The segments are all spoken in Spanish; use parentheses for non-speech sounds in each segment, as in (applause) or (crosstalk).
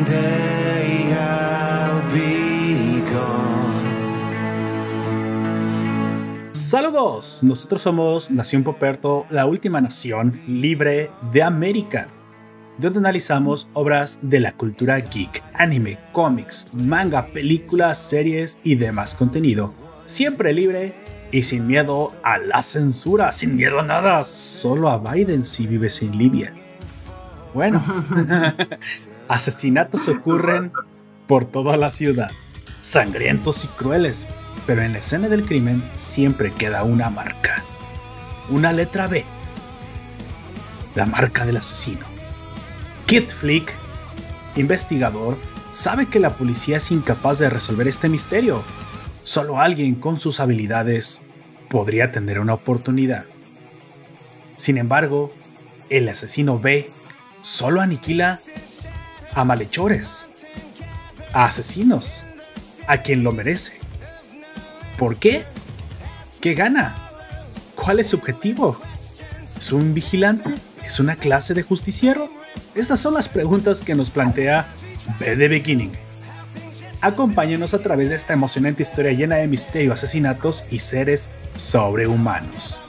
Someday I'll be gone. Saludos, nosotros somos Nación Poperto, la última nación libre de América, donde analizamos obras de la cultura geek, anime, cómics, manga, películas, series y demás contenido, siempre libre y sin miedo a la censura, sin miedo a nada, solo a Biden si vives en Libia. Bueno, (laughs) asesinatos ocurren por toda la ciudad, sangrientos y crueles, pero en la escena del crimen siempre queda una marca, una letra B, la marca del asesino. Kit Flick, investigador, sabe que la policía es incapaz de resolver este misterio. Solo alguien con sus habilidades podría tener una oportunidad. Sin embargo, el asesino B solo aniquila a malhechores, a asesinos, a quien lo merece. ¿Por qué? ¿Qué gana? ¿Cuál es su objetivo? ¿Es un vigilante? ¿Es una clase de justiciero? Estas son las preguntas que nos plantea B The Beginning. Acompáñanos a través de esta emocionante historia llena de misterio, asesinatos y seres sobrehumanos.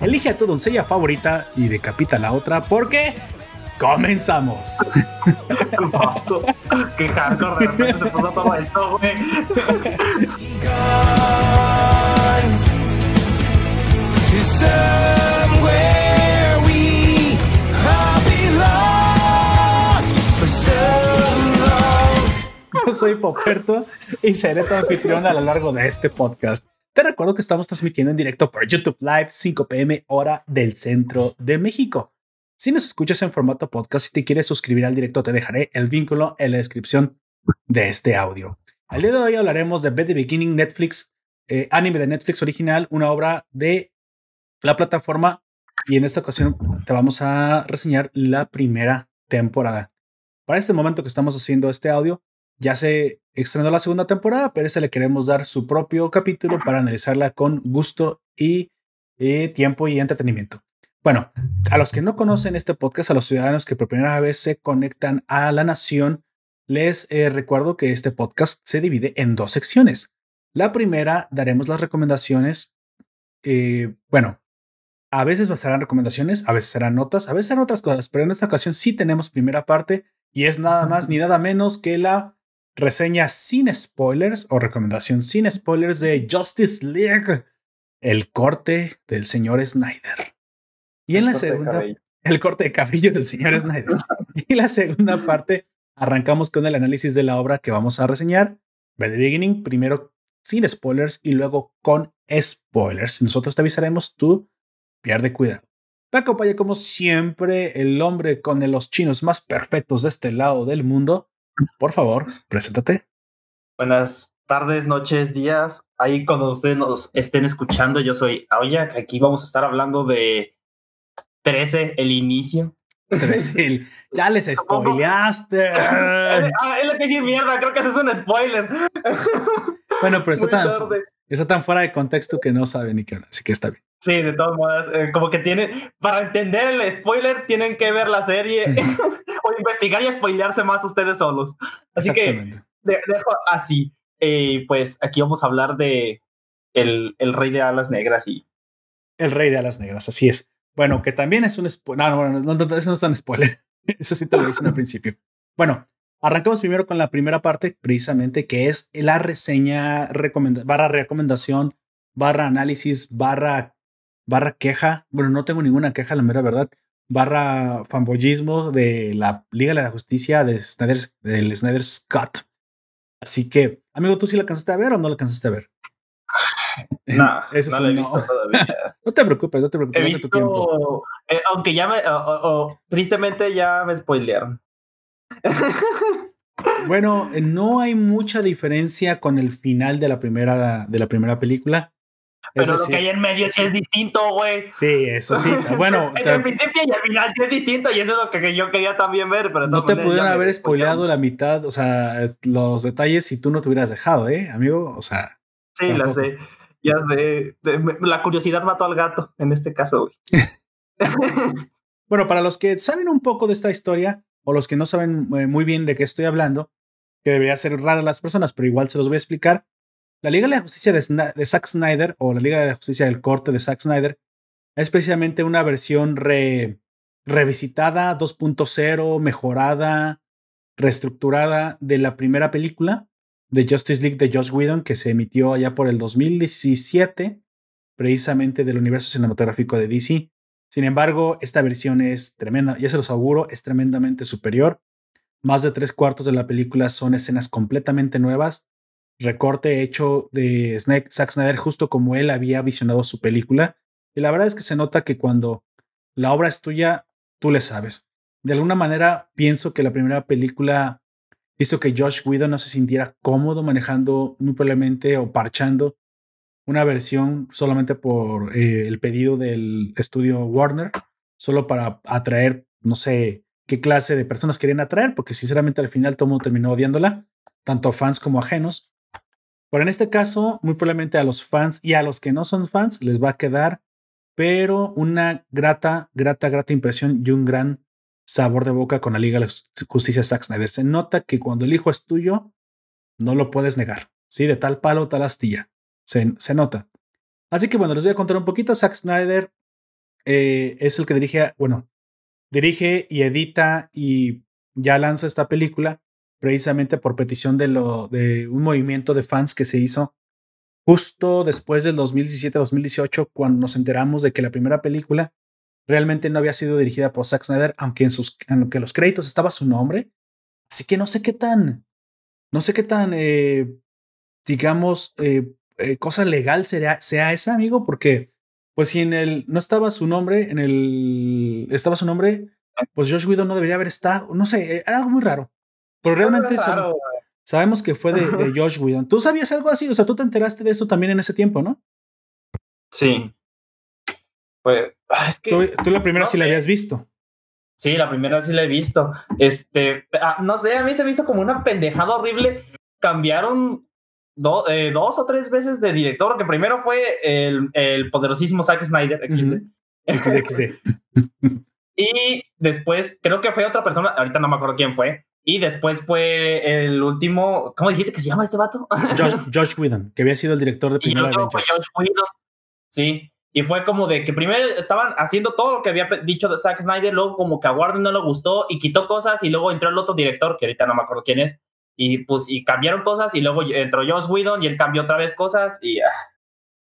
Elige a tu doncella favorita y decapita a la otra porque comenzamos. (laughs) Qué hardcore, de repente se puso todo esto, güey. Yo soy Poperto y seré tu anfitrión a lo largo de este podcast. Te recuerdo que estamos transmitiendo en directo por YouTube Live 5 pm hora del centro de México. Si nos escuchas en formato podcast y te quieres suscribir al directo, te dejaré el vínculo en la descripción de este audio. Al día de hoy hablaremos de Bed the Beginning Netflix, eh, anime de Netflix original, una obra de la plataforma y en esta ocasión te vamos a reseñar la primera temporada. Para este momento que estamos haciendo este audio, ya se estrenó la segunda temporada, pero a ese le queremos dar su propio capítulo para analizarla con gusto y eh, tiempo y entretenimiento. Bueno, a los que no conocen este podcast, a los ciudadanos que por primera vez se conectan a la nación, les eh, recuerdo que este podcast se divide en dos secciones. La primera, daremos las recomendaciones. eh, bueno, a veces serán recomendaciones, a veces serán notas, a veces serán otras cosas, pero en esta ocasión sí tenemos primera parte y es nada más ni nada menos que la reseña sin spoilers o recomendación sin spoilers de Justice League, el corte del señor Snyder. Y en la segunda, el corte de cabello del señor Snyder. y la segunda parte, arrancamos con el análisis de la obra que vamos a reseñar. By the beginning, primero sin spoilers y luego con spoilers. Nosotros te avisaremos, tú pierde cuidado. Me acompaña como siempre el hombre con los chinos más perfectos de este lado del mundo. Por favor, preséntate. Buenas tardes, noches, días. Ahí cuando ustedes nos estén escuchando, yo soy Aoya, que aquí vamos a estar hablando de 13, el inicio. Tres, el- ya les spoileaste. (laughs) Ah, es lo que decir mierda, creo que ese es un spoiler. Bueno, pero está Muy (laughs) tan, tarde. está tan fuera de contexto que no sabe ni qué onda, así que está bien. Sí, de todas maneras, eh, como que tienen, para entender el spoiler, tienen que ver la serie (laughs) o investigar y spoilearse más ustedes solos. Así que de- dejo así. Eh, pues aquí vamos a hablar de el, el rey de alas negras y El rey de alas negras, así es. Bueno, que también es un spoiler. No, no, no, no, eso no es tan spoiler. (laughs) Eso sí te lo dicen al principio. Bueno, arrancamos primero con la primera parte, precisamente, que es la reseña recomenda barra recomendación, barra análisis, barra, barra queja. Bueno, no tengo ninguna queja, la mera verdad. Barra fanboyismo de la Liga de la Justicia de Snyder, del Snyder Scott. Así que, amigo, ¿tú sí la alcanzaste a ver o no la alcanzaste a ver? (laughs) no, Eso no es lo he visto no. (laughs) todavía. No te preocupes, no te preocupes. He tu tiempo. visto, eh, aunque ya me, tristemente ya me spoilearon. (laughs) Bueno, no hay mucha diferencia con el final de la primera, de la primera película. Pero Eso lo sí, que hay en medio sí es distinto, güey. sí, eso sí. Bueno, En el principio y al final sí es distinto y eso es lo que yo quería también ver, pero no te pudieron haber spoileado la mitad, o sea, los detalles si tú no te hubieras dejado, ¿eh, amigo? O sea, Sí, la tampoco. sé. Ya sé. La curiosidad mató al gato en este caso, güey. (laughs) Bueno, para los que saben un poco de esta historia, o los que no saben eh, muy bien de qué estoy hablando, que debería ser raro a las personas, pero igual se los voy a explicar. La Liga de la Justicia de, de Zack Snyder, o la Liga de la Justicia del corte de Zack Snyder, es precisamente una versión re- revisitada, 2.0, mejorada, reestructurada de la primera película de Justice League de Josh Whedon, que se emitió allá por el 2017, precisamente del universo cinematográfico de DC. Sin embargo, esta versión es tremenda, ya se los auguro, es tremendamente superior. Más de tres cuartos de la película son escenas completamente nuevas. Recorte hecho de Zack Snyder justo como él había visionado su película. Y la verdad es que se nota que cuando la obra es tuya, tú le sabes. De alguna manera, pienso que la primera película hizo que Josh Whedon no se sintiera cómodo manejando muy probablemente o parchando una versión solamente por eh, el pedido del estudio Warner, solo para atraer, no sé qué clase de personas querían atraer, porque sinceramente al final todo mundo terminó odiándola, tanto fans como ajenos. Pero en este caso, muy probablemente a los fans y a los que no son fans les va a quedar, pero una grata, grata, grata impresión y un gran sabor de boca con la Liga de Justicia Zack Snyder. Se nota que cuando el hijo es tuyo, no lo puedes negar. Sí, de tal palo, tal astilla. Se, se nota. Así que bueno, les voy a contar un poquito. Zack Snyder eh, es el que dirige, bueno, dirige y edita y ya lanza esta película precisamente por petición de, lo, de un movimiento de fans que se hizo justo después del 2017-2018, cuando nos enteramos de que la primera película realmente no había sido dirigida por Zack Snyder, aunque en, sus, aunque los créditos estaba su nombre. Así que no sé qué tan, no sé qué tan, eh, digamos, eh, eh, cosa legal sea, sea esa, amigo, porque pues si en el no estaba su nombre, en el estaba su nombre, pues Josh Whedon no debería haber estado, no sé, era algo muy raro. Pero realmente sab- sabemos que fue de, de (laughs) Josh Whedon. ¿Tú sabías algo así? O sea, tú te enteraste de eso también en ese tiempo, ¿no? Sí. Pues, ah, es que. Tú, tú la primera no sí la habías visto. Sí, la primera sí la he visto. Este, ah, no sé, a mí se me hizo como una pendejada horrible. Cambiaron do- eh, dos o tres veces de director, que primero fue el, el poderosísimo Zack Snyder, XD. XXD. (laughs) y después creo que fue otra persona, ahorita no me acuerdo quién fue, y después fue el último, ¿cómo dijiste que se llama este vato? Josh, (laughs) Josh Whedon, que había sido el director de de otro fue Avengers. Josh Whedon. Sí, y fue como de que primero estaban haciendo todo lo que había dicho Zack Snyder, luego como que a Warner no le gustó y quitó cosas y luego entró el otro director, que ahorita no me acuerdo quién es, y pues y cambiaron cosas y luego entró Josh Whedon y él cambió otra vez cosas y... ah,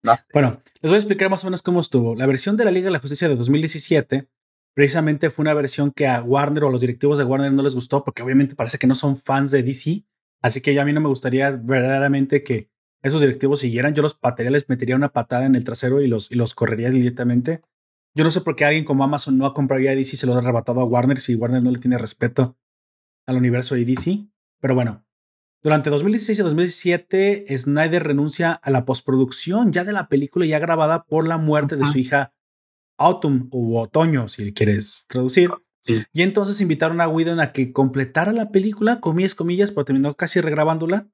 no. Bueno, les voy a explicar más o menos cómo estuvo. La versión de la Liga de la Justicia de 2017 precisamente fue una versión que a Warner o a los directivos de Warner no les gustó porque obviamente parece que no son fans de DC. Así que a mí no me gustaría verdaderamente que esos directivos siguieran. Yo los patearía, les metería una patada en el trasero y los, y los correría directamente. Yo no sé por qué alguien como Amazon no compraría a DC y se los ha arrebatado a Warner si Warner no le tiene respeto al universo de DC. Pero bueno, durante 2016 y 2017, Snyder renuncia a la postproducción ya de la película ya grabada por la muerte de su hija Autumn o Otoño, si quieres traducir. Sí. Y entonces invitaron a Whedon a que completara la película, comillas, comillas, pero terminó casi regrabándola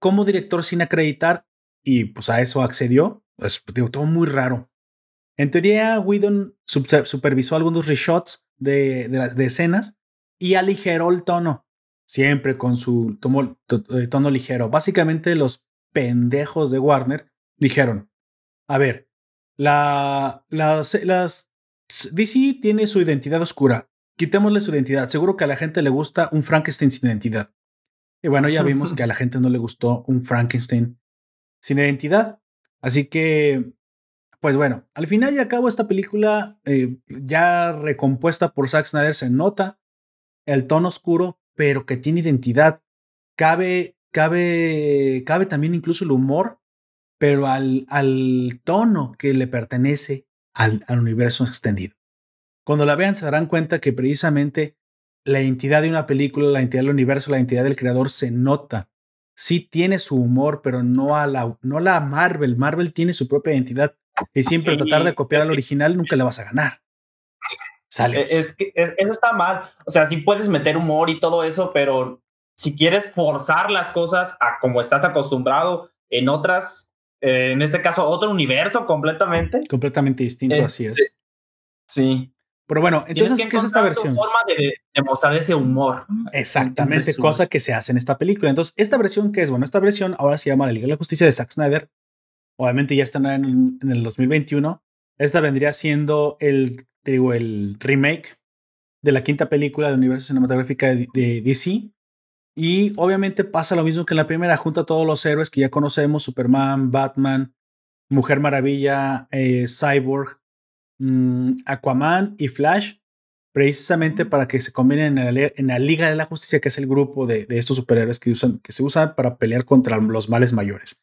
como director sin acreditar y pues a eso accedió. Es todo muy raro. En teoría, Whedon supervisó algunos reshots de, de las escenas y aligeró el tono, siempre con su eh, tono ligero. Básicamente los pendejos de Warner dijeron, a ver, la, las DC tiene su identidad oscura, quitémosle su identidad, seguro que a la gente le gusta un Frankenstein sin identidad. Y bueno, ya vimos que a la gente no le gustó un Frankenstein sin identidad. Así que, pues bueno, al final y al cabo esta película eh, ya recompuesta por Zack Snyder se nota el tono oscuro, pero que tiene identidad. Cabe, cabe, cabe también incluso el humor, pero al, al tono que le pertenece al, al universo extendido. Cuando la vean se darán cuenta que precisamente la identidad de una película, la identidad del universo, la identidad del creador se nota. Sí tiene su humor, pero no a la, no la Marvel. Marvel tiene su propia identidad. Y siempre Sí, tratar de copiar al sí. original nunca le vas a ganar. Sale. Eh, Es que es- eso está mal. O sea, sí puedes meter humor y todo eso, pero si quieres forzar las cosas a como estás acostumbrado en otras, eh, en este caso, otro universo completamente. completamente distinto, Este, así es. Sí. Pero bueno, entonces, que ¿qué es esta versión? forma de, de mostrar ese humor. Exactamente, cosa que se hace en esta película. Entonces, esta versión que es, bueno, esta versión ahora se llama La Liga de la Justicia de Zack Snyder. Obviamente ya está en, en el 2021. Esta vendría siendo el, te digo, el remake de la quinta película del universo cinematográfico de, de DC. Y obviamente pasa lo mismo que en la primera, junta a todos los héroes que ya conocemos, Superman, Batman, Mujer Maravilla, eh, Cyborg, mm, Aquaman y Flash, precisamente para que se combinen en la, li- en la Liga de la Justicia, que es el grupo de, de estos superhéroes que, usan, que se usan para pelear contra los males mayores.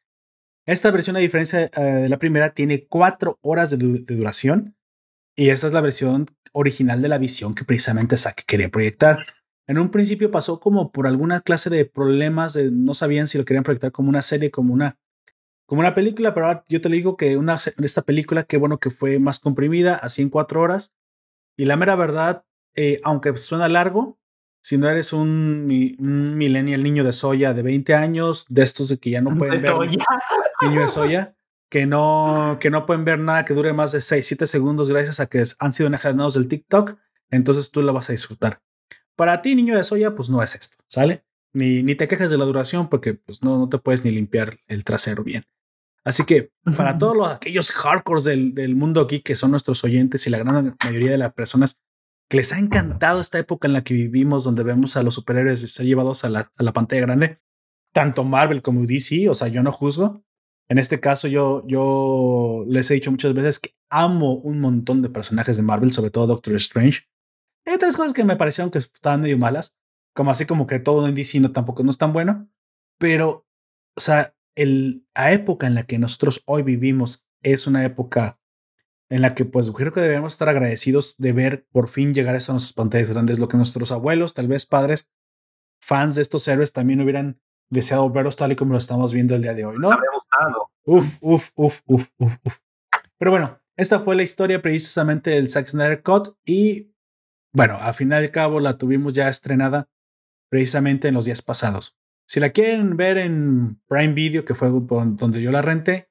Esta versión, a diferencia eh, de la primera, tiene cuatro horas de, du- de duración y esta es la versión original de la visión que precisamente Zack quería proyectar. En un principio pasó como por alguna clase de problemas, de- no sabían si lo querían proyectar como una serie, como una, como una película, pero ahora yo te digo que una, esta película, qué bueno que fue más comprimida, así en cuatro horas. Y la mera verdad, eh, aunque suena largo, si no eres un, un millennial niño de soya de 20 años, de estos de que ya no pueden ver Esto ya- (laughs) niño de soya, que no, que no pueden ver nada que dure más de 6, 7 segundos gracias a que han sido enajenados del TikTok, entonces tú la vas a disfrutar. Para ti, niño de soya, pues no es esto, ¿sale? Ni, ni te quejes de la duración porque pues no, no te puedes ni limpiar el trasero bien. Así que para todos los, aquellos hardcores del, del mundo geek que son nuestros oyentes y la gran mayoría de las personas que les ha encantado esta época en la que vivimos, donde vemos a los superhéroes ser llevados a la, a la pantalla grande, tanto Marvel como DC, o sea, yo no juzgo. En este caso, yo, yo les he dicho muchas veces que amo un montón de personajes de Marvel, sobre todo Doctor Strange. Hay otras cosas que me parecieron que estaban medio malas, como así como que todo en DC no tampoco no es tan bueno, pero, o sea, el, la época en la que nosotros hoy vivimos es una época en la que pues creo que debemos estar agradecidos de ver por fin llegar a eso a nuestras pantallas grandes, lo que nuestros abuelos, tal vez padres, fans de estos héroes también hubieran deseado verlos tal y como lo estamos viendo el día de hoy, ¿no? gustado. Uf, uf, uf, uf, uf, uf. Pero bueno, esta fue la historia precisamente del Zack Snyder Cut y bueno, al final y al cabo la tuvimos ya estrenada precisamente en los días pasados. Si la quieren ver en Prime Video, que fue donde yo la renté,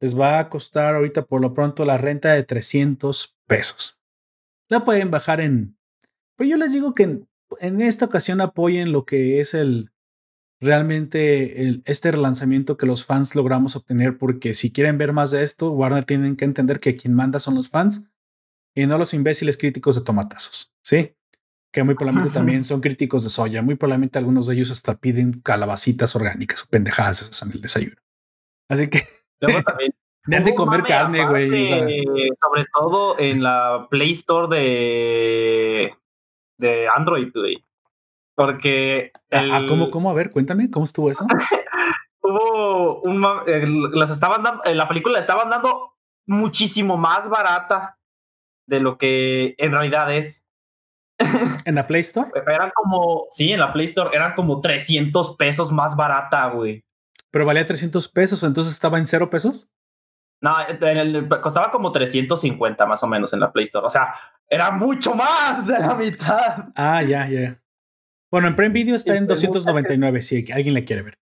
les va a costar ahorita por lo pronto la renta de 300 pesos. La pueden bajar en... Pero yo les digo que en, esta ocasión apoyen lo que es el realmente este relanzamiento que los fans logramos obtener, porque si quieren ver más de esto, Warner tienen que entender que quien manda son los fans y no los imbéciles críticos de tomatazos, ¿sí? Que muy probablemente también son críticos de soya, muy probablemente algunos de ellos hasta piden calabacitas orgánicas o pendejadas esas en el desayuno. Así que Luego (laughs) también de un comer carne, güey. o sea, aparte, sobre todo en la Play Store de, de Android, güey. Porque el- ah, ¿cómo, ¿Cómo? A ver, cuéntame, ¿cómo estuvo eso? (laughs) hubo un el- las estaban dando, en la película la estaban dando muchísimo más barata de lo que en realidad es. (laughs) ¿En la Play Store? Eran como, sí, en la Play Store eran como 300 pesos más barata, güey. Pero valía 300 pesos, entonces estaba en cero pesos. No, en el- costaba como 350 más o menos en la Play Store. O sea, era mucho más (laughs) de la mitad. Ah, ya, ya. Bueno, en Prime Video está Y en pues, 299, si alguien le quiere ver.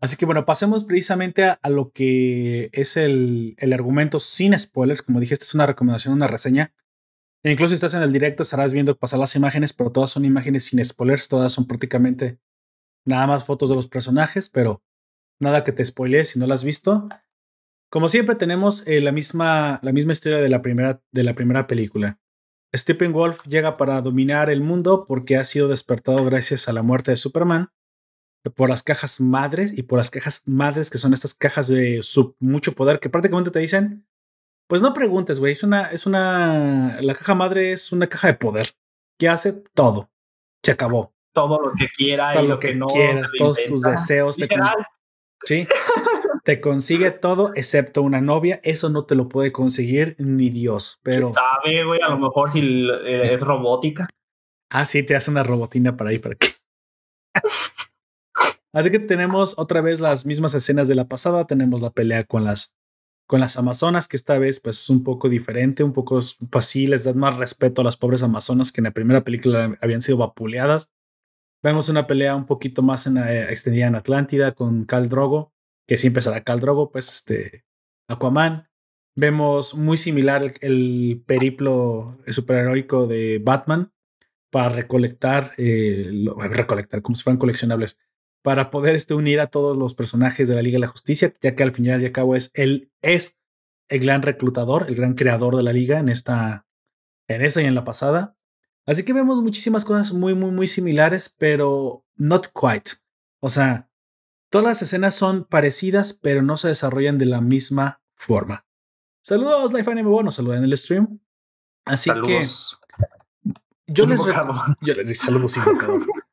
Así que bueno, pasemos precisamente a, a lo que es el, el argumento sin spoilers. Como dije, esta es una recomendación, una reseña. E incluso si estás en el directo estarás viendo pasar las imágenes, pero todas son imágenes sin spoilers. Todas son prácticamente nada más fotos de los personajes, pero nada que te spoilees si no las has visto. Como siempre tenemos eh, la, misma, la misma historia de la, primera, de la primera película. Stephen Wolf llega para dominar el mundo porque ha sido despertado gracias a la muerte de Superman por las cajas madres y por las cajas madres que son estas cajas de mucho poder que prácticamente te dicen pues no preguntes güey es una es una la caja madre es una caja de poder que hace todo se acabó Todo lo que quiera todo y lo que, no quieras todos tus deseos te sí te consigue todo excepto una novia eso no te lo puede conseguir ni Dios pero sabe, güey, a lo mejor si eh, es robótica. Ah, sí, te hace una robotina para ahí, para que. (laughs) Así que tenemos otra vez las mismas escenas de la pasada. Tenemos la pelea con las, con las amazonas, que esta vez pues es un poco diferente, un poco, pues les dan más respeto a las pobres amazonas que en la primera película habían sido vapuleadas. Vemos una pelea un poquito más eh, extendida en Atlántida con Cal Drogo, que siempre será Cal Drogo, pues este Aquaman, Vemos muy similar el, periplo superheroico de Batman para recolectar, eh, recolectar como si fueran coleccionables, para poder este, unir a todos los personajes de la Liga de la Justicia, ya que al final y al cabo es él es el gran reclutador, el gran creador de la liga en esta, en esta y en la pasada. Así que vemos muchísimas cosas muy, muy, muy similares, pero not quite. O sea, todas las escenas son parecidas, pero no se desarrollan de la misma forma. Saludos, Life Anime, bueno, saludan en el stream. Así Saludos. que yo les, yo les saludos, invocador. (laughs)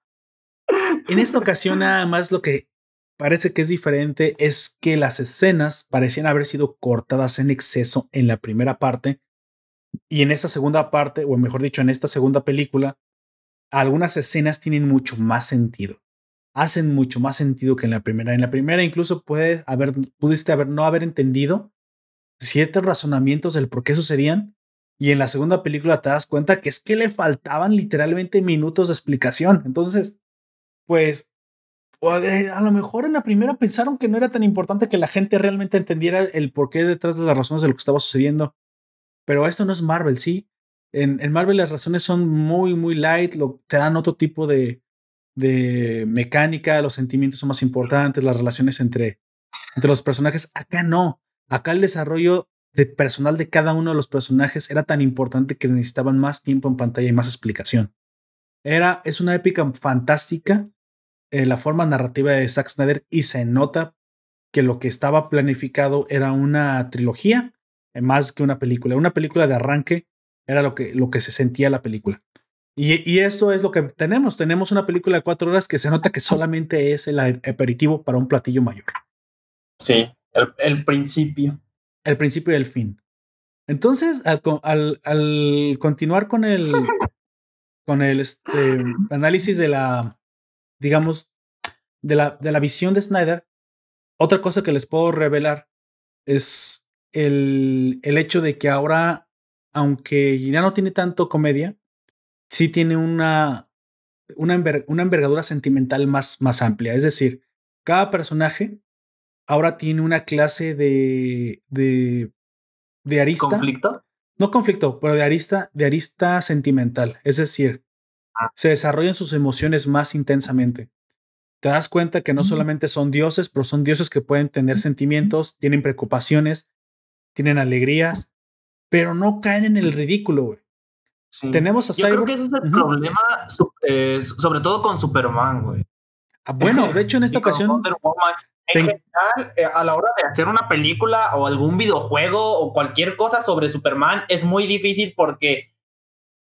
En esta ocasión, nada más lo que parece que es diferente es que las escenas parecían haber sido cortadas en exceso en la primera parte. Y en esta segunda parte, o mejor dicho, en esta segunda película, algunas escenas tienen mucho más sentido. Hacen mucho más sentido que en la primera. En la primera, incluso puedes haber, pudiste haber no haber entendido ciertos razonamientos del por qué sucedían. Y en la segunda película te das cuenta que es que le faltaban literalmente minutos de explicación. Entonces, pues a lo mejor en la primera pensaron que no era tan importante que la gente realmente entendiera el porqué detrás de las razones de lo que estaba sucediendo. Pero esto no es Marvel, sí. En, en Marvel las razones son muy, muy light, lo, te dan otro tipo de, de mecánica, los sentimientos son más importantes, las relaciones entre, entre los personajes. Acá no. Acá el desarrollo de personal de cada uno de los personajes era tan importante que necesitaban más tiempo en pantalla y más explicación. Era, es una épica fantástica eh, la forma narrativa de Zack Snyder y se nota que lo que estaba planificado era una trilogía eh, más que una película. Una película de arranque era lo que, lo que se sentía la película. Y, y esto es lo que tenemos. Tenemos una película de cuatro horas que se nota que solamente es el aperitivo para un platillo mayor. Sí, el, el principio. El principio y el fin. Entonces, al, al- al continuar con el, (laughs) con el este, análisis de la, digamos, de la, de la visión de Snyder, otra cosa que les puedo revelar es el, el hecho de que ahora, aunque ya no tiene tanto comedia, sí tiene una, una, enver- una envergadura sentimental más, más amplia. Es decir, cada personaje ahora tiene una clase de, de, de arista. ¿Conflicto? No conflicto, pero de arista, de arista sentimental. Es decir. Se desarrollan sus emociones más intensamente. Te das cuenta que no Mm. solamente son dioses, pero son dioses que pueden tener sentimientos, tienen preocupaciones, tienen alegrías, pero no caen en el ridículo, güey. Sí. Tenemos a Yo creo Cyborg. que ese es el problema, eh, sobre todo con Superman, güey. Ah, Bueno, de hecho, en (laughs) esta ocasión, Woman. En Ten- general, eh, a la hora de hacer una película o algún videojuego o cualquier cosa sobre Superman es muy difícil porque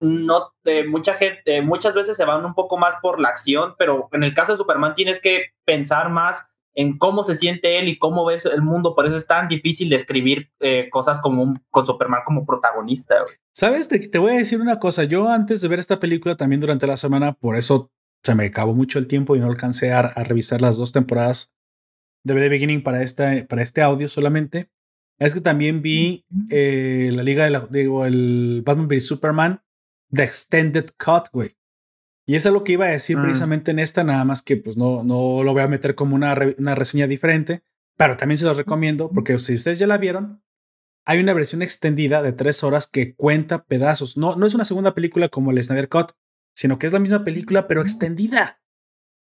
no eh, mucha gente, eh, muchas veces se van un poco más por la acción, pero en el caso de Superman tienes que pensar más en cómo se siente él y cómo ves el mundo, por eso es tan difícil de escribir eh, cosas como un- con Superman como protagonista. güey. ¿sabes? Te, te voy a decir una cosa. Yo antes de ver esta película, también durante la semana, por eso se me acabó mucho el tiempo y no alcancé a, a revisar las dos temporadas de The Beginning para, esta, para este audio solamente. Es que también vi eh, la Liga de la, digo, el Batman vs Superman, The Extended Cut, güey. Y eso es lo que iba a decir Mm. precisamente en esta, nada más que pues no, no lo voy a meter como una, re- una reseña diferente, pero también se los recomiendo porque si ustedes ya la vieron, hay una versión extendida de tres horas que cuenta pedazos. No, no es una segunda película como el Snyder Cut, sino que es la misma película, pero extendida.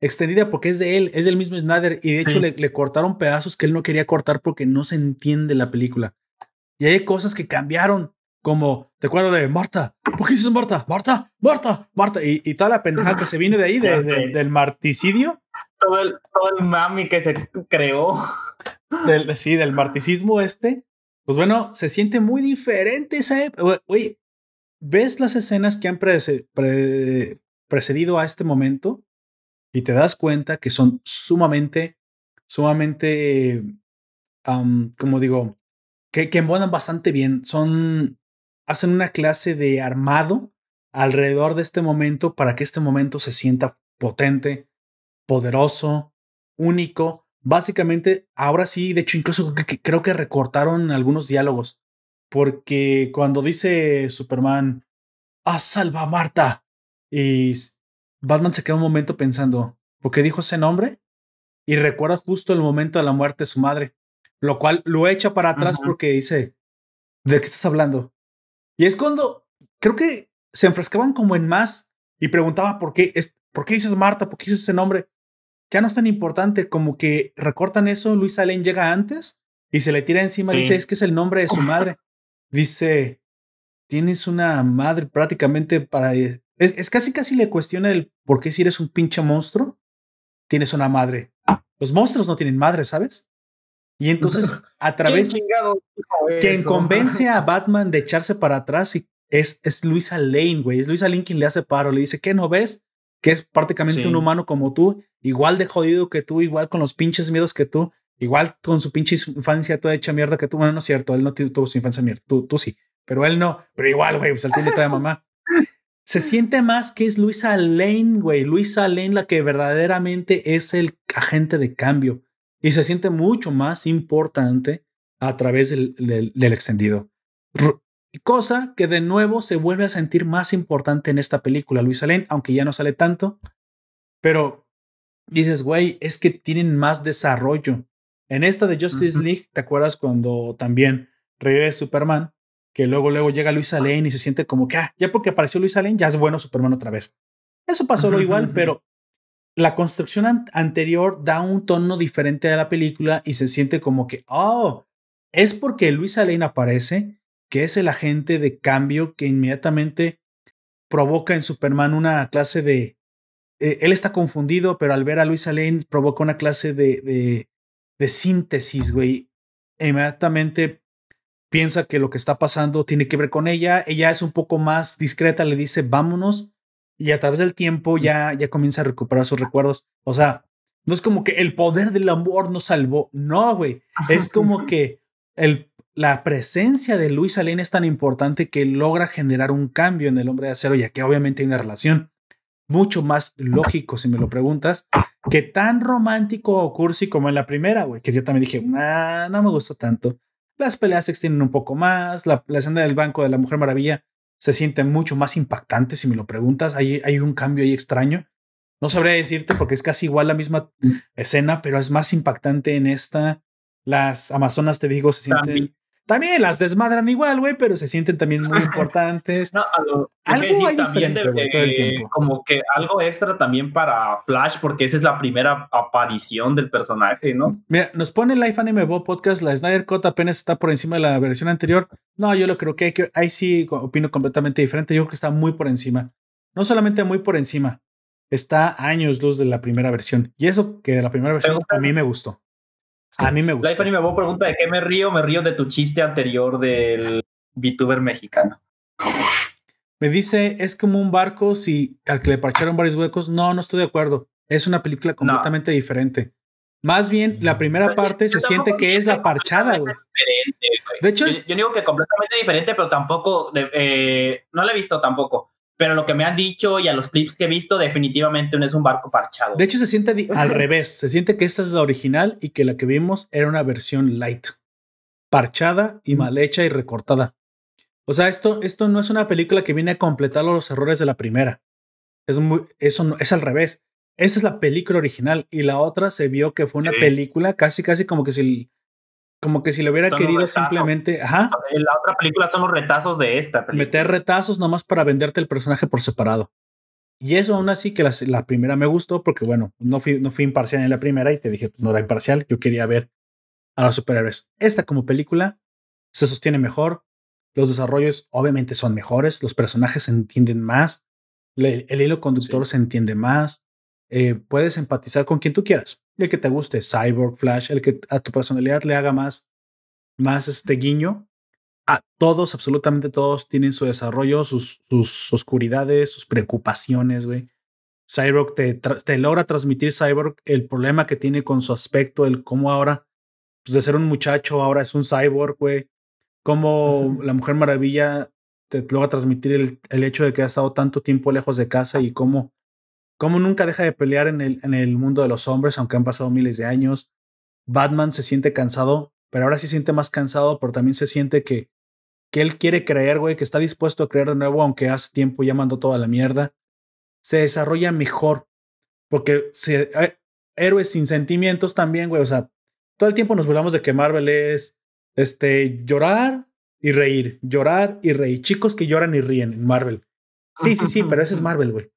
Extendida porque es de él, es del mismo Snyder. Y de hecho Sí. le, le cortaron pedazos que él no quería cortar porque no se entiende la película. Y hay cosas que cambiaron, como te acuerdo de Marta. ¿Por qué dices Marta? Marta, Marta, Marta. Y, y toda la pendeja que se viene de ahí, de- del marticidio. Todo el, todo el mami que se creó. del, sí, del marticismo este, pues bueno, se siente muy diferente esa época. Oye, ves las escenas que han prece- pre- precedido a este momento y te das cuenta que son sumamente, sumamente, am, como digo, que, que embonan bastante bien. Son, hacen una clase de armado alrededor de este momento para que este momento se sienta potente, poderoso, único. Básicamente, ahora sí, de hecho, incluso creo que, recortaron algunos diálogos. Porque cuando dice Superman, ¡Ah, salva a Marta! Y Batman se queda un momento pensando, ¿por qué dijo ese nombre? Y recuerda justo el momento de la muerte de su madre, lo cual lo echa para atrás porque dice, ¿De qué estás hablando? Y es cuando creo que se enfrascaban como en más y preguntaba por qué, es, por qué dices Marta, por qué dices ese nombre. Ya no es tan importante, como que recortan eso, Luisa Lane llega antes y se le tira encima, Sí. dice, es que es el nombre de su madre. Dice, tienes una madre prácticamente para... Es, es casi casi le cuestiona el por qué si eres un pinche monstruo, tienes una madre. Los monstruos no tienen madre, ¿sabes? Y entonces (laughs) a través... ¿Quién chingado dijo Quien convence a (laughs) Batman de echarse para atrás y es, es Luisa Lane, güey. Es Luisa Lane quien le hace paro. Le dice, ¿qué no ves? Que es prácticamente Sí. un humano como tú, igual de jodido que tú, igual con los pinches miedos que tú, igual con su pinche infancia toda hecha mierda que tú. Bueno, no es cierto, él no tu- tuvo su infancia mierda. Tú, tú sí, pero él no. Pero igual, güey, pues él tiene toda mamá. Se (laughs) siente más que es Luisa Lane, güey. Luisa Lane la que verdaderamente es el agente de cambio. Y se siente mucho más importante a través del, del- del extendido. R- Cosa que de nuevo se vuelve a sentir más importante en esta película, Luisa Lane, aunque ya no sale tanto. Pero dices, güey, es que tienen más desarrollo. En esta de Justice. League, ¿te acuerdas cuando también revive Superman? Que luego, luego llega Luisa Lane y se siente como que, ah, ya porque apareció Luisa Lane, ya es bueno Superman otra vez. Eso pasó lo igual, pero la construcción an- anterior da un tono diferente a la película y se siente como que, oh, es porque Luisa Lane aparece, que es el agente de cambio que inmediatamente provoca en Superman una clase de... eh, él está confundido, pero al ver a Luisa Lane provoca una clase de, de, de síntesis, güey. E inmediatamente piensa que lo que está pasando tiene que ver con ella. Ella es un poco más discreta, le dice, vámonos. Y a través del tiempo ya, ya comienza a recuperar sus recuerdos. O sea, no es como que el poder del amor nos salvó. No, güey. Es como que el, la presencia de Luisa Lane es tan importante que logra generar un cambio en el hombre de acero, ya que obviamente hay una relación mucho más lógico, si me lo preguntas, que tan romántico o cursi como en la primera, güey, que yo también dije, "Ah, no me gustó tanto. Las peleas se extienden un poco más, la, la escena del banco de la Mujer Maravilla se siente mucho más impactante, si me lo preguntas, hay, hay un cambio ahí extraño. No sabría decirte porque es casi igual la misma escena, pero es más impactante en esta. Las Amazonas, te digo, se sienten... También. Las desmadran igual, güey, pero se sienten también muy (laughs) importantes. No, lo- Algo hay diferente, todo el tiempo. Como que algo extra también para Flash, porque esa es la primera aparición del personaje, ¿no? Mira, nos pone Life Anime Bo Podcast, la Snyder Cut apenas está por encima de la versión anterior. No, yo lo creo que, hay que ahí sí opino completamente diferente. Yo creo que está muy por encima. No solamente muy por encima, está años luz de la primera versión. Y eso que de la primera versión a mí me gustó. A mí me gustó. Life Anime Bo pregunta de qué me río, me río de tu chiste anterior del VTuber mexicano. Me dice, es como un barco si al que le parcharon varios huecos. No, no estoy de acuerdo. Es una película completamente diferente. Más bien, la primera parte se Yo siente que es la parchada, güey. De hecho, yo, es- yo digo que completamente diferente, pero tampoco, de- eh, no la he visto tampoco. Pero lo que me han dicho y a los clips que he visto, definitivamente no es un barco parchado. De hecho, se siente al (laughs) revés. Se siente que esta es la original y que la que vimos era una versión light, parchada y mal hecha y recortada. O sea, esto, esto no es una película que viene a completar los errores de la primera. Es muy, eso no, es al revés. Esa es la película original y la otra se vio que fue una Sí. película casi, casi como que si, como que si le hubiera Son querido simplemente, ajá, la otra película son los retazos de esta película. meter retazos nomás para venderte el personaje por separado. Y eso aún así que la, la primera me gustó porque, bueno, no fui, no fui imparcial en la primera y te dije, pues no era imparcial, yo quería ver a los superhéroes. Esta como película se sostiene mejor, los desarrollos obviamente son mejores, los personajes se entienden más, le- el hilo conductor se entiende más, eh, puedes empatizar con quien tú quieras, el que te guste, Cyborg, Flash, el que a tu personalidad le haga más, más este guiño, a todos, absolutamente todos tienen su desarrollo, sus, sus oscuridades, sus preocupaciones, güey. Cyborg te, te logra transmitir Cyborg el problema que tiene con su aspecto, el cómo ahora, pues de ser un muchacho, ahora es un cyborg, güey. Cómo la Mujer Maravilla te logra transmitir el, el hecho de que ha estado tanto tiempo lejos de casa y cómo, cómo nunca deja de pelear en el, en el mundo de los hombres, aunque han pasado miles de años. Batman se siente cansado, pero ahora sí se siente más cansado, pero también se siente que, que él quiere creer, güey, que está dispuesto a creer de nuevo, aunque hace tiempo ya mandó toda la mierda. Se desarrolla mejor, porque se, eh, héroes sin sentimientos también, güey, o sea, todo el tiempo nos burlamos de que Marvel es, este, llorar y reír, llorar y reír. Chicos que lloran y ríen en Marvel. Sí, sí, sí, pero ese es (laughs) Marvel, güey.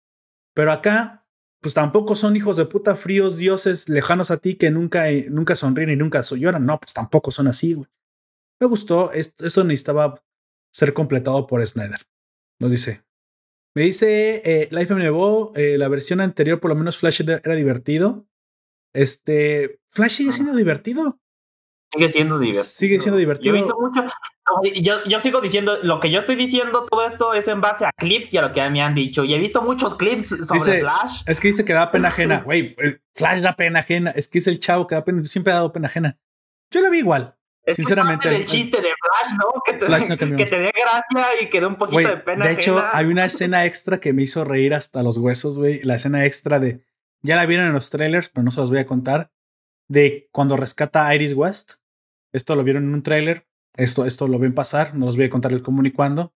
Pero acá, pues tampoco son hijos de puta fríos, dioses lejanos a ti que nunca, eh, nunca sonríen y nunca lloran. No, pues tampoco son así, güey. Me gustó, esto, esto necesitaba ser completado por Snyder. Nos dice. Me dice eh, Life MNBO, eh, la versión anterior, por lo menos Flash era era divertido. Este, Flash sigue siendo divertido. Sigue siendo divertido. Sigue siendo divertido. Yo, he visto mucho- yo, yo sigo diciendo, lo que yo estoy diciendo, todo esto es en base a clips y a lo que me han dicho. Y he visto muchos clips sobre Dice- Flash. Es que dice que da pena ajena. Güey, Flash da pena ajena. Es que es el chavo que da pena. Siempre ha dado pena ajena. Yo la vi igual. Es sinceramente, el- chiste de Flash, ¿no? Que te, Flash no que te dé gracia y que dé un poquito de pena. de hecho, hay una escena extra que me hizo reír hasta los huesos, güey. La escena extra de. Ya la vieron en los trailers, pero no se los voy a contar. De cuando rescata a Iris West. Esto lo vieron en un trailer. Esto, esto lo ven pasar. No los voy a contar el cómo ni cuándo.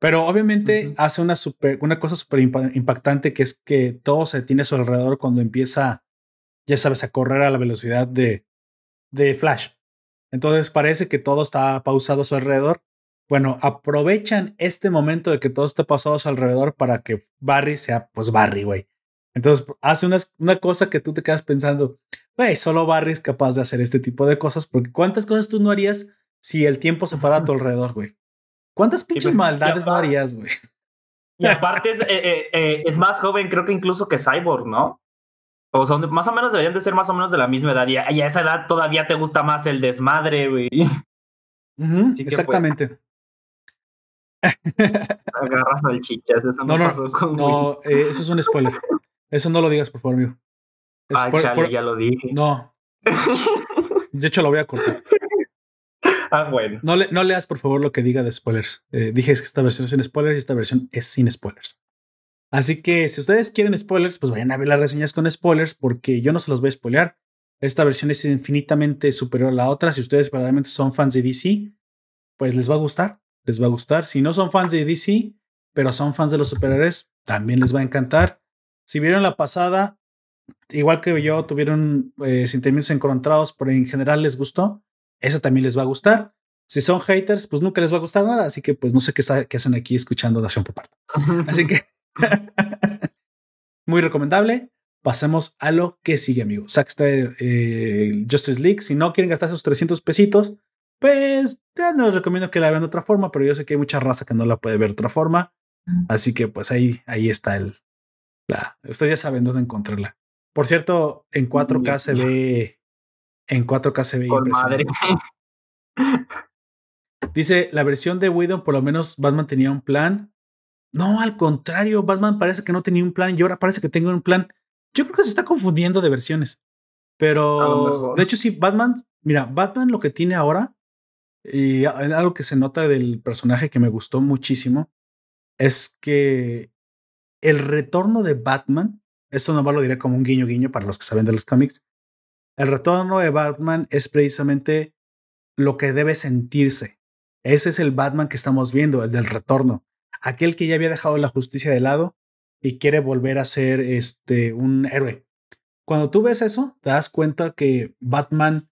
Pero obviamente hace una, super, una cosa súper impa- impactante que es que todo se tiene a su alrededor cuando empieza, ya sabes, a correr a la velocidad de, de Flash. Entonces parece que todo está pausado a su alrededor. Bueno, aprovechan este momento de que todo está pausado a su alrededor para que Barry sea, pues Barry, güey. Entonces hace unas- una cosa que tú te quedas pensando, güey, solo Barry es capaz de hacer este tipo de cosas, porque ¿cuántas cosas tú no harías si el tiempo se para a tu (laughs) alrededor, güey? ¿Cuántas pinches pues, maldades no harías, güey? Y aparte es, eh, eh, eh, es más joven, creo que incluso que Cyborg, ¿no? O son más o menos deberían de ser más o menos de la misma edad. Y a, y a esa edad todavía te gusta más el desmadre, güey. Así que, pues, exactamente. Agarras salchichas, eso No, no, no, pasó con no, eh, eso es un spoiler. Eso no lo digas, por favor, amigo. Ay, Spoil- chale, por- ya lo dije. No. (laughs) De hecho, lo voy a cortar. ah, bueno. No, le, no leas, por favor, lo que diga de spoilers. Eh, dije es que esta versión es sin spoilers y esta versión es sin spoilers. Así que si ustedes quieren spoilers, pues vayan a ver las reseñas con spoilers porque yo no se los voy a spoilear. Esta versión es infinitamente superior a la otra. Si ustedes verdaderamente son fans de DC, pues les va a gustar. Les va a gustar. Si no son fans de DC, pero son fans de los superhéroes, también les va a encantar. Si vieron la pasada, igual que yo, tuvieron eh, sentimientos encontrados, pero en general les gustó. Esa también les va a gustar. Si son haters, pues nunca les va a gustar nada. Así que, pues no sé qué, está- qué hacen aquí escuchando Nación por parte. Así (laughs) que, (laughs) muy recomendable. Pasemos a lo que sigue, amigos. Zack Snyder, eh, Justice League. Si no quieren gastar esos 300 pesitos, pues ya no les recomiendo que la vean de otra forma, pero yo sé que hay mucha raza que no la puede ver de otra forma. Así que, pues ahí, ahí está el. La, ustedes ya saben dónde encontrarla. Por cierto, en 4K se ve. En 4K se ve Con madre. Dice la versión de Widow, por lo menos Batman tenía un plan. No, al contrario, Batman parece que no tenía un plan y ahora parece que tengo un plan. Yo creo que se está confundiendo de versiones. Pero de hecho, sí, Batman, mira, Batman lo que tiene ahora, y algo que se nota del personaje que me gustó muchísimo, es que el retorno de Batman, esto nomás lo diré como un guiño guiño para los que saben de los cómics, el retorno de Batman es precisamente lo que debe sentirse. Ese es el Batman que estamos viendo, el del retorno. Aquel que ya había dejado la justicia de lado y quiere volver a ser este, un héroe. Cuando tú ves eso, te das cuenta que Batman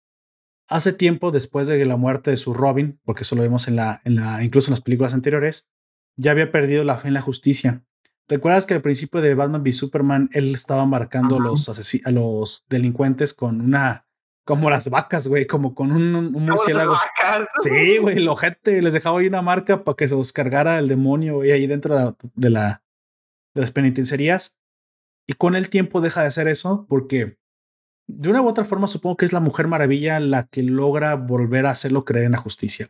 hace tiempo después de la muerte de su Robin, porque eso lo vemos en la, en la, incluso en las películas anteriores, ya había perdido la fe en la justicia. ¿Recuerdas que al principio de Batman v Superman él estaba marcando a los, asesi- a los delincuentes con una, como las vacas, güey, como con un, un murciélago? vacas. Sí, güey, el (laughs) ojete les dejaba ahí una marca para que se los cargara el demonio, güey, ahí dentro de la, de la de las penitenciarías. Y con el tiempo deja de hacer eso porque de una u otra forma supongo que es la Mujer Maravilla la que logra volver a hacerlo creer en la justicia.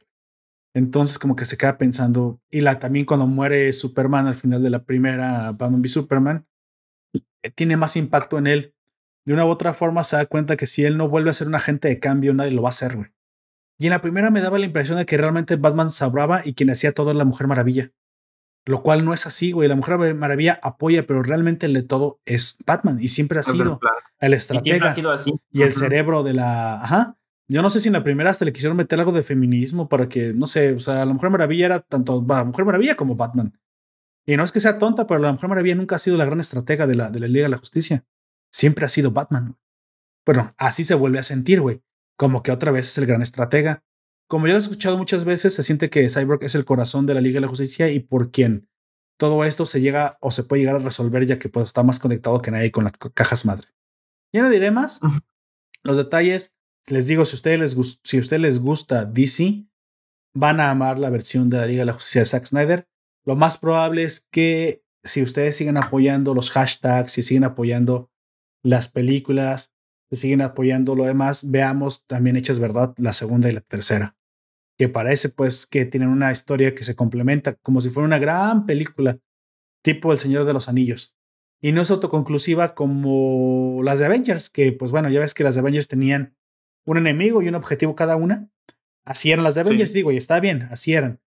Entonces como que se queda pensando y la también cuando muere Superman al final de la primera Batman v Superman eh, tiene más impacto en él. De una u otra forma se da cuenta que si él no vuelve a ser un agente de cambio nadie lo va a hacer, güey. Y en la primera me daba la impresión de que realmente Batman sabraba y quien hacía todo era la Mujer Maravilla. Lo cual no es así, güey. La Mujer Maravilla apoya, pero realmente el de todo es Batman y siempre ha sido el Y siempre estratega ha sido así. y el cerebro de la. Ajá. Yo no sé si en la primera hasta le quisieron meter algo de feminismo para que, no sé, o sea, la Mujer Maravilla era tanto la Mujer Maravilla como Batman. Y no es que sea tonta, pero la Mujer Maravilla nunca ha sido la gran estratega de la, de la Liga de la Justicia. Siempre ha sido Batman. Bueno, así se vuelve a sentir, güey. Como que otra vez es el gran estratega. como ya lo he escuchado muchas veces, se siente que Cyborg es el corazón de la Liga de la Justicia y por quien todo esto se llega o se puede llegar a resolver ya que pues está más conectado que nadie con las cajas madre. Ya no diré más. Los detalles, les digo, si ustedes les, si a ustedes les gusta DC, van a amar la versión de la Liga de la Justicia de Zack Snyder. Lo más probable es que si ustedes siguen apoyando los hashtags, si siguen apoyando las películas, si siguen apoyando lo demás, veamos también hechas verdad la segunda y la tercera. Que parece pues que tienen una historia que se complementa como si fuera una gran película, tipo El Señor de los Anillos. Y no es autoconclusiva como las de Avengers, que pues bueno, ya ves que las de Avengers tenían un enemigo y un objetivo cada una. Así eran las de Sí. Avengers, digo, y está bien, así eran.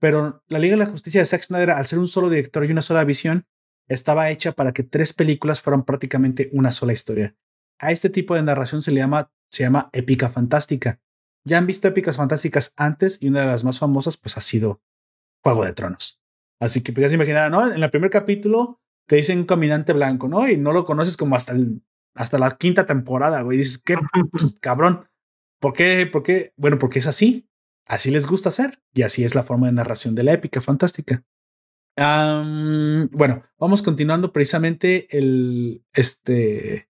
Pero la Liga de la Justicia de Zack Snyder, al ser un solo director y una sola visión, estaba hecha para que tres películas fueran prácticamente una sola historia. A este tipo de narración se le llama, se llama épica fantástica. Ya han visto épicas fantásticas antes y una de las más famosas pues ha sido Juego de Tronos. Así que pues ya se imaginarán, ¿no? En el primer capítulo te dicen un caminante blanco, ¿no? Y no lo conoces como hasta, el, hasta la quinta temporada, güey. Dices, qué (laughs) pues, cabrón. ¿Por qué? ¿Por qué? Bueno, porque es así. Así les gusta hacer. Y así es la forma de narración de la épica fantástica. Bueno, vamos continuando precisamente el, este,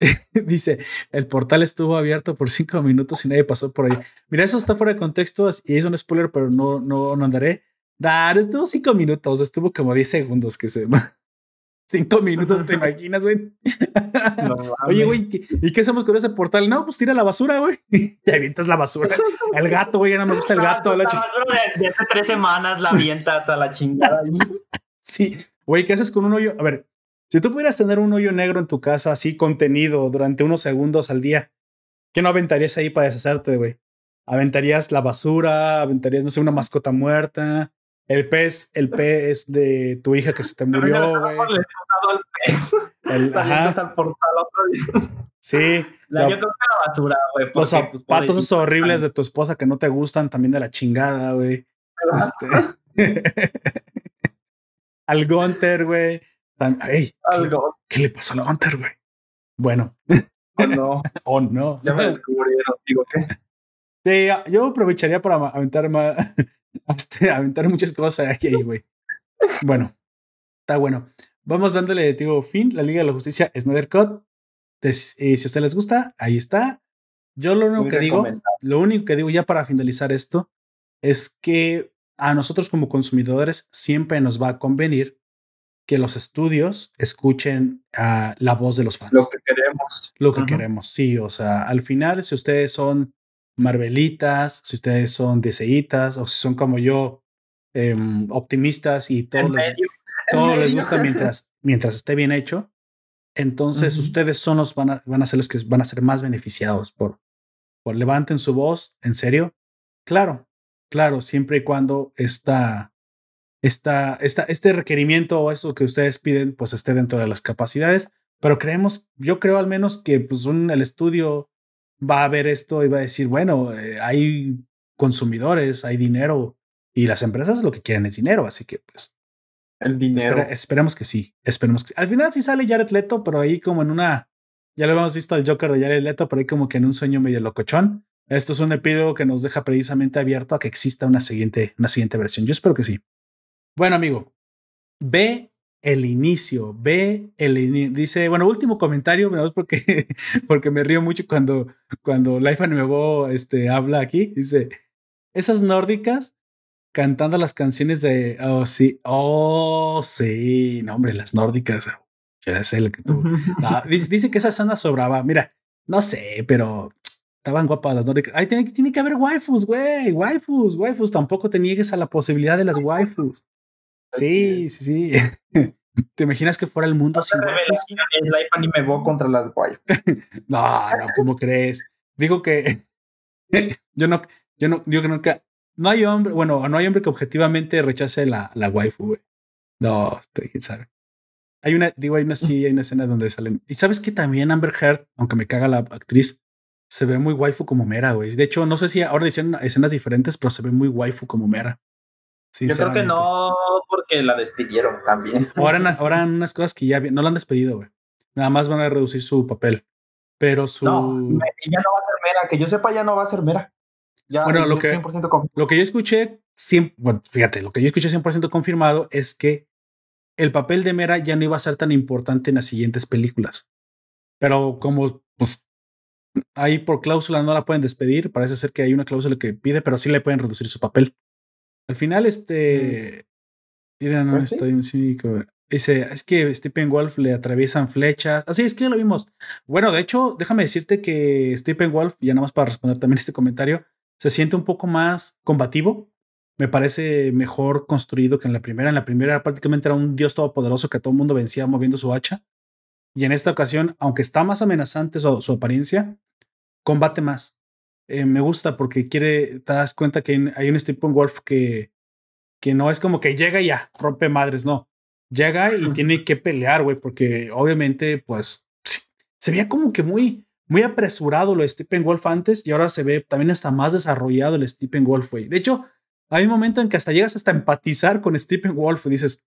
(laughs) dice, el portal estuvo abierto por cinco minutos y nadie pasó por ahí. Mira, eso está fuera de contexto y es un spoiler, pero no, no, no andaré. Dar, estuvo cinco minutos, estuvo como 10 segundos que se... (laughs) Cinco minutos, (laughs) ¿te imaginas, güey? No (laughs) Oye, güey, ¿qué- ¿y qué hacemos con ese portal? No, pues tira la basura, güey. (laughs) Y avientas la basura. El gato, güey, ya no me gusta el gato. la chi- basura de, de hace tres semanas la avientas a la chingada. Sí, güey, ¿qué haces con un hoyo? A ver, si tú pudieras tener un hoyo negro en tu casa así contenido durante unos segundos al día, ¿qué no aventarías ahí para deshacerte, güey? ¿Aventarías la basura? ¿Aventarías, no sé, una mascota muerta? El pez, el pez de tu hija que se te murió, güey. Le he dado al pez. El- ajá, al portal otro día. sí. La- la- Yo creo que la basura, güey. los pues, zapatos esos horribles de tu esposa que no te gustan, también de la chingada, güey. Este. (laughs) al Gunter, güey. Ey, ¿qué, qué le pasó al Gunter, güey? Bueno, Oh, no. (laughs) o no. Ya me descubrieron. Digo, ¿qué? Sí, a- yo aprovecharía para aventar más, (laughs) este, aventar muchas cosas aquí, ahí, güey. Bueno, está bueno. Vamos dándole, digo, fin. La Liga de la Justicia, Snyder Cut. Eh, si a ustedes les gusta, ahí está. Yo lo único Muy que digo, lo único que digo ya para finalizar esto es que a nosotros como consumidores siempre nos va a convenir que los estudios escuchen a la voz de los fans Lo que queremos. lo que Ujú. queremos. Sí, o sea, al final, si ustedes son Marvelitas, si ustedes son DCitas, o si son como yo, em, optimistas y todo En les, medio. todo (laughs) en les gusta mientras, mientras esté bien hecho, entonces ustedes son los van a, van a ser los que van a ser más beneficiados por, por levanten su voz, en serio. Claro, claro, siempre y cuando esta, esta, esta, este requerimiento o eso que ustedes piden, pues esté dentro de las capacidades. Pero creemos, yo creo al menos que pues un, el estudio va a ver esto y va a decir, bueno, eh, hay consumidores, hay dinero y las empresas lo que quieren es dinero, así que pues El dinero. esperemos que sí, esperemos que sí. Al final sí sale Jared Leto, pero ahí como en una, ya lo hemos visto al Joker de Jared Leto, pero ahí como que en un sueño medio locochón. Esto es un epílogo que nos deja precisamente abierto a que exista una siguiente, una siguiente versión. Yo espero que sí. Bueno, amigo, ve el inicio, ve el ini- dice, bueno, último comentario, porque, (laughs) porque me río mucho cuando, cuando Life Nuevo este, habla aquí. Dice, esas nórdicas cantando las canciones de, oh, sí, oh, sí, no, hombre, las nórdicas, ya sé lo que tú. No, (laughs) dice, dice que esa sana sobraba. Mira, no sé, pero estaban guapas las nórdicas. Ahí tiene, tiene que haber waifus, güey, waifus, waifus. Tampoco te niegues a la posibilidad de las waifus. Sí, sí, sí. (laughs) ¿Te imaginas que fuera el mundo sin waifus? En Life Anime Bo contra las guay. (laughs) No, no, ¿cómo crees? Digo que (laughs) yo no, yo no, digo que nunca, no hay hombre, bueno, no hay hombre que objetivamente rechace la, la waifu, güey. No, este, quién sabe. Hay una, digo, hay una, sí, hay una escena donde salen. Y sabes que también Amber Heard, aunque me caga la actriz, se ve muy waifu como Mera, güey. De hecho, no sé si ahora hicieron escenas diferentes, pero se ve muy waifu como Mera. Yo creo que no, porque la despidieron también. (laughs) Ahora, ahora unas cosas que ya no la han despedido, güey. Nada más van a reducir su papel. Pero su. No, ya no va a ser mera. Que yo sepa, ya no va a ser mera. Ya Bueno, lo que- 100% Lo que yo escuché, cien- bueno, fíjate, lo que yo escuché 100% confirmado es que el papel de Mera ya no iba a ser tan importante en las siguientes películas. Pero como, pues, ahí por cláusula no la pueden despedir, parece ser que hay una cláusula que pide, pero sí le pueden reducir su papel. Al final, este... Mira, no sí. estoy... sí, dice, es que Stephen Wolf le atraviesan flechas. Así es que ya lo vimos. Bueno, de hecho, déjame decirte que Stephen Wolf, ya nada más para responder también este comentario, se siente un poco más combativo. Me parece mejor construido que en la primera. En la primera prácticamente era un dios todopoderoso que a todo el mundo vencía moviendo su hacha. Y en esta ocasión, aunque está más amenazante su, su apariencia, combate más. Eh, me gusta porque quiere, te das cuenta que hay- un Stephen Wolf que, que no es como que llega y ya, rompe madres, no. Llega y tiene que pelear, güey, porque obviamente, pues, se veía como que muy, muy apresurado lo de Stephen Wolf antes y ahora se ve también hasta más desarrollado el Stephen Wolf, güey. De hecho, hay un momento en que hasta llegas hasta empatizar con Stephen Wolf y dices,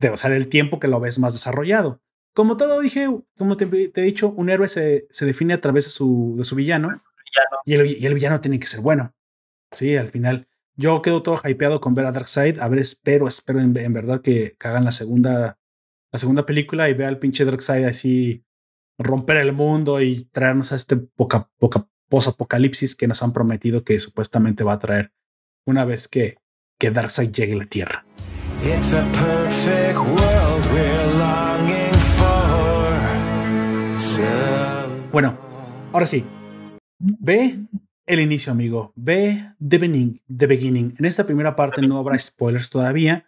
de, o sea, del tiempo que lo ves más desarrollado. Como todo dije, como te, te he dicho, un héroe se, se define a través de su, de su villano y el, y el villano tiene que ser bueno. Sí, al final. Yo quedo todo hypeado con ver a Darkseid. A ver, espero, espero en, en verdad que, que hagan la segunda, la segunda película y vea al pinche Darkseid así romper el mundo y traernos a este poca, poca post-apocalipsis que nos han prometido que supuestamente va a traer una vez que, que Darkseid llegue a la Tierra. It's a perfect world we're longing for. So Bueno, ahora sí. Ve el inicio, amigo. Ve The Beginning. The beginning. En esta primera parte no habrá spoilers todavía.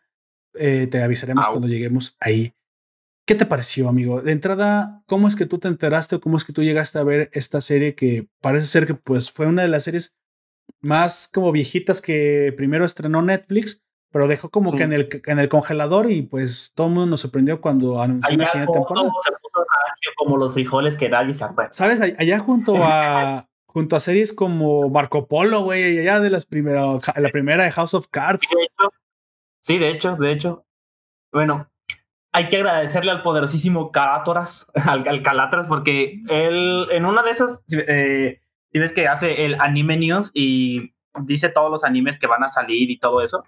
Eh, te avisaremos Au. cuando lleguemos ahí. ¿Qué te pareció, amigo? De entrada, ¿cómo es que tú te enteraste o cómo es que tú llegaste a ver esta serie que parece ser que pues fue una de las series más como viejitas que primero estrenó Netflix, pero dejó como Sí. que en el, en el congelador y pues todo el mundo nos sorprendió cuando anunció la siguiente temporada. todo se puso rancio como los frijoles que nadie se acuerda. ¿Sabes? All- Allá junto a (laughs) junto a series como Marco Polo, güey, allá de las primeras, la primera de House of Cards. Sí, de hecho, sí, de hecho, de hecho. Bueno, hay que agradecerle al poderosísimo Carátoras, (laughs) al, al Calatras, porque él en una de esas, eh, si ves que hace el anime news y dice todos los animes que van a salir y todo eso.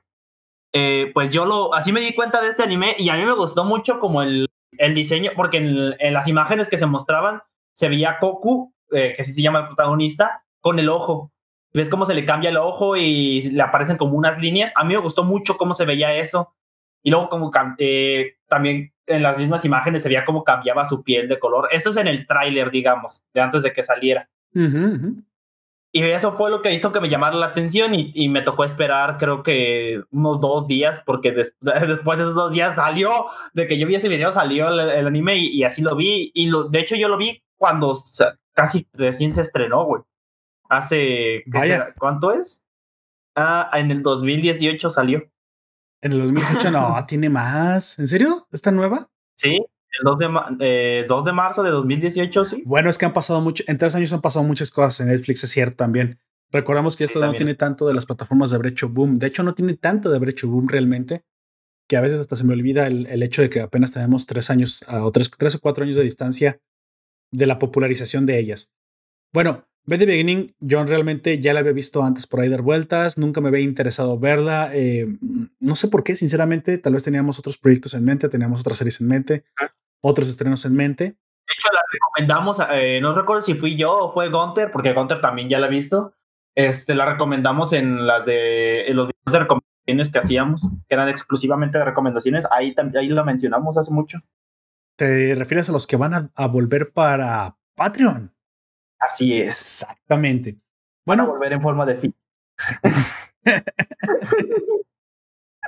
Eh, pues yo lo, así me di cuenta de este anime y a mí me gustó mucho como el, el diseño, porque en, en las imágenes que se mostraban se veía Goku, eh, que así se llama el protagonista, con el ojo. Ves cómo se le cambia el ojo y le aparecen como unas líneas. A mí me gustó mucho cómo se veía eso. Y luego como eh, también en las mismas imágenes se veía cómo cambiaba su piel de color. Esto es en el tráiler, digamos, de antes de que saliera. Ujú. Y eso fue lo que hizo que me llamara la atención y, y me tocó esperar creo que unos dos días porque des- (laughs) después de esos dos días salió, de que yo vi ese video salió el, el anime y, y así lo vi. Y lo, de hecho yo lo vi cuando casi recién se estrenó, güey. Hace. ¿cuánto es? Ah, en el 2018 salió. En el 2018 no, (laughs) tiene más. ¿En serio? ¿Está nueva? Sí, el 2 de, eh, 2 de marzo de 2018, sí. Bueno, es que han pasado mucho, en tres años han pasado muchas cosas en Netflix, es cierto también. Recordamos que Sí, esto no tiene tanto de las plataformas de Brecho Boom. De hecho, no tiene tanto de Brecho Boom realmente, que a veces hasta se me olvida el, el hecho de que apenas tenemos tres años ah, o tres, tres o cuatro años de distancia de la popularización de ellas. Bueno, Bad the Beginning, yo realmente ya la había visto antes por ahí dar vueltas, nunca me había interesado verla. eh, no sé por qué, sinceramente, tal vez teníamos otros proyectos en mente, teníamos otras series en mente, otros estrenos en mente. De hecho, la recomendamos, eh, no recuerdo si fui yo o fue Gunter, porque Gunter también ya la ha visto. Este, la recomendamos en las de en los videos de recomendaciones que hacíamos, que eran exclusivamente de recomendaciones. Ahí también ahí la mencionamos hace mucho. ¿Te refieres a los que van a, a volver para Patreon? Así es. Exactamente. Bueno, volver en forma de fit. (laughs)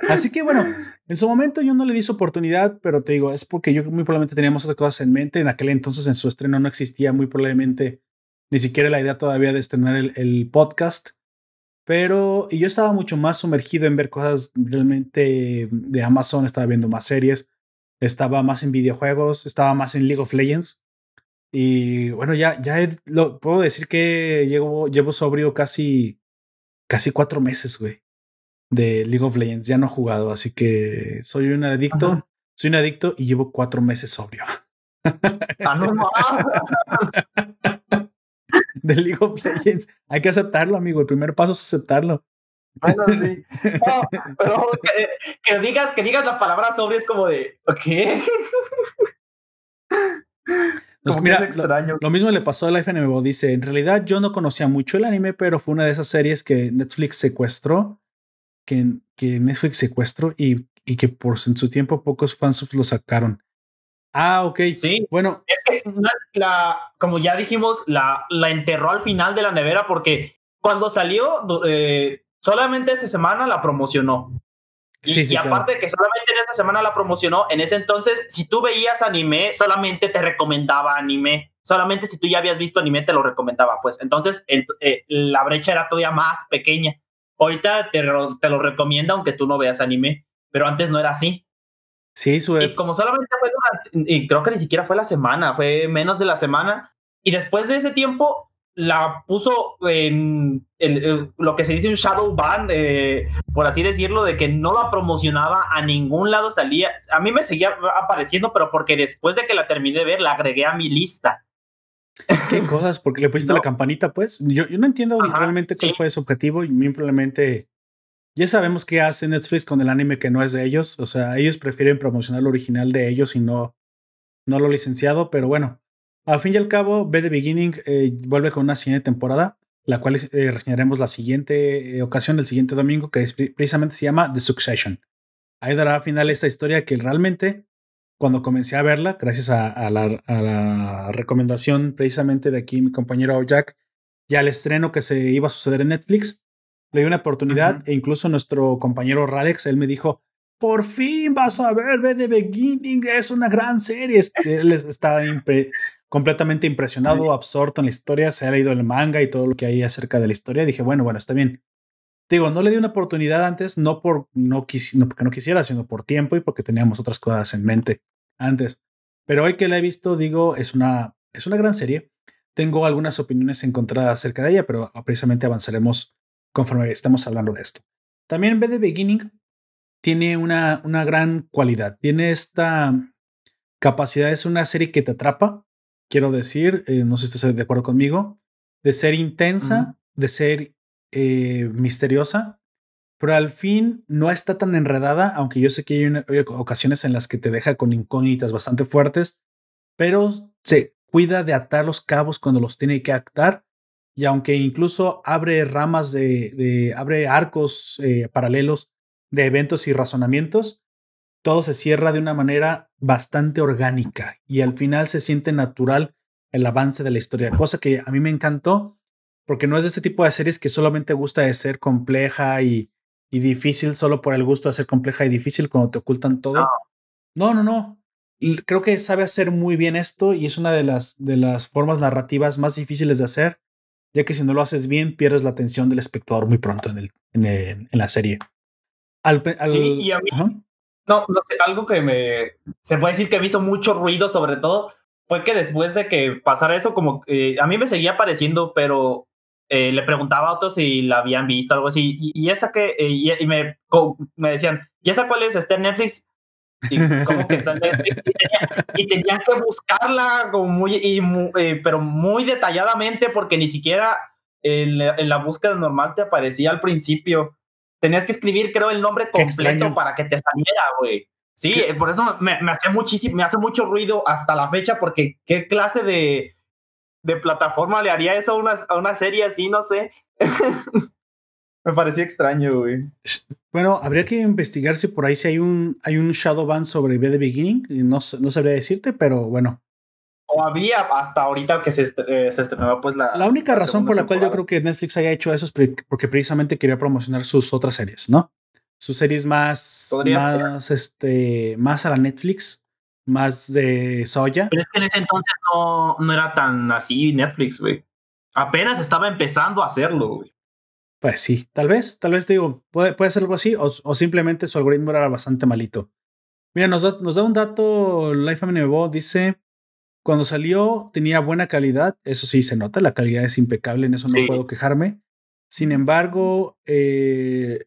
así que bueno, en su momento yo no le di su oportunidad, pero te digo, es porque yo muy probablemente teníamos otras cosas en mente. En aquel entonces, en su estreno, no existía muy probablemente ni siquiera la idea todavía de estrenar el, podcast. Pero, y yo estaba mucho más sumergido en ver cosas realmente de Amazon, estaba viendo más series, estaba más en videojuegos, estaba más en League of Legends. Y bueno, ya, ya lo, puedo decir que llevo, llevo sobrio casi, casi cuatro meses, güey, de League of Legends. Ya no he jugado, así que soy un adicto, Ajá. soy un adicto y llevo cuatro meses sobrio. Ah, (laughs) de League of Legends. Hay que aceptarlo, amigo. El primer paso es aceptarlo. Bueno, sí. No, (laughs) pero que, que digas, que digas la palabra sobre es como de, que mira. Lo mismo le pasó a Life NMO. Dice, en realidad yo no conocía mucho el anime, pero fue una de esas series que Netflix secuestró, que, que Netflix secuestró y, y que por en su tiempo pocos fans lo sacaron. Ah, ok. Sí, Bueno, es que la, como ya dijimos, la, la enterró al final de la nevera porque cuando salió, eh, solamente esa semana la promocionó. Y, sí, sí, y claro. aparte de que solamente en esa semana la promocionó, en ese entonces, si tú veías anime, solamente te recomendaba anime. Solamente si tú ya habías visto anime, te lo recomendaba. Pues entonces ent- eh, la brecha era todavía más pequeña. Ahorita te, lo- te lo recomienda aunque tú no veas anime, pero antes no era así. Sí, su Y como solamente fue durante, y creo que ni siquiera fue la semana, fue menos de la semana. Y después de ese tiempo la puso en el- lo que se dice un shadow ban, eh, por así decirlo, de que no la promocionaba a ningún lado salía. A mí me seguía apareciendo, pero porque después de que la terminé de ver, la agregué a mi lista. ¿Qué cosas? Porque le pusiste No. la campanita, pues. Yo, yo no entiendo Ajá, realmente cuál sí. fue su objetivo y simplemente ya sabemos qué hace Netflix con el anime que no es de ellos. O sea, ellos prefieren promocionar lo original de ellos y no, no lo licenciado. Pero bueno, al fin y al cabo, B The Beginning eh, vuelve con una siguiente temporada, la cual eh, reseñaremos la siguiente eh, ocasión, el siguiente domingo, que es pre- precisamente se llama The Succession. Ahí dará final esta historia que realmente cuando comencé a verla, gracias a, a la, a la recomendación precisamente de aquí mi compañero Jack, y al estreno que se iba a suceder en Netflix, le di una oportunidad e incluso nuestro compañero Ralex, él me dijo, por fin vas a ver ve The Beginning, es una gran serie. Este, él es- está impre- completamente impresionado, Sí. absorto en la historia, se ha leído el manga y todo lo que hay acerca de la historia. Dije, bueno, bueno, está bien. Digo, no le di una oportunidad antes, no por no, no porque no quisiera, sino por tiempo y porque teníamos otras cosas en mente antes. Pero hoy que la he visto, digo, es una, es una gran serie. Tengo algunas opiniones encontradas acerca de ella, pero precisamente avanzaremos conforme estemos hablando de esto. También B The Beginning tiene una, una gran cualidad. Tiene esta capacidad de ser una serie que te atrapa. Quiero decir, eh, no sé si estás de acuerdo conmigo, de ser intensa, de ser eh, misteriosa, pero al fin no está tan enredada, aunque yo sé que hay, ocasiones en las que te deja con incógnitas bastante fuertes, pero se cuida de atar los cabos cuando los tiene que atar y aunque incluso abre ramas de, de abre arcos eh, paralelos de eventos y razonamientos, todo se cierra de una manera bastante orgánica y al final se siente natural el avance de la historia, cosa que a mí me encantó porque no es de este tipo de series que solamente gusta de ser compleja y, y difícil solo por el gusto de ser compleja y difícil cuando te ocultan todo. No, no, no. Creo que sabe hacer muy bien esto y es una de las, de las formas narrativas más difíciles de hacer, ya que si no lo haces bien pierdes la atención del espectador muy pronto en, el, en, el- en la serie. Al, pe- al- Sí, y a mí- Ajá. No, no sé, algo que me. Se puede decir que me hizo mucho ruido, sobre todo, fue que después de que pasara eso, como eh, a mí me seguía apareciendo, pero eh, le preguntaba a otros si la habían visto, algo así, y, y esa que. eh, y, y me, me decían, ¿y esa cuál es? ¿Está en Netflix? Y como que está en Netflix. Y, tenía- tenían que buscarla, como muy, y eh, pero muy detalladamente, porque ni siquiera en la, en la búsqueda normal te aparecía al principio. Tenías que escribir, creo, el nombre completo para que te saliera, güey. Sí, ¿Qué? por eso me, me hace muchísimo, me hace mucho ruido hasta la fecha, porque qué clase de, de plataforma le haría eso a una, a una serie así, no sé. (laughs) me parecía extraño, güey. Bueno, habría que investigar si por ahí si hay un, hay un shadow ban sobre B The Beginning. No, no sabría decirte, pero bueno. O había hasta ahorita que se, est- eh, se estrenó, pues la. La única la razón por la cual yo creo que Netflix haya hecho eso es porque precisamente quería promocionar sus otras series, ¿no? Sus series más, ser. más, este, más a la Netflix, más de Soya. Pero es que en ese entonces no, no era tan así Netflix, güey. Apenas estaba empezando a hacerlo, güey. Pues sí, tal vez, tal vez te digo, puede, puede ser algo así, o, o simplemente su algoritmo era bastante malito. Mira, nos da, nos da un dato, Life MNBO dice, cuando salió tenía buena calidad, eso sí se nota, la calidad es impecable, en eso no puedo quejarme. Sin embargo, eh,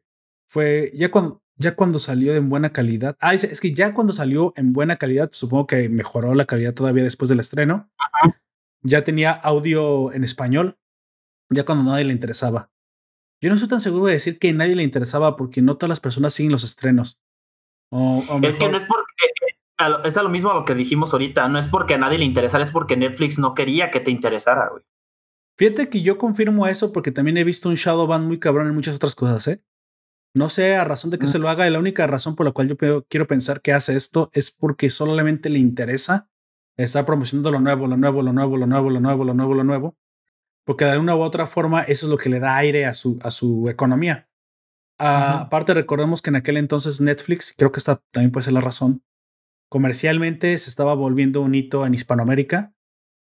fue ya cuando, ya cuando salió en buena calidad, ah, es que ya cuando salió en buena calidad, supongo que mejoró la calidad todavía después del estreno, ya tenía audio en español, ya cuando nadie le interesaba. Yo no estoy tan seguro de decir que nadie le interesaba porque no todas las personas siguen los estrenos. O, o Es que no es porque. a lo- Es a lo mismo a lo que dijimos ahorita. No es porque a nadie le interesara, es porque Netflix no quería que te interesara, güey. Fíjate que yo confirmo eso porque también he visto un Shadowban muy cabrón en muchas otras cosas, ¿eh? No sé a razón de que Mm. se lo haga y la única razón por la cual yo quiero pensar que hace esto es porque solamente le interesa estar promocionando lo nuevo, lo nuevo, lo nuevo, lo nuevo, lo nuevo, lo nuevo, lo nuevo. Porque de una u otra forma eso es lo que le da aire a su, a su economía. Ah, Ujú. Aparte recordemos que en aquel entonces Netflix, creo que esta también puede ser la razón, comercialmente se estaba volviendo un hito en Hispanoamérica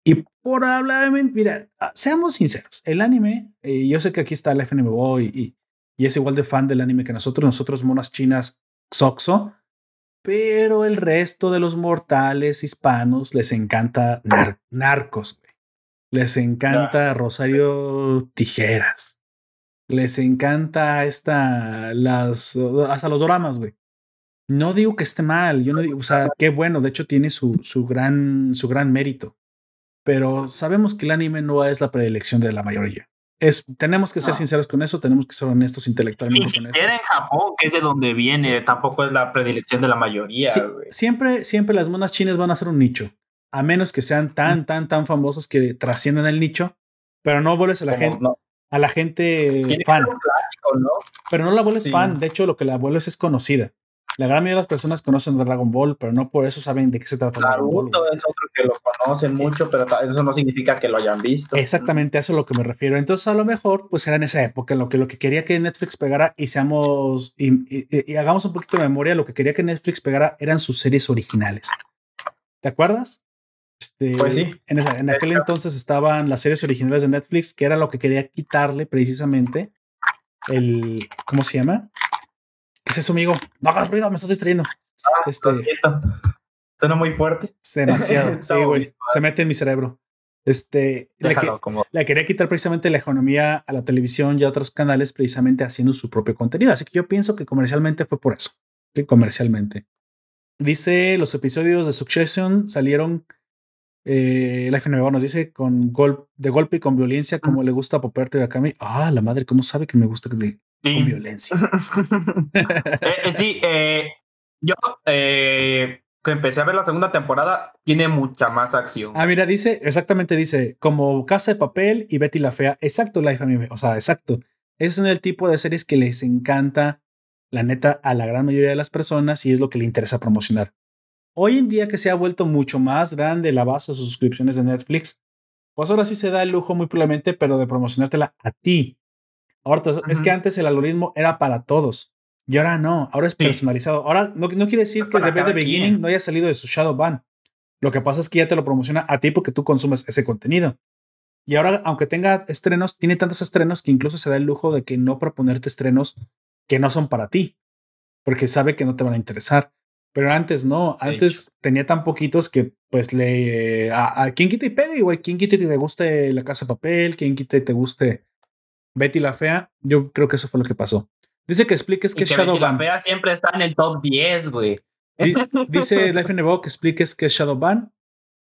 y probablemente, mira, ah, seamos sinceros, el anime, eh, yo sé que aquí está el FNM Boy y, y es igual de fan del anime que nosotros, nosotros monas chinas Xoxo, pero el resto de los mortales hispanos les encanta nar- narcos, güey. Les encanta Rosario Tijeras. Les encanta esta, las, hasta los dramas, güey. No digo que esté mal, yo no digo, o sea, qué bueno, de hecho tiene su, su gran, su gran mérito. Pero sabemos que el anime no es la predilección de la mayoría. Es, tenemos que ser No. sinceros con eso, tenemos que ser honestos intelectualmente con eso. en Japón, que es de donde viene, tampoco es la predilección de la mayoría, siempre, siempre las monas chinas van a ser un nicho, a menos que sean tan, tan, tan famosas que trasciendan el nicho, pero no vuelves a la Como, gente, no, a la gente fan, clásico, ¿no? pero no la vuelves Sí. fan. De hecho, lo que la vuelves es conocida. La gran mayoría de las personas conocen Dragon Ball, pero no por eso saben de qué se trata Dragon Ball. Naruto es otro que lo conocen mucho, pero eso no significa que lo hayan visto. Exactamente a eso es a lo que me refiero. Entonces, a lo mejor, pues era en esa época en lo que lo que quería que Netflix pegara y seamos y, y- y hagamos un poquito de memoria. Lo que quería que Netflix pegara eran sus series originales. ¿Te acuerdas? Este, Pues sí. En, esa- en aquel entonces estaban las series originales de Netflix, que era lo que quería quitarle precisamente el. ¿Cómo se llama? ¿Qué es eso, amigo? No hagas ruido, me estás distrayendo. Ah, este-. Suena muy fuerte. Es demasiado. (laughs) Sí, güey. Se mete en mi cerebro. Este. le Déjalo como. le quería quitar precisamente la economía a la televisión y a otros canales, precisamente haciendo su propio contenido. Así que yo pienso que comercialmente fue por eso. Sí, comercialmente. Dice: los episodios de Succession salieron. Eh, la FNBO nos dice con gol de golpe y con violencia, como le gusta a Poperte de Akami. Ah, la madre, ¿cómo sabe que me gusta que le- con violencia? (laughs) Eh, eh, sí, eh, yo eh, que empecé a ver la segunda temporada, tiene mucha más acción. Ah, mira, dice, exactamente dice, como Casa de Papel y Betty la Fea. Exacto, Life Anime. O sea, exacto. Ese es el tipo de series que les encanta, la neta, a la gran mayoría de las personas y es lo que le interesa promocionar. Hoy en día que se ha vuelto mucho más grande la base de sus suscripciones de Netflix, pues ahora sí se da el lujo muy probablemente, pero de promocionártela a ti. Ahorita es que antes el algoritmo era para todos y ahora no, ahora es Sí. personalizado. Ahora no, no quiere decir que para cada The Beginning quien. no haya salido de su shadow ban. Lo que pasa es que ya te lo promociona a ti porque tú consumes ese contenido. Y ahora, aunque tenga estrenos, tiene tantos estrenos que incluso se da el lujo de que no proponerte estrenos que no son para ti, porque sabe que no te van a interesar. Pero antes no, De antes tenía tan poquitos que pues le... A, a quien quite y pegue, güey, quien quite y te guste La Casa de Papel, quien quite y te guste Betty la Fea, yo creo que eso fue lo que pasó. Dice que expliques es que Betty la Shadowban. Fea siempre está en el top 10, güey. Di- (laughs) Dice Life Nebo que expliques qué es Shadowban.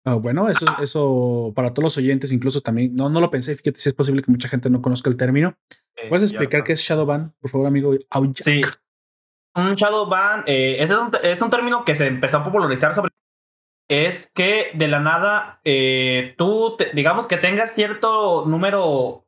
Ah, bueno, eso, eso para todos los oyentes, incluso también, no, no lo pensé, fíjate si es posible que mucha gente no conozca el término. ¿Puedes explicar qué es Shadowban, por favor, amigo? Sí. Un shadow ban eh, es, un, es un término que se empezó a popularizar sobre. Es que de la nada eh, tú, te- digamos que tengas cierto número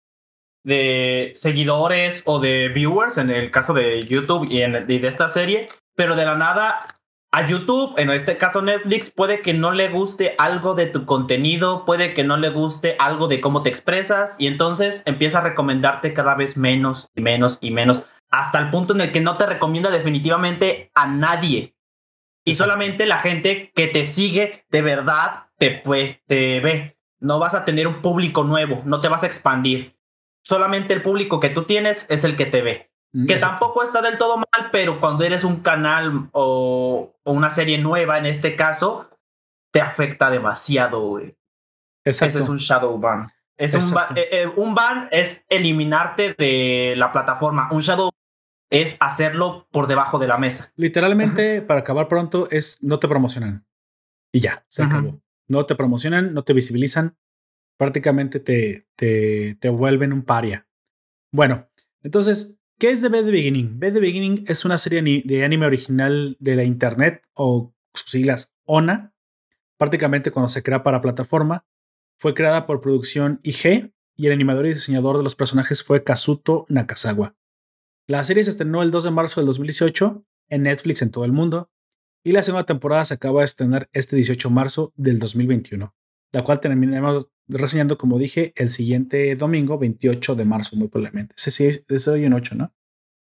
de seguidores o de viewers, en el caso de YouTube y, en, y de esta serie, pero de la nada a YouTube, en este caso Netflix, puede que no le guste algo de tu contenido, puede que no le guste algo de cómo te expresas y entonces empieza a recomendarte cada vez menos y menos y menos hasta el punto en el que no te recomienda definitivamente a nadie. Y solamente la gente que te sigue de verdad te, pue- te ve. No vas a tener un público nuevo, no te vas a expandir. Solamente el público que tú tienes es el que te ve. Que Exacto. tampoco está del todo mal, pero cuando eres un canal o, o una serie nueva en este caso, te afecta demasiado, güey. Exacto. Ese es un shadow ban. Es un, ba- Exacto. eh, eh, un ban es eliminarte de la plataforma. Un shadow es hacerlo por debajo de la mesa. Literalmente, para acabar pronto, es no te promocionan. Y ya, se Ajá. acabó. No te promocionan, no te visibilizan. Prácticamente te, te, te vuelven un paria. Bueno, entonces, ¿qué es The Bad Beginning? Bad The Beginning es una serie de anime original de la internet o sus siglas ONA, prácticamente cuando se crea para plataforma. Fue creada por producción IG y el animador y diseñador de los personajes fue Kazuto Nakazawa. La serie se estrenó el 2 de marzo del 2018 en Netflix en todo el mundo y la segunda temporada se acaba de estrenar este 18 de marzo del 2021, la cual terminaremos reseñando, como dije, el siguiente domingo, 28 de marzo, muy probablemente. Ese sí, ese hoy en 8, ¿no?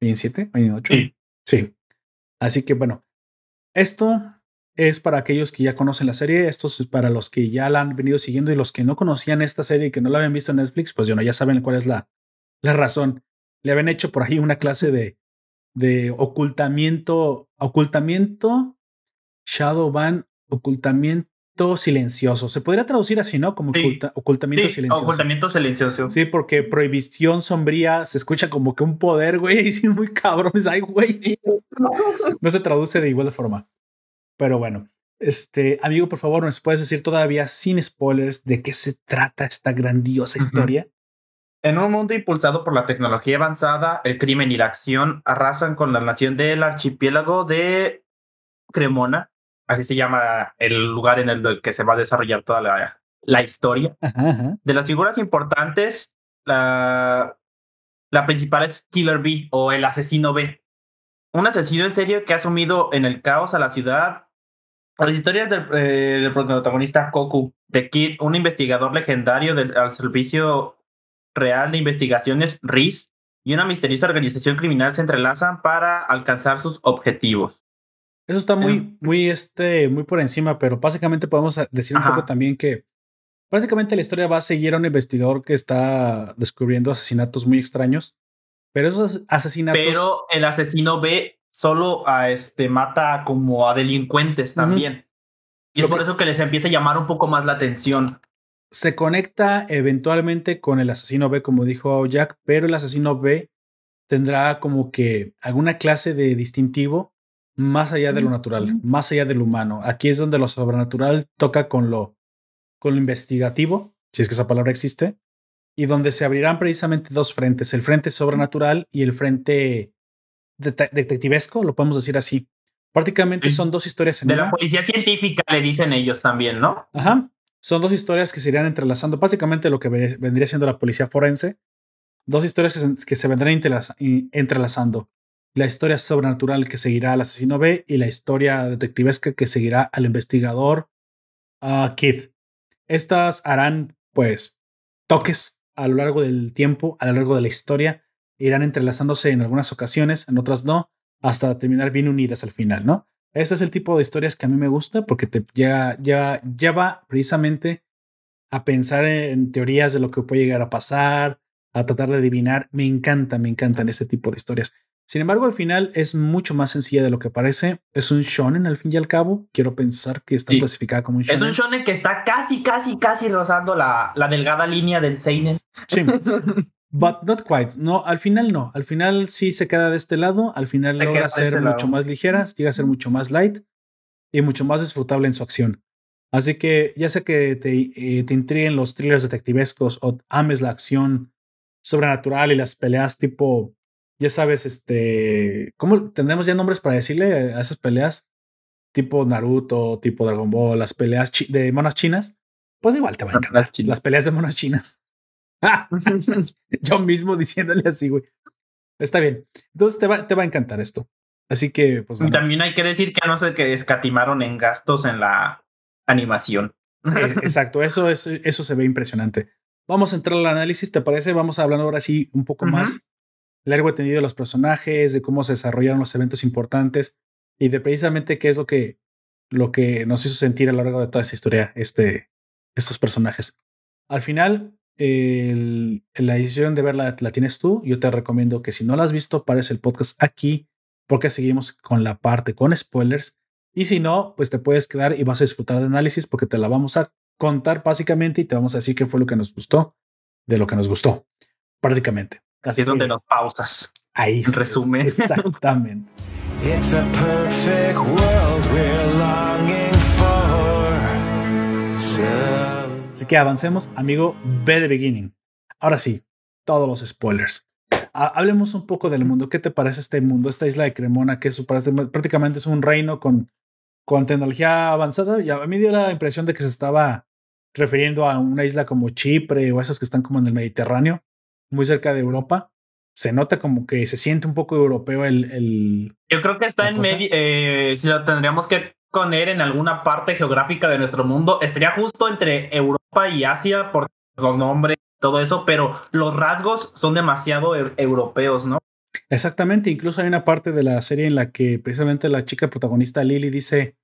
¿Hoy en 7? ¿Hoy en 8? Sí. Sí. Así que bueno, esto es para aquellos que ya conocen la serie, esto es para los que ya la han venido siguiendo y los que no conocían esta serie y que no la habían visto en Netflix, pues bueno, ya saben cuál es la, la razón. Le habían hecho por ahí una clase de, de ocultamiento, ocultamiento, shadow ban, ocultamiento silencioso. Se podría traducir así, ¿no? Como Sí. oculta- ocultamiento Sí, silencioso. ocultamiento silencioso. Sí, porque prohibición sombría se escucha como que un poder, güey, (laughs) y sí, muy cabrón. Es, Ay, güey. (laughs) No se traduce de igual forma. Pero bueno, este amigo, por favor, ¿nos puedes decir todavía sin spoilers de qué se trata esta grandiosa historia? En un mundo impulsado por la tecnología avanzada, el crimen y la acción arrasan con la nación del archipiélago de Cremona. Así se llama el lugar en el que se va a desarrollar toda la, la historia. Ajá, ajá. De las figuras importantes, la, la principal es Killer B o el asesino B. Un asesino en serio que ha sumido en el caos a la ciudad. Las historias del, eh, del protagonista Koku, de Kid, un investigador legendario del al servicio real de investigaciones RIS y una misteriosa organización criminal se entrelazan para alcanzar sus objetivos. Eso está muy, muy, este, muy por encima, pero básicamente podemos decir un poco también que básicamente la historia va a seguir a un investigador que está descubriendo asesinatos muy extraños, pero esos asesinatos Pero el asesino B solo a este, mata como a delincuentes también. Y Lo es por que- eso que les empieza a llamar un poco más la atención. se conecta eventualmente con el asesino B, como dijo Jack, pero el asesino B tendrá como que alguna clase de distintivo más allá de lo natural, más allá del humano. Aquí es donde lo sobrenatural toca con lo, con lo investigativo, si es que esa palabra existe, y donde se abrirán precisamente dos frentes, el frente sobrenatural y el frente dete- detectivesco, lo podemos decir así. Prácticamente Sí. son dos historias en De una. la policía científica le dicen ellos también, ¿no? Ajá. Son dos historias que se irán entrelazando, básicamente lo que ve- vendría siendo la policía forense. Dos historias que se, que se vendrán entrelazando. La historia sobrenatural que seguirá al asesino B y la historia detectivesca que seguirá al investigador ah, Kid. Estas harán, pues, toques a lo largo del tiempo, a lo largo de la historia. Irán entrelazándose en algunas ocasiones, en otras no, hasta terminar bien unidas al final, ¿no? Ese es el tipo de historias que a mí me gusta porque te ya, ya, lleva precisamente a pensar en teorías de lo que puede llegar a pasar, a tratar de adivinar. Me encanta, me encantan este tipo de historias. Sin embargo, al final es mucho más sencilla de lo que parece. Es un shonen al fin y al cabo. Quiero pensar que está Sí. clasificada como un Es shonen. un shonen que está casi, casi, casi rozando la, la delgada línea del seinen. Sí, (laughs) but not quite. No, al final no. Al final sí se queda de este lado. Al final Se logra ser mucho más ligera, llega a ser mucho más light y mucho más disfrutable en su acción. Así que ya sea que te, eh, te intriguen los thrillers detectivescos o ames la acción sobrenatural y las peleas tipo, ya sabes, este, ¿cómo tendremos ya nombres para decirle a esas peleas? Tipo Naruto, tipo Dragon Ball, las peleas chi- de monas chinas. Pues igual te va a encantar. Las peleas de monas chinas. (laughs) (laughs) Yo mismo diciéndole así, güey. Está bien. Entonces te va, te va a encantar esto. Así que, pues bueno, También hay que decir que no sé que escatimaron en gastos en la animación. eh, (laughs) exacto. Eso, es, eso se ve impresionante. Vamos a entrar al análisis, ¿te parece? Vamos a hablar ahora sí un poco más largo y tendido de los personajes, de cómo se desarrollaron los eventos importantes y de precisamente qué es lo que, lo que nos hizo sentir a lo largo de toda esta historia, este, estos personajes. Al final, la decisión de verla la tienes tú. Yo te recomiendo que si no la has visto, pares el podcast aquí porque seguimos con la parte con spoilers. Y si no, pues te puedes quedar y vas a disfrutar de análisis porque te la vamos a contar básicamente y te vamos a decir qué fue lo que nos gustó de lo que nos gustó, prácticamente. Así es donde nos pausas. ahí en resumen. Exactamente. (laughs) It's a perfect world we're longing for. So Así que avancemos, amigo, ve the beginning. Ahora sí, todos los spoilers. hablemos un poco del mundo. ¿Qué te parece este mundo, esta isla de Cremona, que es, prácticamente es un reino con, con tecnología avanzada? Y a mí dio la impresión de que se estaba refiriendo a una isla como Chipre o esas que están como en el Mediterráneo, muy cerca de Europa. Se nota como que se siente un poco europeo el. el Yo creo que está en medio. Eh, si lo tendríamos que poner en alguna parte geográfica de nuestro mundo, estaría justo entre Europa y Asia por los nombres, todo eso, pero los rasgos son demasiado europeos, ¿no? Exactamente, incluso hay una parte de la serie en la que precisamente la chica protagonista Lily dice,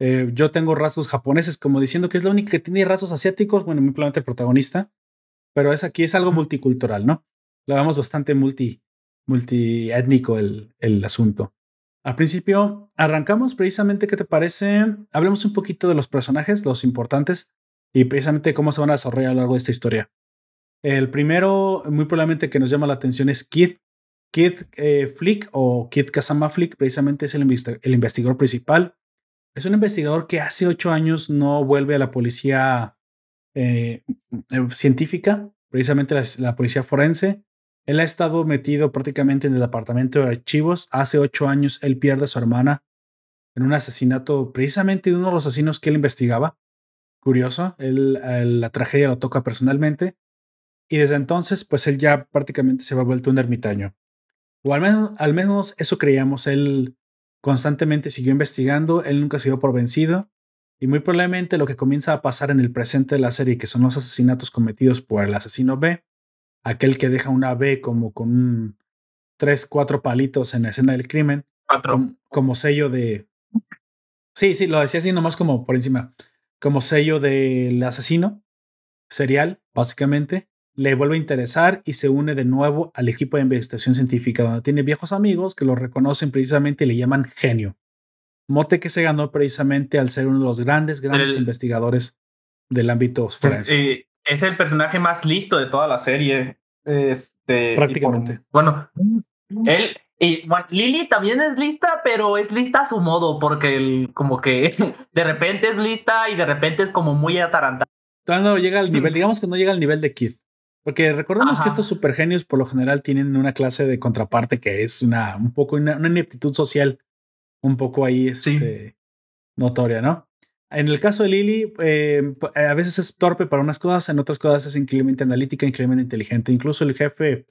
eh, yo tengo rasgos japoneses, como diciendo que es la única que tiene rasgos asiáticos, bueno, muy probablemente el protagonista, pero es aquí es algo multicultural, ¿no? Lo vemos bastante multi, multiétnico el, el asunto. Al principio, arrancamos precisamente, ¿qué te parece? Hablemos un poquito de los personajes, los importantes, y precisamente cómo se van a desarrollar a lo largo de esta historia. El primero, muy probablemente que nos llama la atención, es Kid. Kid eh, Flick o Kid Kazama Flick, precisamente es el, el investigador principal. Es un investigador que hace ocho años no vuelve a la policía eh, eh, científica, precisamente la, policía forense. Él ha estado metido prácticamente en el departamento de archivos. Hace ocho años él pierde a su hermana en un asesinato precisamente de uno de los asesinos que él investigaba. Curioso, él, la tragedia lo toca personalmente. Y desde entonces, pues él ya prácticamente se va vuelto un ermitaño. O al menos, al menos eso creíamos. Él Constantemente siguió investigando, él nunca se dio por vencido, y muy probablemente lo que comienza a pasar en el presente de la serie, que son los asesinatos cometidos por el asesino B, aquel que deja una B como con un tres, cuatro palitos en la escena del crimen, como, sello de... Sí, sí, lo decía así nomás como por encima, como sello del asesino serial, básicamente le vuelve a interesar y se une de nuevo al equipo de investigación científica, donde tiene viejos amigos que lo reconocen precisamente y le llaman genio. Mote que se ganó precisamente al ser uno de los grandes, grandes investigadores del ámbito forense. es el personaje más listo de toda la serie. Este, Prácticamente. bueno, él y bueno, Lily también es lista, pero es lista a su modo, porque como que (laughs) de repente es lista y de repente es como muy atarantada. No llega al nivel, digamos que no llega al nivel de Keith. Porque recordemos que estos supergenios por lo general tienen una clase de contraparte que es una un poco una, ineptitud social un poco ahí este, notoria, ¿no? En el caso de Lily, eh, a veces es torpe para unas cosas, en otras cosas es increíblemente analítica, increíblemente inteligente. Incluso el jefe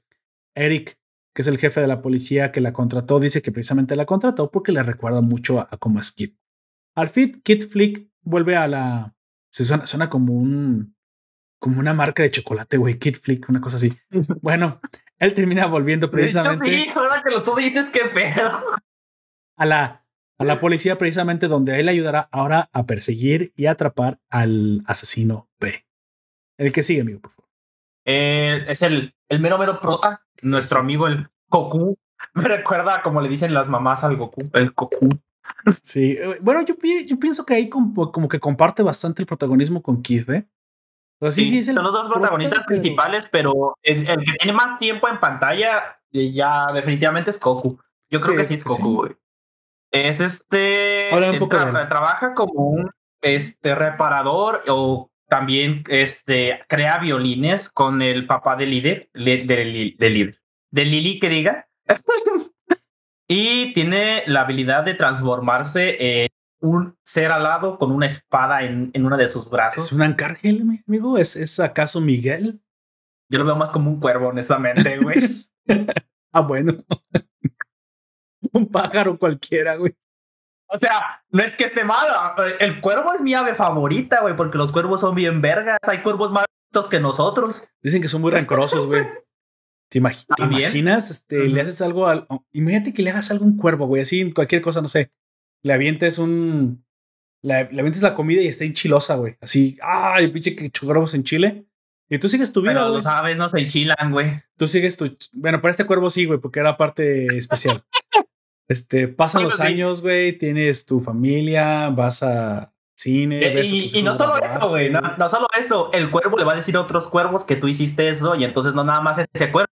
Eric, que es el jefe de la policía que la contrató, dice que precisamente la contrató porque le recuerda mucho a, cómo es Kid. Al fit, Kid Flick vuelve a la. Se suena como un como una marca de chocolate, güey, Kid Flick, una cosa así. (laughs) Bueno, él termina volviendo precisamente. sí, ahora que lo tú dices, qué pedo. A la, a la policía, precisamente donde él ayudará ahora a perseguir y atrapar al asesino B. El que sigue, amigo, por favor. Eh, es el, el mero mero prota, nuestro amigo el Goku. (laughs) Me recuerda como le dicen las mamás al Goku, el Goku. Sí, eh, bueno, yo, yo pienso que ahí como, como que comparte bastante el protagonismo con Kid, ¿eh? sí, son los dos protagonistas principales, pero el, que tiene más tiempo en pantalla eh, ya definitivamente es Goku. Yo creo que sí es Goku, Es este. trabaja como un este, reparador o también este, crea violines con el papá de líder, de, de, de, de Lili, que diga. (laughs) y tiene la habilidad de transformarse en un ser alado con una espada en, en uno de sus brazos. ¿Es un ancargel, amigo? ¿Es, ¿Es acaso Miguel? Yo lo veo más como un cuervo, honestamente, güey. (laughs) ah, bueno. Un pájaro cualquiera, güey. O sea, no es que esté mal. El cuervo es mi ave favorita, güey, porque los cuervos son bien vergas. Hay cuervos más que nosotros. Dicen que son muy rencorosos, güey. ¿Te, imaginas? Este, Le haces algo al. Imagínate que le hagas algo a un cuervo, güey, así, cualquier cosa, no sé le avientes un. Le, le avientes la comida y está enchilosa, güey. Así, ay, pinche que chocóramos en Chile. Y tú sigues tu vida, Pero los aves no se enchilan, güey. Tú sigues tu. Bueno, para este cuervo sí, güey, porque era parte especial. Este, pasan los años, güey, tienes tu familia, vas a cine. Ves y, y no solo eso, güey, no, no, solo eso. El cuervo le va a decir a otros cuervos que tú hiciste eso y entonces no nada más ese cuervo.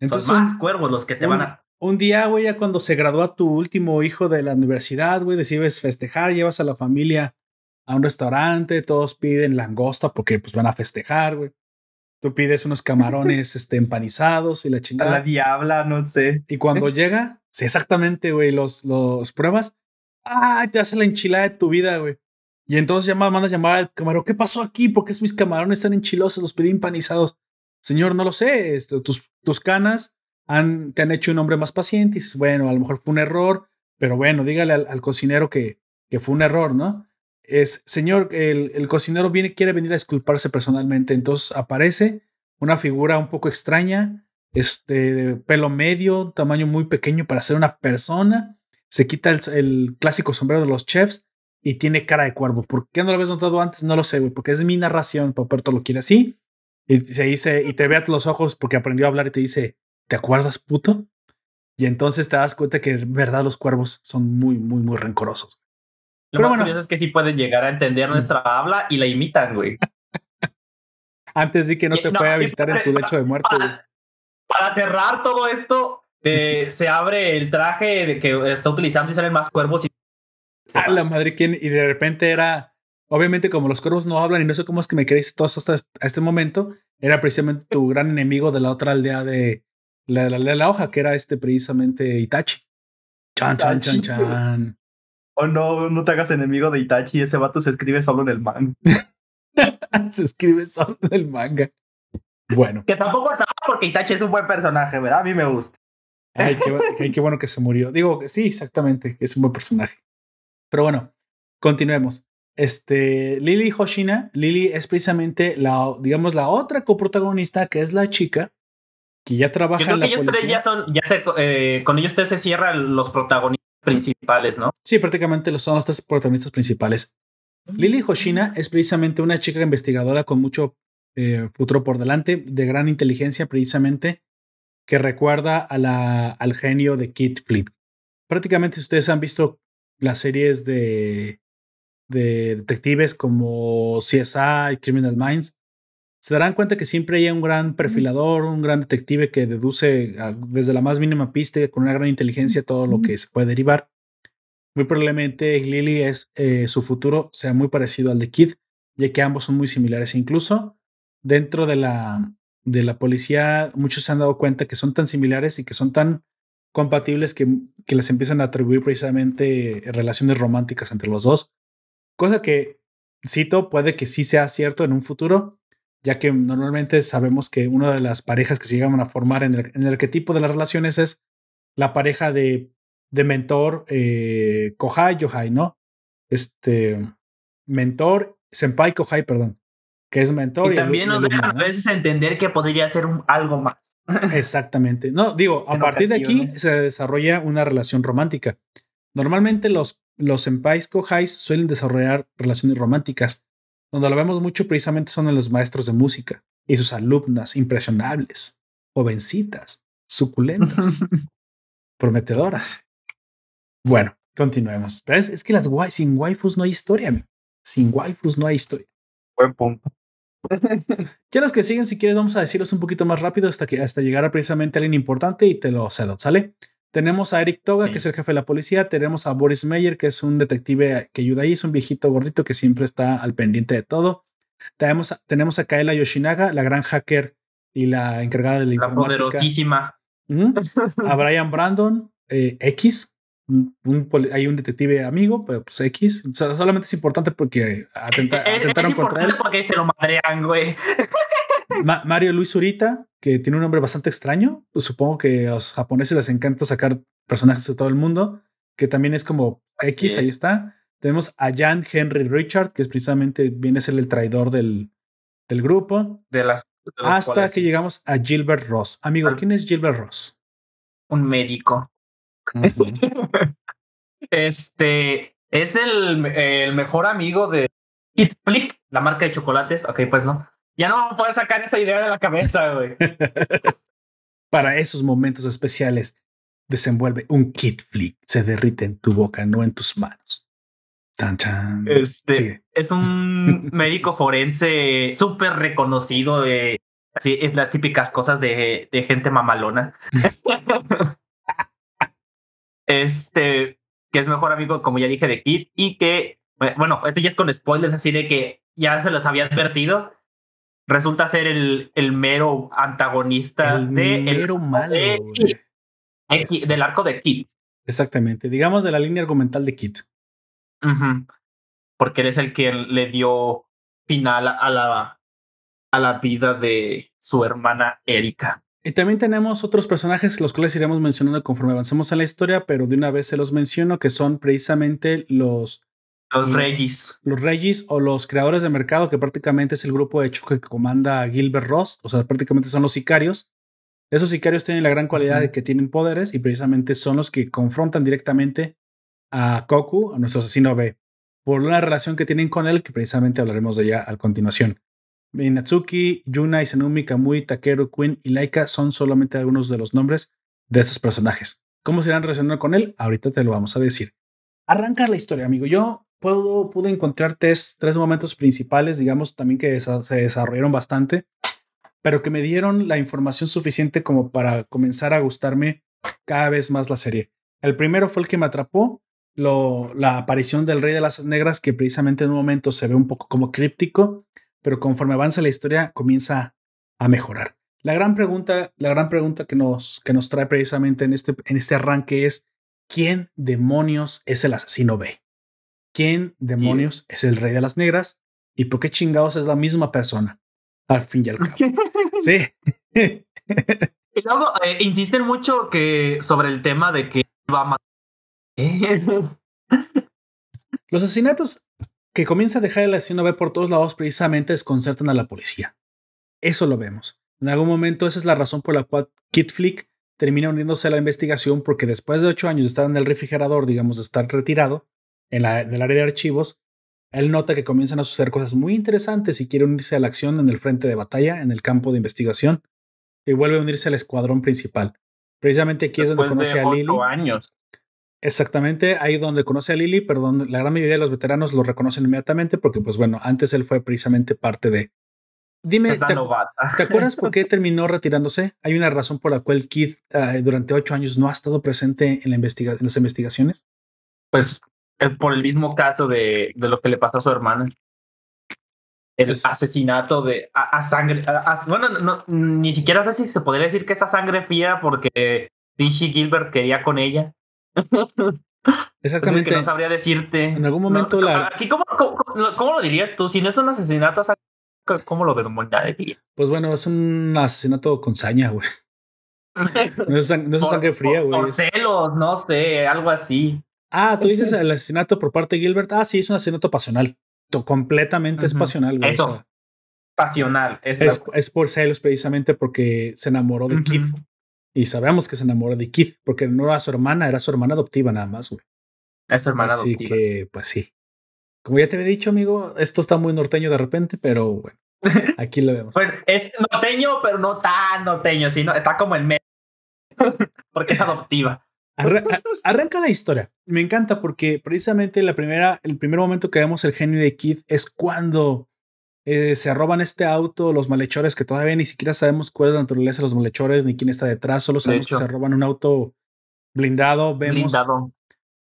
Entonces, son más cuervos los que te van a un día, güey, ya cuando se gradúa tu último hijo de la universidad, güey, decides festejar, llevas a la familia a un restaurante, todos piden langosta porque pues van a festejar, güey. Tú pides unos (laughs) camarones este, empanizados y la A chingada. la diabla, no sé. Y cuando (laughs) llega, sí, exactamente, güey, los, los pruebas. ¡Ay! Te hace la enchilada de tu vida, güey. Y entonces llama, mandas llamar al camarón. ¿Qué pasó aquí? ¿Por qué mis camarones están enchilosos? Los pedí empanizados. Señor, no lo sé. Esto, tus, tus canas han, te han hecho un hombre más paciente. Y dices, bueno, a lo mejor fue un error, pero bueno, dígale al, al cocinero que, que fue un error, ¿no? Es, señor, el, el cocinero viene, quiere venir a disculparse personalmente. Entonces aparece una figura un poco extraña, este, pelo medio, tamaño muy pequeño para ser una persona. Se quita el, el clásico sombrero de los chefs y tiene cara de cuervo. ¿Por qué no lo habías notado antes? No lo sé, güey, porque es mi narración. Paperto lo quiere así. Y se dice, y te ve a los ojos porque aprendió a hablar y te dice, ¿te acuerdas, puto? Y entonces te das cuenta que en verdad los cuervos son muy, muy, muy rencorosos. Lo Pero más bueno. curioso es que sí pueden llegar a entender nuestra habla y la imitan, güey. (laughs) Antes di que no te no, fue a visitar en tu lecho de muerte. Para, para cerrar todo esto, eh, se abre el traje de que está utilizando y salen más cuervos. Y... A la madre, ¿quién? Y de repente era, obviamente como los cuervos no hablan y no sé cómo es que me queréis todos hasta este momento, era precisamente tu gran enemigo de la otra aldea de la, la, la, la hoja, que era este precisamente Itachi. Chan, chan, chan, chan. Oh, no, no te hagas enemigo de Itachi. Ese vato se escribe solo en el man. (laughs) Se escribe solo en el manga. Bueno, Que tampoco está porque Itachi es un buen personaje, ¿verdad? A mí me gusta. ay, qué, (laughs) qué bueno que se murió. Digo, sí, exactamente, es un buen personaje. Pero bueno, continuemos. Este, Lily Hoshina, Lily es precisamente la, digamos, la otra coprotagonista que es la chica que ya Yo trabaja creo en que la ellos tres policía. ya son, ya se, eh, con ellos tres se cierran los protagonistas principales, ¿no? Sí, prácticamente son los tres protagonistas principales. Lily Hoshina es precisamente una chica investigadora con mucho eh, futuro por delante, de gran inteligencia precisamente, que recuerda a la, al genio de Kid Flip. Prácticamente si ustedes han visto las series de, de detectives como CSI, Criminal Minds, se darán cuenta que siempre hay un gran perfilador, un gran detective que deduce desde la más mínima pista con una gran inteligencia todo lo que se puede derivar. Muy probablemente Lily es eh, su futuro sea muy parecido al de Kid, ya que ambos son muy similares. Incluso dentro de la, de la policía, muchos se han dado cuenta que son tan similares y que son tan compatibles que, que les empiezan a atribuir precisamente relaciones románticas entre los dos. Cosa que, cito, puede que sí sea cierto en un futuro, ya que normalmente sabemos que una de las parejas que se llegan a formar en el, en el arquetipo de las relaciones es la pareja de, de mentor eh, Kohai Yohai, ¿no? Este mentor, senpai Kohai, perdón, que es mentor. Y también nos dejan ¿no? a veces entender que podría ser un- algo más. (laughs) Exactamente. No, digo, a En partir de aquí se desarrolla una relación romántica. Normalmente los, los senpais kohais suelen desarrollar relaciones románticas. Donde lo vemos mucho precisamente son en los maestros de música y sus alumnas impresionables, jovencitas, suculentas, (laughs) prometedoras. Bueno, continuemos. Pero es, es que las sin waifus no hay historia. amigo. Sin waifus no hay historia. Buen punto. (laughs) Ya los que siguen, si quieres, vamos a decirlos un poquito más rápido hasta que hasta llegar a precisamente alguien importante y te lo cedo, ¿sale? Tenemos a Eric Toga, Sí. que es el jefe de la policía. Tenemos a Boris Meyer, que es un detective que ayuda ahí, es un viejito gordito que siempre está al pendiente de todo. Tenemos, a- tenemos a Kaela Yoshinaga, la gran hacker y la encargada de la, La informática. poderosísima. A Brian Brandon, eh, X. un- un poli- hay un detective amigo, pero pues X. So- Solamente es importante porque atenta- es, es atentaron contra él. importante porque se lo madrean, güey. (laughs) Ma- Mario Luis Zurita, que tiene un nombre bastante extraño. Pues supongo que a los japoneses les encanta sacar personajes de todo el mundo, que también es como X, ahí es. está. Tenemos a Jan Henry Richard, que es precisamente viene a ser el traidor del, del grupo. De las, de los Hasta que es llegamos a Gilbert Ross. Amigo, ¿quién es Gilbert Ross? Un médico. (laughs) Este es el, el mejor amigo de Kid Flip, la marca de chocolates. Ok, pues no. Ya no vamos a poder sacar esa idea de la cabeza, güey. (laughs) Para esos momentos especiales, desenvuelve un kit flick. Se derrite en tu boca, no en tus manos. Tan, tan. Este Sigue. es un (laughs) médico forense súper reconocido. De, así es las típicas cosas de, de gente mamalona. Este que es mejor amigo, como ya dije, de Kid y que bueno, este ya es con spoilers, así de que ya se los había advertido. Resulta ser el, el mero antagonista El de mero el, malo, de. Kid, Kid, del arco de Kid. Exactamente. Digamos de la línea argumental de Kit. Ujú. Porque él es el que le dio final a la, a la vida de su hermana Erika. Y también tenemos otros personajes, los cuales iremos mencionando conforme avancemos en la historia, pero de una vez se los menciono, que son precisamente los, Los Y- Regis. los Regis o los creadores de mercado, que prácticamente es el grupo de choque que comanda Gilbert Ross, o sea, prácticamente son los sicarios. Esos sicarios tienen la gran cualidad de que tienen poderes y precisamente son los que confrontan directamente a Koku, a nuestro asesino B, por una relación que tienen con él, que precisamente hablaremos de ella a continuación. Natsuki, Yuna, Izanumi, Kamui, Takeru, Queen y Laika son solamente algunos de los nombres de estos personajes. ¿Cómo se irán relacionando con él? Ahorita te lo vamos a decir. Arranca la historia, amigo. Yo puedo, pude encontrar tres, momentos principales, digamos, también que se desarrollaron bastante, pero que me dieron la información suficiente como para comenzar a gustarme cada vez más la serie. El primero fue el que me atrapó, la aparición del Rey de las Negras, que precisamente en un momento se ve un poco como críptico, pero conforme avanza la historia comienza a mejorar. La gran pregunta, la gran pregunta que nos, que nos trae precisamente en este, en este arranque es, ¿quién demonios es el asesino B? ¿Quién demonios es el Rey de las Negras? ¿Y por qué chingados es la misma persona? Al fin y al cabo. (laughs) Sí. Y luego eh, insisten mucho que sobre el tema de que va a matar. Los asesinatos que comienza a dejar el asesino B por todos lados precisamente desconcertan a la policía. Eso lo vemos. En algún momento esa es la razón por la cual Kid Flick termina uniéndose a la investigación porque después de ocho años de estar en el refrigerador, digamos, de estar retirado en, la, en el área de archivos, él nota que comienzan a suceder cosas muy interesantes y quiere unirse a la acción en el frente de batalla, en el campo de investigación, y vuelve a unirse al escuadrón principal. Precisamente aquí es donde conoce de a Lily. años. Exactamente, ahí donde conoce a Lily, pero donde la gran mayoría de los veteranos lo reconocen inmediatamente porque, pues bueno, antes él fue precisamente parte de... Dime, ¿te, acuerdas por qué (laughs) terminó retirándose? Hay una razón por la cual Keith durante ocho años no ha estado presente en, la investiga en las investigaciones. Pues eh, por el mismo caso de, de lo que le pasó a su hermana. El Es- asesinato de a, a sangre. a- a- bueno, no, ni siquiera sé si se podría decir que esa sangre fría porque Pinche Gilbert quería con ella. Exactamente. Que no sabría decirte. En algún momento No, la- Aquí, ¿cómo, cómo, cómo- cómo lo dirías tú? Si no es un asesinato, ¿cómo lo denominarías? Pues bueno, es un asesinato con saña, güey. No es, no es (laughs) Por- sangre fría, güey. Por celos, no sé, algo así. Ah, tú dices (laughs) el asesinato por parte de Gilbert. Ah, sí, es un asesinato pasional. Completamente es pasional, güey. o Eso. sea, Pasional. Es, es, la- es por celos precisamente porque se enamoró de Ujú. Keith. Y sabemos que se enamoró de Keith porque no era su hermana, era su hermana adoptiva nada más, güey. Es su hermana Así adoptiva. que, pues sí. Como ya te había dicho, amigo, esto está muy norteño de repente, pero bueno, aquí lo vemos. (laughs) Bueno, es norteño, pero no tan norteño, sino está como en medio. (laughs) Porque es adoptiva. Arra- arranca la historia. Me encanta porque precisamente la primera, el primer momento que vemos el genio de Kid es cuando eh, se roban este auto los malhechores, que todavía ni siquiera sabemos cuál es la naturaleza de los malhechores ni quién está detrás, solo sabemos que se roban un auto blindado, vemos Blindado.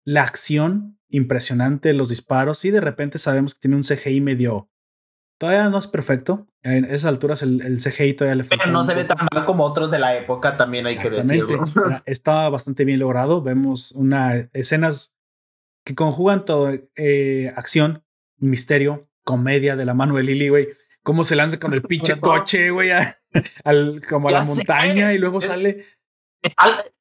la acción impresionante, los disparos y de repente sabemos que tiene un CGI medio... Todavía no es perfecto. En esas alturas el, el CGI todavía le falta. Pero no se ve tan mal como otros de la época, también hay que decirlo. (laughs) Está bastante bien logrado. Vemos una escenas que conjugan todo eh, acción, misterio, comedia de la mano de Lily, güey. Cómo se lanza con el (laughs) pinche coche, güey, al, como a la sé. montaña y luego Es- sale.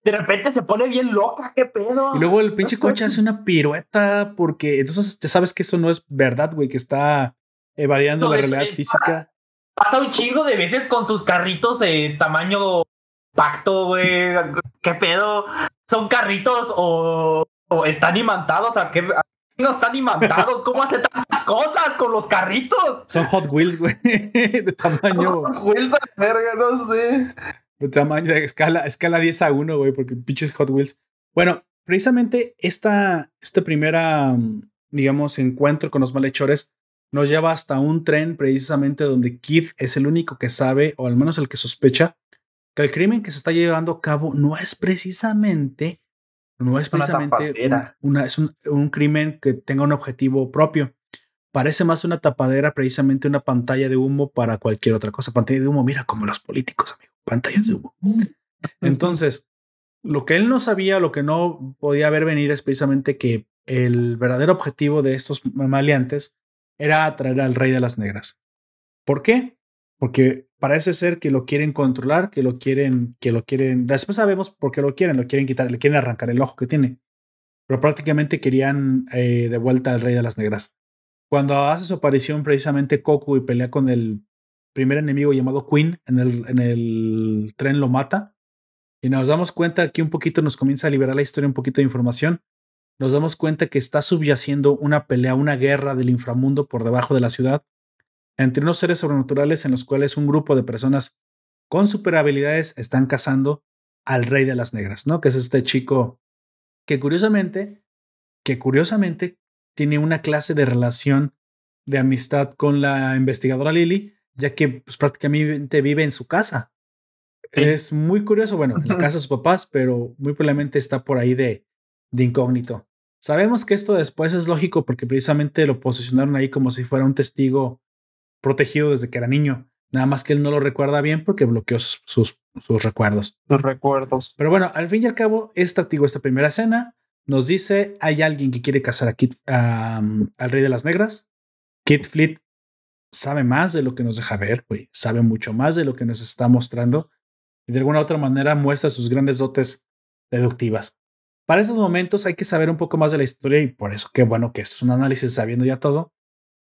De repente se pone bien loca, qué pedo. Y luego el pinche coche (laughs) hace una pirueta porque entonces te sabes que eso no es verdad, güey, que está evadiendo No, la realidad física. Pasa un chingo de veces con sus carritos de tamaño pacto, güey. ¿Qué pedo? ¿Son carritos o, o están imantados? ¿A qué a qué no están imantados? ¿Cómo hace tantas cosas con los carritos? Son Hot Wheels, güey, de tamaño. Wilson, verga, no sé. de tamaño de escala, escala 10 a 1, güey, porque pinches Hot Wheels. Bueno, precisamente esta, esta primera, mm, digamos, encuentro con los malhechores nos lleva hasta un tren precisamente donde Kid es el único que sabe, o al menos el que sospecha, que el crimen que se está llevando a cabo no es precisamente No es precisamente una, una, es un, un, crimen que tenga un objetivo propio. Parece más una tapadera, precisamente una pantalla de humo para cualquier otra cosa. Pantalla de humo, mira como los políticos, amigo. Pantallas de humo. Entonces, lo que él no sabía, lo que no podía ver venir es precisamente que el verdadero objetivo de estos maleantes era atraer al rey de las negras. ¿Por qué? Porque parece ser que lo quieren controlar, que lo quieren, que lo quieren. Después sabemos por qué lo quieren, lo quieren quitar, le quieren arrancar el ojo que tiene. Pero prácticamente querían eh, de vuelta al rey de las negras. Cuando hace su aparición precisamente Goku y pelea con el primer enemigo llamado Queen en el, en el tren lo mata. Y nos damos cuenta que un poquito nos comienza a liberar la historia, un poquito de información. Nos damos cuenta que está subyaciendo una pelea, una guerra del inframundo por debajo de la ciudad entre unos seres sobrenaturales en los cuales un grupo de personas con super habilidades están cazando al rey de las negras, ¿no? Que es este chico que curiosamente, que curiosamente tiene una clase de relación de amistad con la investigadora Lily, ya que pues, prácticamente vive en su casa. Es muy curioso, bueno, en la casa de sus papás, pero muy probablemente está por ahí de, de incógnito. Sabemos que esto después es lógico porque precisamente lo posicionaron ahí como si fuera un testigo protegido desde que era niño. Nada más que él no lo recuerda bien porque bloqueó sus, sus, recuerdos. Los recuerdos. Pero bueno, al fin y al cabo, esta, digo, esta primera escena nos dice, hay alguien que quiere casar a Kit, al Rey de las Negras. Kit Fleet sabe más de lo que nos deja ver, güey. Sabe mucho más de lo que nos está mostrando. Y de alguna u otra manera muestra sus grandes dotes deductivas. Para esos momentos hay que saber un poco más de la historia y por eso qué bueno que esto es un análisis sabiendo ya todo.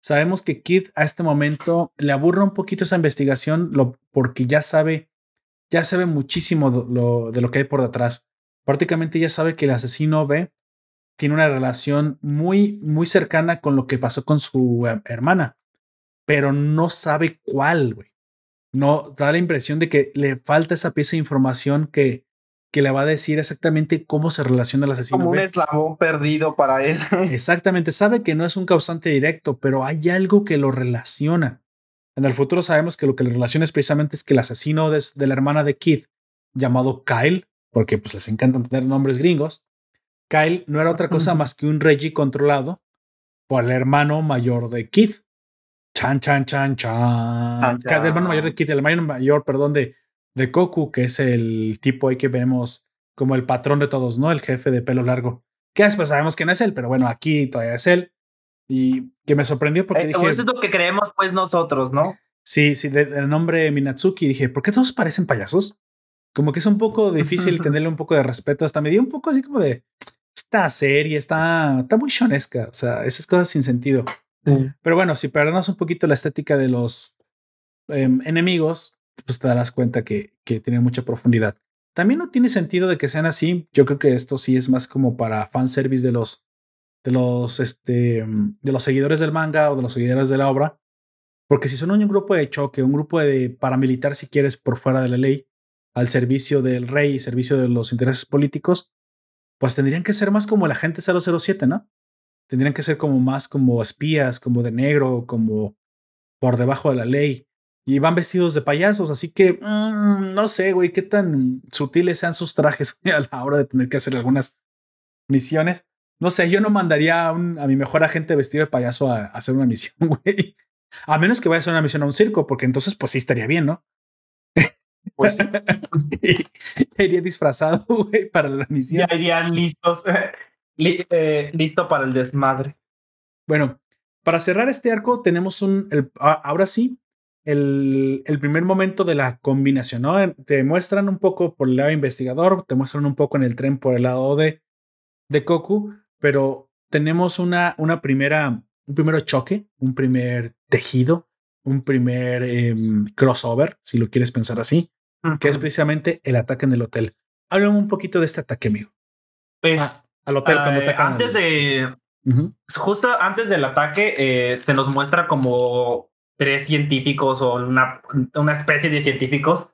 Sabemos que Kid a este momento le aburre un poquito esa investigación porque ya sabe, ya sabe muchísimo de lo, de que hay por detrás. Prácticamente ya sabe que el asesino B tiene una relación muy, muy cercana con lo que pasó con su hermana, pero no sabe cuál, güey. No da la impresión de que le falta esa pieza de información que, que le va a decir exactamente cómo se relaciona el asesino. Como un eslabón perdido para él. (laughs) Exactamente, sabe que no es un causante directo, pero hay algo que lo relaciona. En el futuro sabemos que lo que le relaciona es precisamente es que el asesino de, la hermana de Kid, llamado Kyle, porque pues les encantan tener nombres gringos, Kyle no era otra cosa más que un Reggie controlado por el hermano mayor de Kid. Chan, chan, chan, chan. El hermano mayor de Kid, el hermano mayor, perdón, de, de Goku, que es el tipo ahí que vemos como el patrón de todos, ¿no? El jefe de pelo largo. Que después sabemos que no es él, pero bueno, aquí todavía es él. Y que me sorprendió porque eh, dije. Eso es lo que creemos, pues, nosotros, ¿no? Sí, sí, el nombre Minatsuki. Dije, ¿por qué todos parecen payasos? Como que es un poco difícil (laughs) tenerle un poco de respeto. Hasta me dio un poco así como de. Esta serie está, está muy shonesca. O sea, esas cosas sin sentido. Pero bueno, si perdemos un poquito la estética de los em, enemigos, pues te darás cuenta que, que tiene mucha profundidad. También no tiene sentido de que sean así. Yo creo que esto sí es más como para fanservice de los, de los, este, de los seguidores del manga o de los seguidores de la obra. Porque si son un grupo de choque, un grupo de paramilitar, si quieres, por fuera de la ley, al servicio del rey y servicio de los intereses políticos, pues tendrían que ser más como el agente 007, ¿no? Tendrían que ser como más como espías, como de negro, como por debajo de la ley y van vestidos de payasos, así que mm, no sé, güey, qué tan sutiles sean sus trajes a la hora de tener que hacer algunas misiones. No sé, yo no mandaría a, un, a mi mejor agente vestido de payaso a, hacer una misión, (laughs) güey. A menos que vaya a hacer una misión a un circo, porque entonces pues sí estaría bien, ¿no? Pues (laughs) iría disfrazado, (laughs) güey, para la misión. Ya irían listos, eh, listo para el desmadre. Bueno, para cerrar este arco tenemos un, el, ahora sí, el, el, primer momento de la combinación, ¿no? Te muestran un poco por el lado investigador, te muestran un poco en el tren por el lado de, de Goku, pero tenemos una, una primera, un primer choque, un primer tejido, un primer em, crossover, si lo quieres pensar así, que es precisamente el ataque en el hotel. Háblame un poquito de este ataque, amigo. Pues, ah, al hotel cuando eh, Antes de... Justo antes del ataque eh, se nos muestra como tres científicos o una, una especie de científicos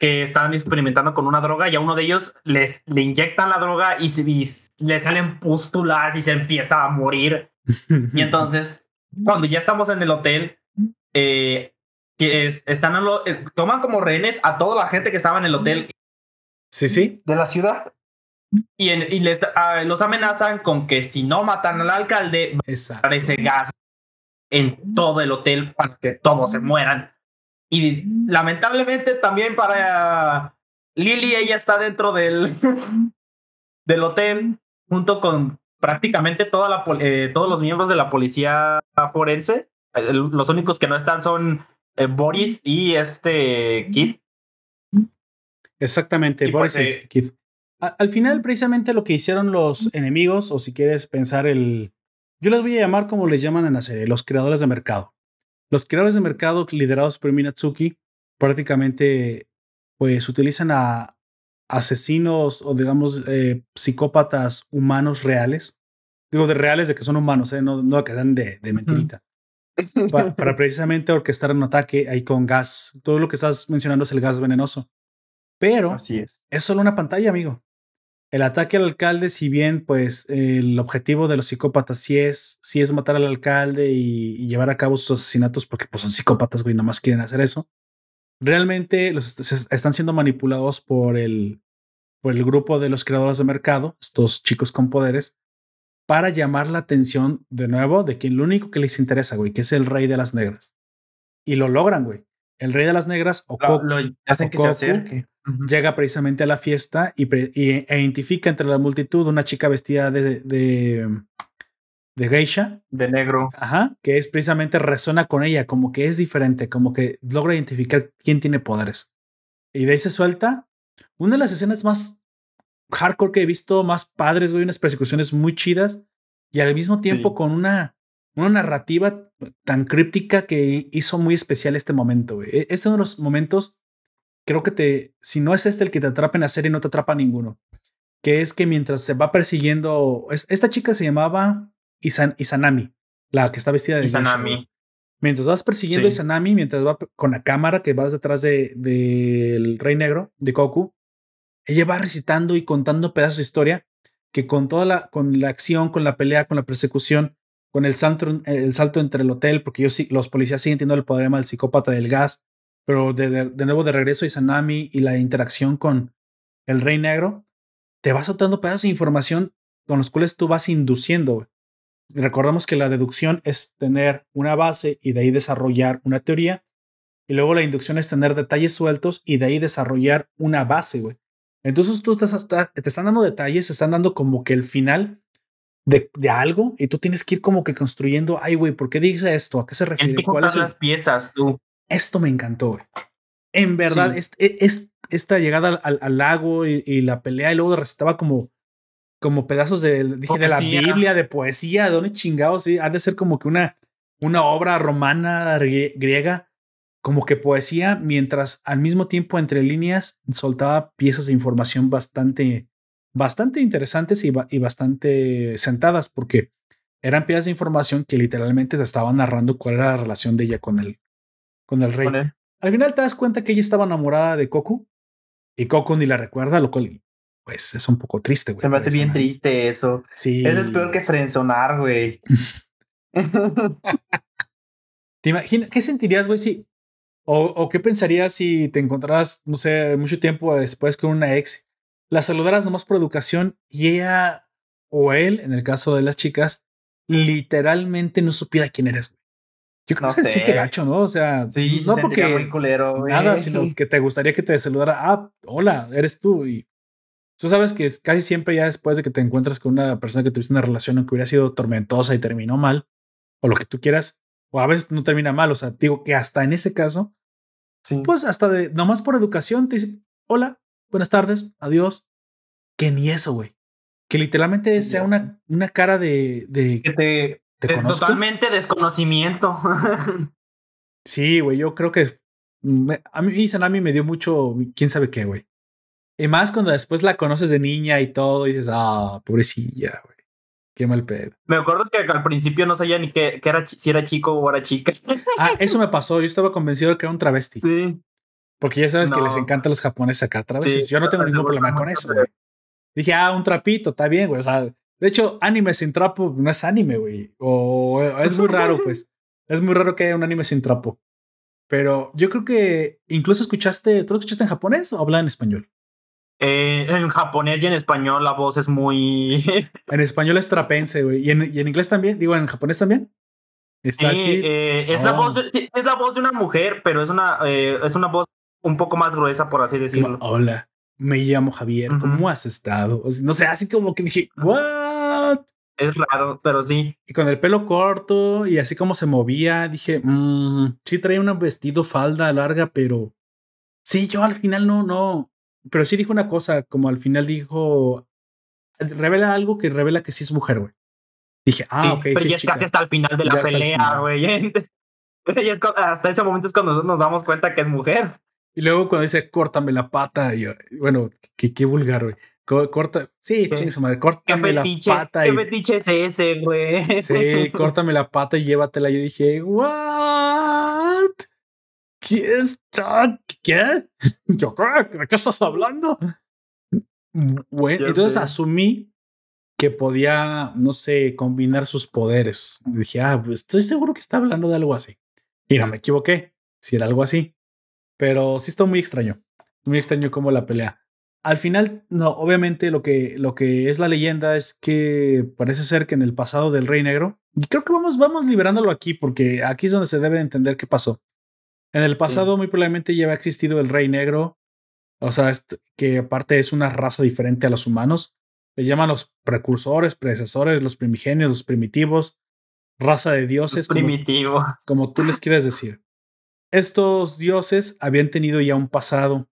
que estaban experimentando con una droga y a uno de ellos les le inyectan la droga y, le salen pústulas y se empieza a morir. (laughs) y entonces, cuando ya estamos en el hotel, eh, que están eh, toman como rehenes a toda la gente que estaba en el hotel. Sí, sí. De la ciudad. Y, en- y les, ah, los amenazan con que si no matan al alcalde, va Exacto. a ese gas en todo el hotel para que todos se mueran. Y lamentablemente también para Lily, ella está dentro del, (laughs) del hotel junto con prácticamente toda la, eh, todos los miembros de la policía forense. Eh, Los únicos que no están son eh, Boris y este Kid. Exactamente, Y Boris pues, y eh, Keith. A- Al final, precisamente lo que hicieron los enemigos, o si quieres pensar el. Yo les voy a llamar como les llaman en la serie, los creadores de mercado. Los creadores de mercado liderados por Minatsuki prácticamente pues utilizan a asesinos o digamos eh, psicópatas humanos reales. Digo de reales de que son humanos, eh, no, no que sean de, de mentirita. Pa- (laughs) para precisamente orquestar un ataque ahí con gas. Todo lo que estás mencionando es el gas venenoso. Pero Así es. es solo una pantalla, amigo. El ataque al alcalde, si bien, pues el objetivo de los psicópatas sí es, sí es matar al alcalde y, y llevar a cabo sus asesinatos, porque pues son psicópatas, güey, nomás quieren hacer eso. Realmente los est- están siendo manipulados por el, por el grupo de los creadores de mercado, estos chicos con poderes, para llamar la atención de nuevo de quien lo único que les interesa, güey, que es el rey de las negras. Y lo logran, güey. El rey de las negras, o Lo, lo hacen que se Goku. Llega precisamente a la fiesta y, e identifica entre la multitud una chica vestida de, de, de geisha, De negro. ajá, que es precisamente resuena con ella, como que es diferente, como que logra identificar quién tiene poderes. Y de ahí se suelta una de las escenas más hardcore que he visto, más padres, güey, unas persecuciones muy chidas y al mismo tiempo Sí. con una, una narrativa tan críptica que hizo muy especial este momento, güey. E- Este es uno de los momentos, creo que te, si no es este el que te atrapa en la serie, no te atrapa ninguno. Que es que mientras se va persiguiendo, es- esta chica se llamaba Isan- Izanami, la que está vestida de geisha. Izanami. Mientras vas persiguiendo a Sí. Izanami, mientras va con la cámara que vas detrás de- del Rey Negro, de Goku, ella va recitando y contando pedazos de historia que con toda la, con la acción, con la pelea, con la persecución, con el salto, el salto entre el hotel, porque ellos, sí- los policías siguen teniendo el problema del psicópata del gas, pero de, de- de nuevo de regreso a Izanami y la interacción con el Rey Negro, te va soltando pedazos de información con los cuales tú vas induciendo. Recordamos que la deducción es tener una base y de ahí desarrollar una teoría. Y luego la inducción es tener detalles sueltos y de ahí desarrollar una base, güey. Entonces tú estás hasta, te están dando detalles, te están dando como que el final de, de algo y tú tienes que ir como que construyendo, ay, güey, ¿por qué dice esto? ¿A qué se refiere? que ¿Cuál es el- las piezas, tú. Esto me encantó, güey. En verdad, Sí. es, es- esta llegada al, lago y, y la pelea y luego recitaba como, como pedazos de, dije, de la. Biblia, de poesía, de dónde chingados, sí, ha de ser como que una, una obra romana grie- griega, como que poesía, mientras al mismo tiempo entre líneas soltaba piezas de información bastante, bastante interesantes y, ba- y bastante sentadas, porque eran piezas de información que literalmente te estaban narrando cuál era la relación de ella con el, con el rey. Con él. Al final te das cuenta que ella estaba enamorada de Coco y Coco ni la recuerda, lo cual pues es un poco triste, güey. Se me hace bien triste eso. Sí. Eso es peor que frenzonar, güey. (laughs) ¿Te imaginas qué sentirías, güey, si o, o qué pensarías si te encontraras, no sé, mucho tiempo después con una ex, la saludaras nomás por educación y ella o él, en el caso de las chicas, literalmente no supiera quién eres, güey. Yo creo No que sí te gacho, ¿no? O sea, Sí, no se porque muy culero, nada, sino que te gustaría que te saludara, ah, hola, eres tú. Y tú sabes que casi siempre ya después de que te encuentras con una persona que tuviste una relación que hubiera sido tormentosa y terminó mal, o lo que tú quieras, o a veces no termina mal, o sea, digo que hasta en ese caso, Sí. pues hasta de, nomás por educación te dice, hola, buenas tardes, adiós, que ni eso, güey. Que literalmente sea una, una cara de, de que te ¿te conozco? Totalmente desconocimiento. (laughs) Sí, güey, yo creo que me- a mí Sanami me dio mucho, quién sabe qué, güey. Y más cuando después la conoces de niña y todo y dices, ah, pobrecilla, güey. Qué mal pedo. Me acuerdo que al principio no sabía ni qué, qué era, si era chico o era chica. Ah, (laughs) eso me pasó. Yo estaba convencido de que era un travesti. Sí. Porque ya sabes que les encanta a los japoneses sacar travestis. Sí, yo no tengo ningún problema con eso, güey. Dije, ah, un trapito, está bien, güey. O sea, de hecho, anime sin trapo no es anime, güey. O es muy raro, (laughs) pues. Es muy raro que haya un anime sin trapo. Pero yo creo que incluso escuchaste, ¿tú lo escuchaste en japonés o habla en español? Eh, en japonés y en español la voz es muy. (laughs) En español es trapense, güey. ¿Y en, y en inglés también? Digo, ¿en japonés también? Está Sí, así. eh, es, la Oh. voz de, sí, es la voz de una mujer, pero es una, eh, es una voz un poco más gruesa, por así como, decirlo. Hola, me llamo Javier. ¿Cómo has estado? O sea, no sé, así como que dije, ¿what? Es raro, pero sí. Y con el pelo corto y así como se movía, dije, "Mm, sí traía un vestido, falda larga, pero sí, yo al final no, no. Pero sí dijo una cosa, como al final dijo, revela algo que revela que sí es mujer, güey. Dije, ah, sí, ok, pero sí ya es casi hasta el final de la pelea, güey. (laughs) Cu- hasta ese momento es cuando nosotros nos damos cuenta que es mujer. Y luego cuando dice, córtame la pata, y yo, bueno, qué, qué vulgar, güey. Co- Corta, sí, chingue su madre, ¿Qué córtame la pata ¿qué y es ese, güey? Sí, córtame la pata y llévatela. Yo dije, ¿what? ¿Qué está? (laughs) ¿Qué? Yo, ¿qué? ¿De qué estás hablando? Bueno, entonces sé. asumí que podía, no sé, combinar sus poderes. Y dije, ah, pues estoy seguro que está hablando de algo así. Y no me equivoqué, si era algo así. Pero sí está muy extraño. Muy extraño como la pelea. Al final, no, obviamente lo que, lo que es la leyenda es que parece ser que en el pasado del Rey Negro, y creo que vamos, vamos liberándolo aquí, porque aquí es donde se debe entender qué pasó. En el pasado, muy probablemente ya había existido el Rey Negro, o sea, est- que aparte es una raza diferente a los humanos. Le llaman los precursores, predecesores, los primigenios, los primitivos, raza de dioses, Es como, primitivo. como tú les quieres decir. Estos dioses habían tenido ya un pasado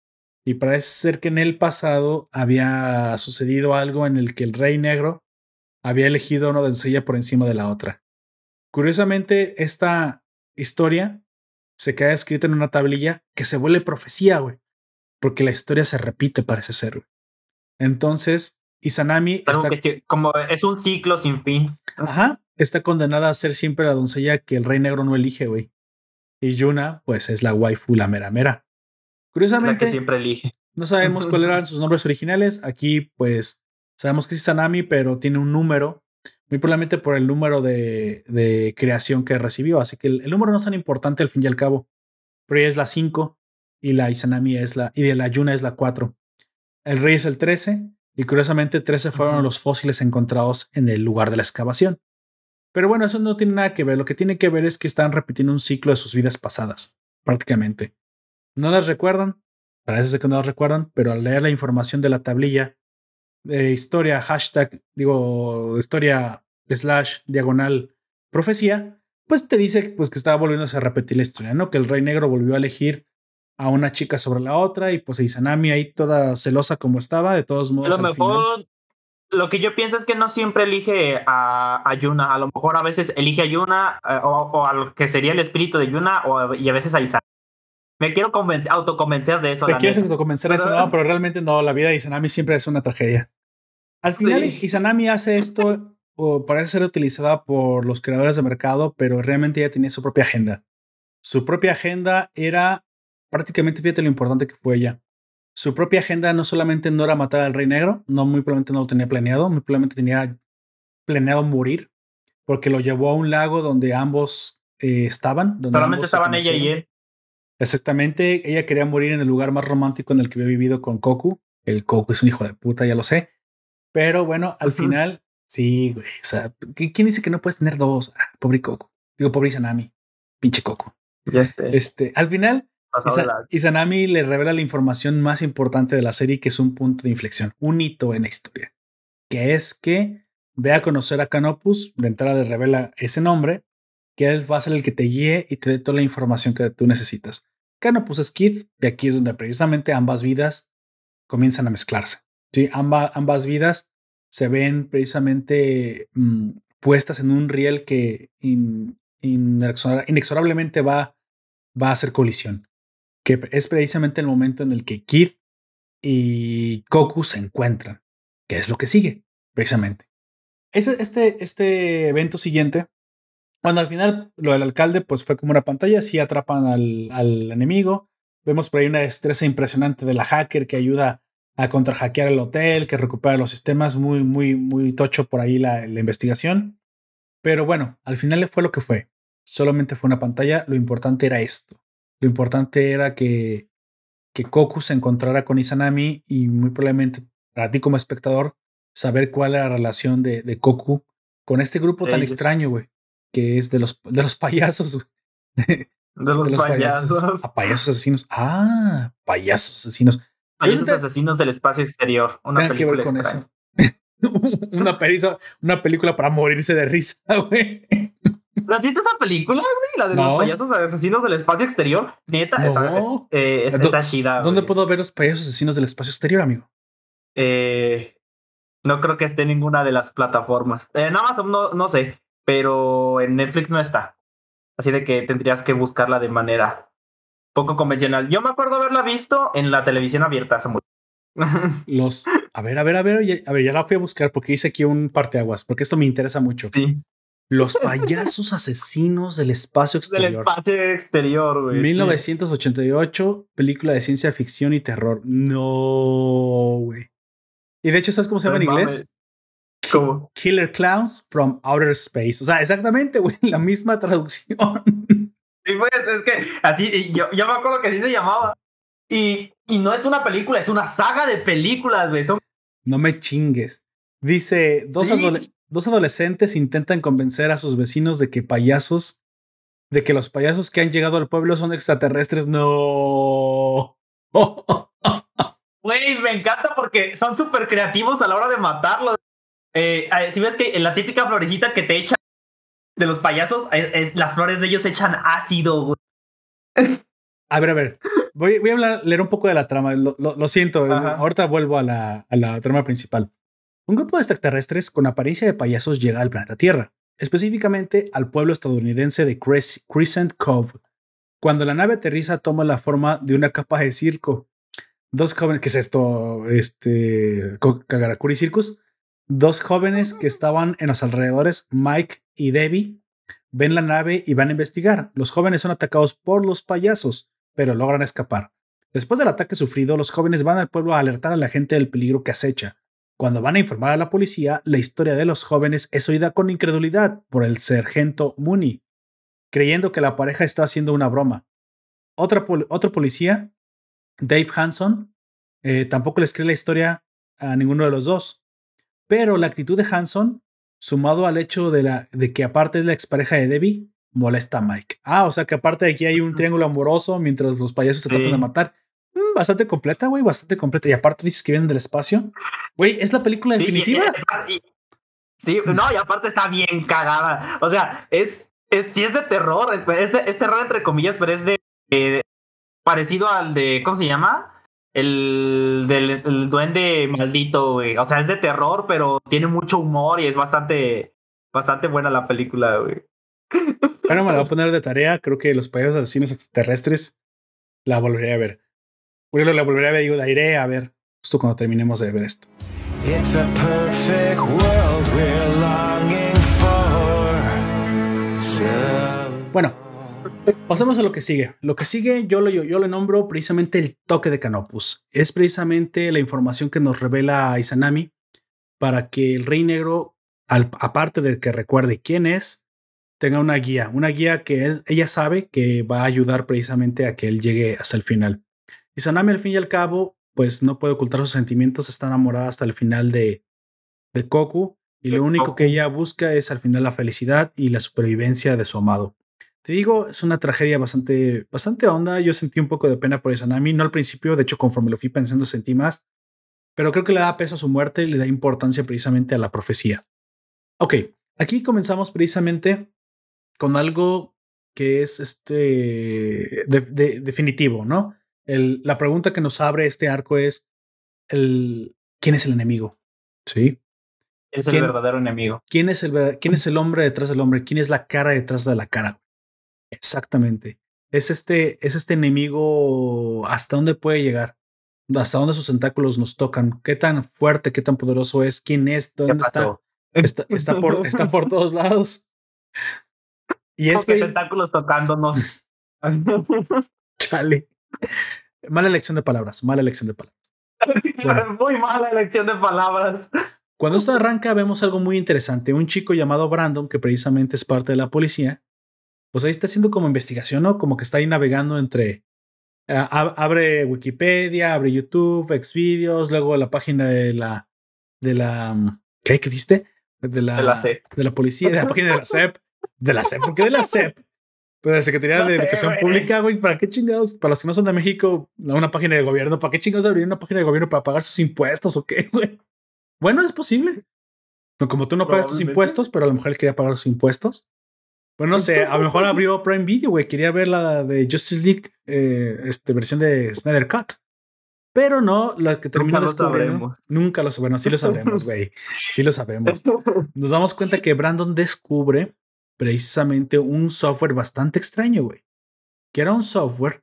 y parece ser que en el pasado había sucedido algo en el que el rey negro había elegido a una doncella por encima de la otra. Curiosamente, esta historia se queda escrita en una tablilla que se vuelve profecía, güey, porque la historia se repite, parece ser. güey. Entonces, Izanami está, que- como es un ciclo sin fin. ajá, está condenada a ser siempre la doncella que el rey negro no elige, güey. Y Yuna, pues es la waifu, la mera mera. La Curiosamente, que siempre elige. no sabemos cuáles eran sus nombres originales. Aquí, pues, sabemos que es Sanami, pero tiene un número, muy probablemente por el número de, de creación que recibió. Así que el, el número no es tan importante al fin y al cabo. Pero ella es la 5 y la Izanami es la, y de la Yuna es la 4. El rey es el 13 y curiosamente 13 fueron los fósiles encontrados en el lugar de la excavación. Pero bueno, eso no tiene nada que ver. Lo que tiene que ver es que están repitiendo un ciclo de sus vidas pasadas, prácticamente. No las recuerdan, parece que no las recuerdan, pero al leer la información de la tablilla de historia, hashtag, digo, historia slash diagonal profecía, pues te dice pues, que estaba volviéndose a repetir la historia, ¿no? Que el rey negro volvió a elegir a una chica sobre la otra y pues Izanami ahí toda celosa como estaba, de todos A modos. lo al final- mejor lo que yo pienso es que no siempre elige a, a Yuna. A lo mejor a veces elige a Yuna eh, o, o a lo que sería el espíritu de Yuna o, y a veces a Izanami. Me quiero convencer, autoconvencer de eso. Te quieres autoconvencer de eso, no, pero realmente no, la vida de Izanami siempre es una tragedia. Al final, Sí. Izanami hace esto, o parece ser utilizada por los creadores de mercado, pero realmente ella tenía su propia agenda. Su propia agenda era prácticamente, fíjate lo importante que fue ella. Su propia agenda no solamente no era matar al Rey Negro, no muy probablemente no lo tenía planeado, muy probablemente tenía planeado morir, porque lo llevó a un lago donde ambos eh, estaban. Donde Solamente ambos estaban ella y él. Exactamente, ella quería morir en el lugar más romántico en el que había vivido con Koku. El Koku es un hijo de puta, ya lo sé. Pero bueno, al final, sí, güey. O sea, ¿qui- ¿quién dice que no puedes tener dos? Ah, pobre Koku. Digo, pobre Izanami. Pinche Koku. Ya sé. Este, al final, Isa- Izanami le revela la información más importante de la serie, que es un punto de inflexión, un hito en la historia. Que es que ve a conocer a Canopus, de entrada le revela ese nombre, que él va a ser el que te guíe y te dé toda la información que tú necesitas. Canopus es Kid, y aquí es donde precisamente ambas vidas comienzan a mezclarse. ¿sí? Amba- ambas vidas se ven precisamente mm, puestas en un riel que in- inexora- inexorablemente va, va a hacer colisión. Que es precisamente el momento en el que Kid y Goku se encuentran, que es lo que sigue, precisamente. Este, este evento siguiente, cuando al final lo del alcalde, pues fue como una pantalla, sí atrapan al, al enemigo. Vemos por ahí una destreza impresionante de la hacker que ayuda a contrahackear el hotel, que recupera los sistemas, muy, muy, muy tocho por ahí la, la investigación. Pero bueno, al final fue lo que fue. Solamente fue una pantalla. Lo importante era esto. Lo importante era que, que Koku se encontrara con Izanami y muy probablemente para ti como espectador saber cuál es la relación de, de Koku con este grupo tan extraño, güey, que es de los, de los payasos. (laughs) De los, de payasos. a payasos asesinos. Ah, payasos asesinos. Payasos Ahorita- asesinos del espacio exterior. Una Tenga que ver película con extraña. eso. (laughs) una, periza- una película para morirse de risa, (laughs) güey. ¿No has visto esa película, güey? La de No. los payasos asesinos del espacio exterior. Neta, está, No. eh, está- ¿Dó- está chida. ¿Dónde güey. puedo ver los payasos asesinos del espacio exterior, amigo? Eh, no creo que esté en ninguna de las plataformas. En Amazon no, no sé, pero en Netflix no está. Así de que tendrías que buscarla de manera poco convencional. Yo me acuerdo haberla visto en la televisión abierta hace mucho. (laughs) Los. A ver, a ver, a ver, ya- a ver, ya la fui a buscar porque hice aquí un parteaguas, porque esto me interesa mucho. sí, Los (laughs) payasos asesinos del espacio del exterior. espacio exterior, güey. sí. 1988, película de ciencia ficción y terror. No, güey. Y de hecho, ¿sabes cómo se llama en inglés? ¿Cómo? Killer Clowns from Outer Space. O sea, exactamente, güey, la misma traducción. Sí, pues es que así, yo, yo me acuerdo que así se llamaba. Y, y no es una película, es una saga de películas, güey. Son No me chingues. Dice, dos, Sí. adole- dos adolescentes intentan convencer a sus vecinos de que payasos, de que los payasos que han llegado al pueblo son extraterrestres. No. (laughs) Güey, me encanta porque son súper creativos a la hora de matarlos. Eh, eh, si ves que la típica florecita que te echan de los payasos, es, es- las flores de ellos echan ácido, güey. (laughs) A ver, a ver. Voy, voy a hablar, leer un poco de la trama. Lo, lo- lo siento. Ajá. Ahorita vuelvo a la, a la trama principal. Un grupo de extraterrestres con apariencia de payasos llega al planeta Tierra, específicamente al pueblo estadounidense de Cres- Crescent Cove. Cuando la nave aterriza, toma la forma de una capa de circo. Dos jóvenes, ¿qué es esto? Este. Kagarakuri Circus. Dos jóvenes que estaban en los alrededores, Mike y Debbie, ven la nave y van a investigar. Los jóvenes son atacados por los payasos, pero logran escapar. Después del ataque sufrido, los jóvenes van al pueblo a alertar a la gente del peligro que acecha. Cuando van a informar a la policía, la historia de los jóvenes es oída con incredulidad por el sargento Mooney, creyendo que la pareja está haciendo una broma. Otra pol- otro policía, Dave Hanson, eh, tampoco les cree la historia a ninguno de los dos. Pero la actitud de Hanson, sumado al hecho de, la, de que aparte es la expareja de Debbie, molesta a Mike. Ah, o sea que aparte de aquí hay un triángulo amoroso mientras los payasos se Sí. tratan de matar. Mm, bastante completa, güey, bastante completa. Y aparte dices que vienen del espacio. Güey, es la película Sí, definitiva. y- y- sí, no, y aparte está bien cagada. O sea, es, es sí es de terror, es, de- es terror entre comillas, pero es de, eh, parecido al de, ¿cómo se llama? El del el duende maldito, güey. O sea, es de terror, pero tiene mucho humor y es bastante, bastante buena la película, güey. Bueno, me la voy a poner de tarea. Creo que los payasos asesinos extraterrestres la volveré a ver. Bueno, la volveré a ver y la iré a ver justo cuando terminemos de ver esto. It's a perfect world we're longing for. So Bueno, pasemos a lo que sigue. Lo que sigue yo lo, yo, yo le nombro precisamente el toque de Canopus. Es precisamente la información que nos revela Izanami para que el Rey Negro, al- aparte de que recuerde quién es, tenga una guía. Una guía que es- ella sabe que va a ayudar precisamente a que él llegue hasta el final. Izanami, al fin y al cabo, pues no puede ocultar sus sentimientos, está enamorada hasta el final de, de Koku. Y lo único que ella busca es al final la felicidad y la supervivencia de su amado. Te digo, es una tragedia bastante, bastante honda. Yo sentí un poco de pena por Izanami, no al principio, de hecho, conforme lo fui pensando, sentí más. Pero creo que le da peso a su muerte y le da importancia precisamente a la profecía. Ok, aquí comenzamos precisamente con algo que es este de- de- definitivo, ¿no? El- la pregunta que nos abre este arco es el, ¿quién es el enemigo? Sí. Es el verdadero enemigo. ¿Quién es, el, ¿Quién es el hombre detrás del hombre? ¿Quién es la cara detrás de la cara? Exactamente. Es este, es este enemigo, ¿hasta dónde puede llegar? ¿Hasta dónde sus tentáculos nos tocan? ¿Qué tan fuerte, qué tan poderoso es? ¿Quién es? ¿Qué ¿Dónde está? Está, (laughs) está por, está por todos lados. Y es que, tentáculos tocándonos. (laughs) chale. Mala elección de palabras, mala elección de palabras. (laughs) Bueno. Muy mala elección de palabras. Cuando esto arranca, vemos algo muy interesante. Un chico llamado Brandon, que precisamente es parte de la policía, pues ahí está haciendo como investigación, ¿no? Como que está ahí navegando entre, a- a- abre Wikipedia, abre YouTube, Xvideos, luego la página de la de la mm, ¿qué, ¿Qué dijiste? De la, De la CEP. de la policía, de la página de la CEP, de la CEP, ¿por qué de la CEP? Pues de la Secretaría No de sé, Educación güey. Pública, güey, ¿para qué chingados? Para los que no son de México, una página de gobierno, ¿para qué chingados abrir una página de gobierno para pagar sus impuestos o qué, (laughs) güey? Bueno, es posible. No, Como tú no pagas tus impuestos, pero a lo mejor él quería pagar sus impuestos. Pues no sé, a lo mejor abrió Prime Video, güey. Quería ver la de Justice League, eh, este, versión de Snyder Cut. Pero no, lo que terminó lo descubriendo. Nunca lo sabremos. Sí lo sabremos, güey. Sí lo sabemos. Nos damos cuenta que Brandon descubre precisamente un software bastante extraño, güey. Que era un software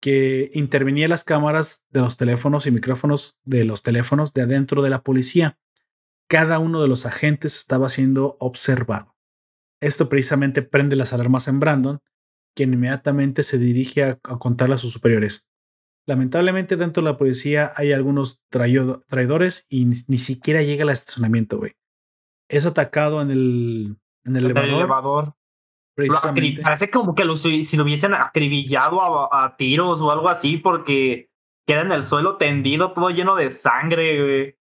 que intervenía en las cámaras de los teléfonos y micrófonos de los teléfonos de adentro de la policía. Cada uno de los agentes estaba siendo observado. Esto precisamente prende las alarmas en Brandon, quien inmediatamente se dirige a, a contarle a sus superiores. Lamentablemente dentro de la policía hay algunos traidores y ni, ni siquiera llega al estacionamiento, güey. Es atacado en el, en el El elevador, precisamente. Parece como que lo, si lo hubiesen acribillado a, a tiros o algo así, porque queda en el suelo tendido, todo lleno de sangre, güey.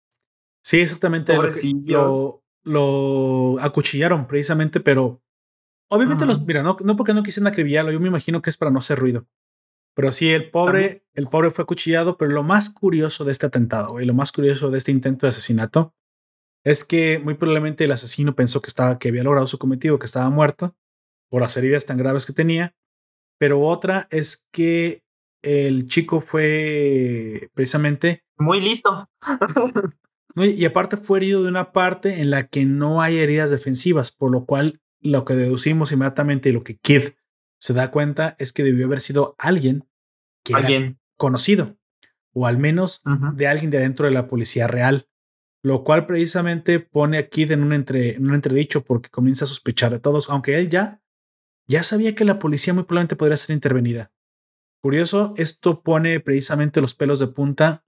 Sí, exactamente. Lo, que- Pobrecillo. lo, lo acuchillaron precisamente, pero obviamente los, mira, no, no porque no quisieran acribillarlo, yo me imagino que es para no hacer ruido. Pero sí, el pobre, el pobre fue acuchillado, pero lo más curioso de este atentado y lo más curioso de este intento de asesinato es que muy probablemente el asesino pensó que estaba, que había logrado su cometido, que estaba muerto por las heridas tan graves que tenía. Pero otra es que el chico fue precisamente Muy listo. No, y aparte fue herido de una parte en la que no hay heridas defensivas, por lo cual lo que deducimos inmediatamente y lo que Kid se da cuenta es que debió haber sido alguien que era Alguien. conocido, o al menos de alguien de adentro de la policía real, lo cual precisamente pone a Kid en un, entre, en un entredicho porque comienza a sospechar de todos, aunque él ya, ya sabía que la policía muy probablemente podría ser intervenida. Curioso, esto pone precisamente los pelos de punta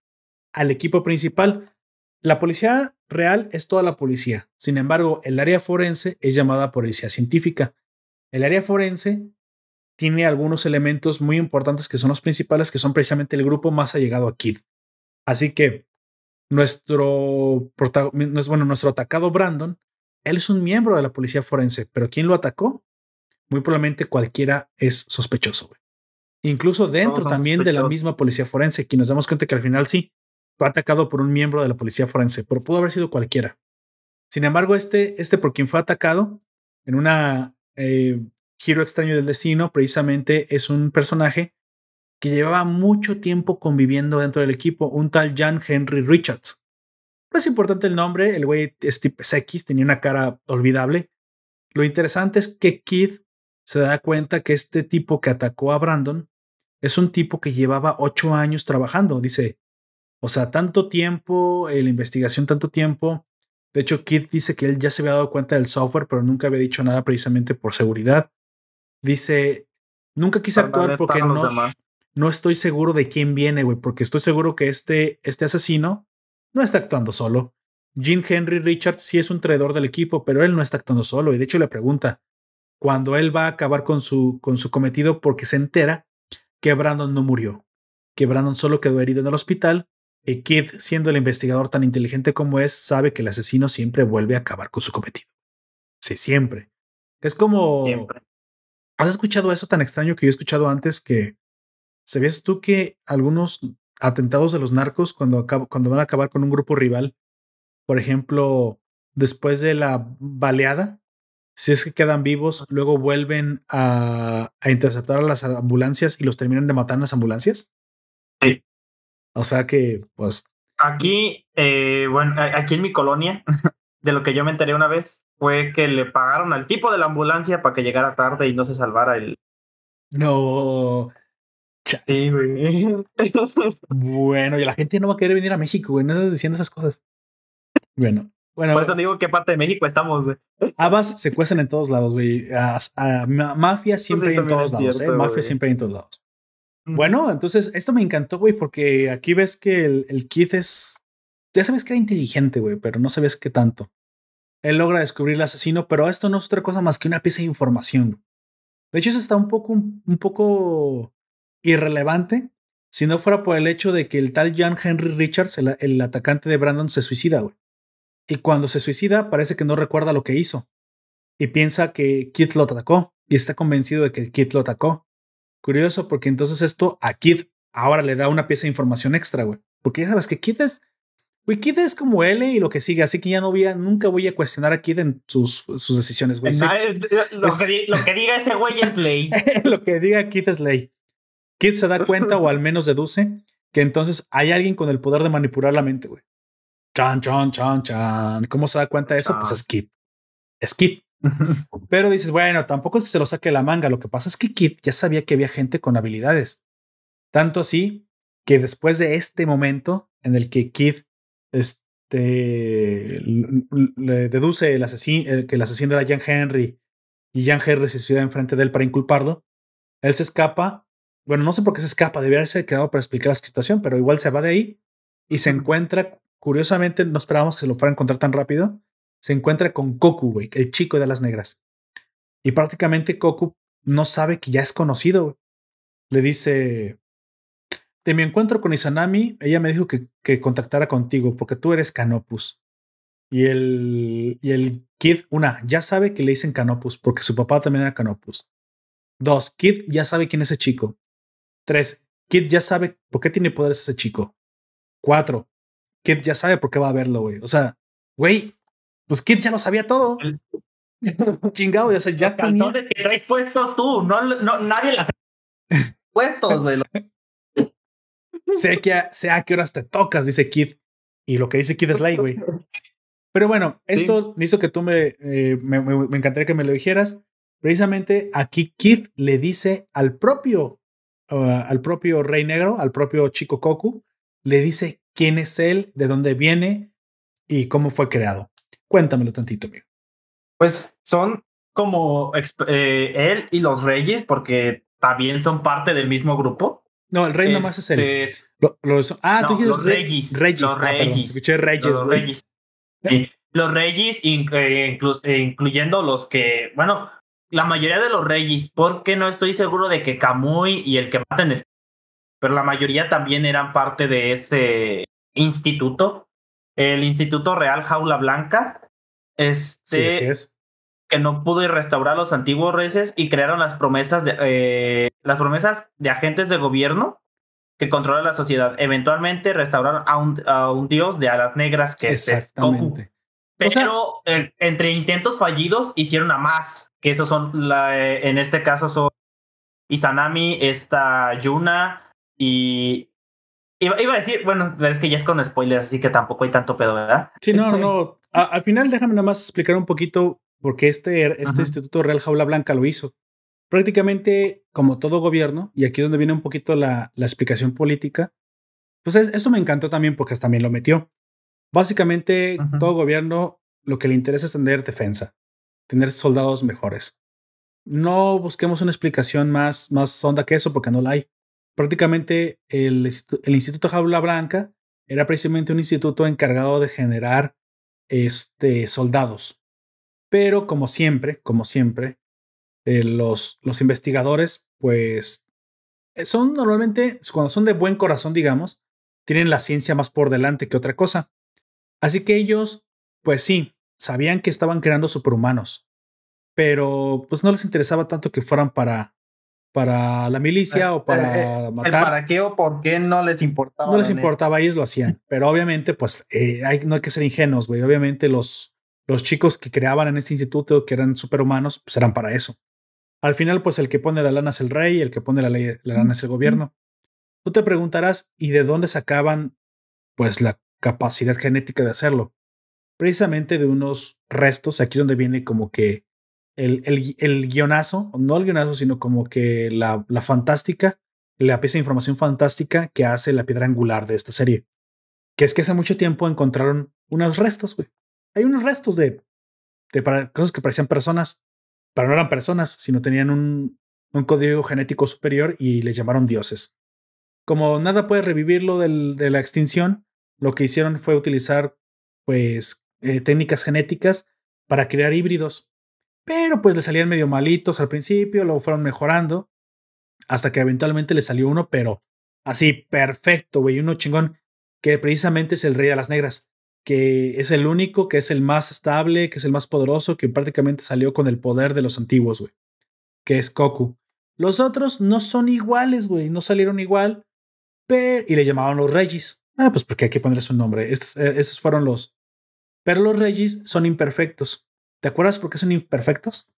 al equipo principal. La policía real es toda la policía. Sin embargo, el área forense es llamada policía científica. El área forense tiene algunos elementos muy importantes que son los principales, que son precisamente el grupo más allegado a Kid. Así que nuestro, bueno, nuestro atacado Brandon, él es un miembro de la policía forense, pero ¿quién lo atacó? Muy probablemente cualquiera es sospechoso. Incluso dentro también de la misma policía forense, que nos damos cuenta que al final sí, fue atacado por un miembro de la policía forense, pero pudo haber sido cualquiera. Sin embargo, este, este por quien fue atacado en una eh, giro extraño del destino, precisamente es un personaje que llevaba mucho tiempo conviviendo dentro del equipo, un tal Jan Henry Richards. No es importante el nombre, el güey tipo X, tenía una cara olvidable. Lo interesante es que Kid se da cuenta que este tipo que atacó a Brandon es un tipo que llevaba ocho años trabajando. Dice, o sea, tanto tiempo, eh, la investigación, tanto tiempo. De hecho, Kid dice que él ya se había dado cuenta del software, pero nunca había dicho nada precisamente por seguridad. Dice, nunca quise actuar porque no, demás. no estoy seguro de quién viene, güey, porque estoy seguro que este, este asesino no está actuando solo. Jim Henry Richards sí es un traidor del equipo, pero él no está actuando solo. Y de hecho le pregunta cuando él va a acabar con su, con su cometido porque se entera que Brandon no murió, que Brandon solo quedó herido en el hospital. Y Kid, siendo el investigador tan inteligente como es, sabe que el asesino siempre vuelve a acabar con su cometido. Sí, siempre. Es como... Siempre. ¿Has escuchado eso tan extraño que yo he escuchado antes que sabías tú que algunos atentados de los narcos cuando, acab- cuando van a acabar con un grupo rival, por ejemplo, después de la baleada, si es que quedan vivos, luego vuelven a, a interceptar a las ambulancias y los terminan de matar en las ambulancias? Sí. O sea que, pues, Aquí, eh, bueno, aquí en mi colonia, (laughs) de lo que yo me enteré una vez, fue que le pagaron al tipo de la ambulancia para que llegara tarde y no se salvara el. no. Sí, güey. (laughs) Bueno, y la gente no va a querer venir a México, güey, no estás diciendo esas cosas. Bueno, bueno, Por eso digo qué parte de México estamos. güey. (laughs) Habas se cuecen en todos lados, güey. A- a- ma- mafia siempre hay en todos lados, cierto, ¿eh? Mafia güey. siempre hay en todos lados. Bueno, entonces esto me encantó, güey, porque aquí ves que el, el Kid es. Ya sabes que era inteligente, güey, pero no sabes qué tanto. Él logra descubrir el asesino, pero esto no es otra cosa más que una pieza de información. De hecho, eso está un poco, un poco irrelevante si no fuera por el hecho de que el tal John Henry Richards, el, el atacante de Brandon, se suicida, güey. Y cuando se suicida, parece que no recuerda lo que hizo. Y piensa que Kid lo atacó. Y está convencido de que Kid lo atacó. Curioso, porque entonces esto a Kid ahora le da una pieza de información extra, güey. Porque ya sabes que Kid es. Güey, Kid es como L y lo que sigue. Así que ya no voy a, nunca voy a cuestionar a Kid en sus, sus decisiones, güey. Lo, Es- que, di- lo que diga ese güey es ley. (laughs) lo que diga Kid es ley. Kid se da cuenta o al menos deduce que entonces hay alguien con el poder de manipular la mente, güey. Chan, chan, chan, chan. ¿Cómo se da cuenta de eso? Pues Chan. es Kid. Es Kid. (laughs) Pero dices, bueno, tampoco es que se lo saque la manga. Lo que pasa es que Kid ya sabía que había gente con habilidades. Tanto así que después de este momento en el que Kid este, le deduce el asesino, que el asesino era Jan Henry y Jan Henry se suicida enfrente de él para inculparlo, él se escapa. Bueno, no sé por qué se escapa, debería haberse quedado para explicar la situación, pero igual se va de ahí y se encuentra, curiosamente, no esperábamos que se lo fuera a encontrar tan rápido, se encuentra con Goku, güey, el chico de las negras. Y prácticamente Goku no sabe que ya es conocido. Le dice, de mi encuentro con Izanami, ella me dijo que, que contactara contigo porque tú eres Canopus. Y el, y el Kid, una, ya sabe que le dicen Canopus porque su papá también era Canopus. Dos, Kid ya sabe quién es ese chico. Tres, Kid ya sabe por qué tiene poderes ese chico. Cuatro, Kid ya sabe por qué va a verlo, güey. O sea, güey, pues Kid ya lo sabía todo. Chingado, o sea, (laughs) ya Los tenía. calzones que traes puestos tú, no, no nadie las (laughs) puestos, güey. sé, que a, sé a qué horas te tocas, dice Kid. Y lo que dice Kid es like, güey. Pero bueno, (laughs) esto hizo que tú me, eh, me, me- me encantaría que me lo dijeras. Precisamente aquí Kid le dice al propio, uh, al propio Rey Negro, al propio Chico Koku, le dice quién es él, de dónde viene y cómo fue creado. Cuéntamelo tantito, amigo. Pues son como eh, él y los reyes, porque también son parte del mismo grupo. No, el rey nomás es él. Este, Lo- lo- ah, no, tú dijiste los Re- Regis, Regis. los ah, perdón, Escuché Reyes, los güey. reyes. Sí, Los reyes, eh, inclus- eh, incluyendo los que, bueno, la mayoría de los reyes, porque no estoy seguro de que Kamui y el que mata en el. Pero la mayoría también eran parte de este instituto, el Instituto Real Jaula Blanca. Sí, Este, así es. que no pudo restaurar los antiguos reyes y crearon las promesas de eh, las promesas de agentes de gobierno que controlan la sociedad. Eventualmente restauraron a un, a un dios de alas negras que es. Exactamente. Pero O sea- eh, entre intentos fallidos hicieron a más, que esos son, la, eh, en este caso son Izanami, esta Yuna y... Iba, iba a decir, bueno, es que ya es con spoilers, así que tampoco hay tanto pedo, ¿verdad? Sí, no, no. (laughs) A- al final déjame nada más explicar un poquito por qué este, este Ajá. Instituto Real Jaula Blanca lo hizo. Prácticamente, como todo gobierno, y aquí es donde viene un poquito la, la explicación política, pues es- esto me encantó también porque también lo metió. Básicamente, Ajá. todo gobierno lo que le interesa es tener defensa, tener soldados mejores. No busquemos una explicación más, más honda que eso porque no la hay. Prácticamente el, institu- el Instituto Jaula Blanca era precisamente un instituto encargado de generar este, soldados. Pero como siempre, como siempre, eh, los, los investigadores, pues, eh, son normalmente, cuando son de buen corazón, digamos, tienen la ciencia más por delante que otra cosa. Así que ellos, pues sí, sabían que estaban creando superhumanos, pero pues no les interesaba tanto que fueran para, para la milicia o para Eh, El matar para qué o por qué no les importaba. no les importaba, ellos lo hacían. (laughs) Pero obviamente, pues eh, hay, no hay que ser ingenuos, güey. Obviamente los, los chicos que creaban en este instituto, que eran superhumanos, pues eran para eso. Al final, pues el que pone la lana es el rey, el que pone la, ley, la lana es el gobierno. Tú te preguntarás, ¿y de dónde sacaban, pues, la capacidad genética de hacerlo? Precisamente de unos restos, aquí es donde viene como que el, el, el guionazo, no el guionazo, sino como que la, la fantástica la pieza de información fantástica que hace la piedra angular de esta serie. Que es que hace mucho tiempo encontraron unos restos, güey. Hay unos restos de, de cosas que parecían personas, pero no eran personas, sino tenían un, un código genético superior y les llamaron dioses. Como nada puede revivirlo del, de la extinción, lo que hicieron fue utilizar, pues, eh, técnicas genéticas para crear híbridos. Pero pues le salían medio malitos al principio, luego fueron mejorando hasta que eventualmente le salió uno, pero Así, perfecto, güey. Uno chingón, que precisamente es el rey de las negras, que es el único, que es el más estable, que es el más poderoso, que prácticamente salió con el poder de los antiguos, güey. Que es Goku. Los otros no son iguales, güey. No salieron igual. Pero, y le llamaban los Regis. Ah, pues porque hay que ponerle su nombre. Eh, esos fueron los. Pero los Regis son imperfectos. ¿Te acuerdas por qué son imperfectos?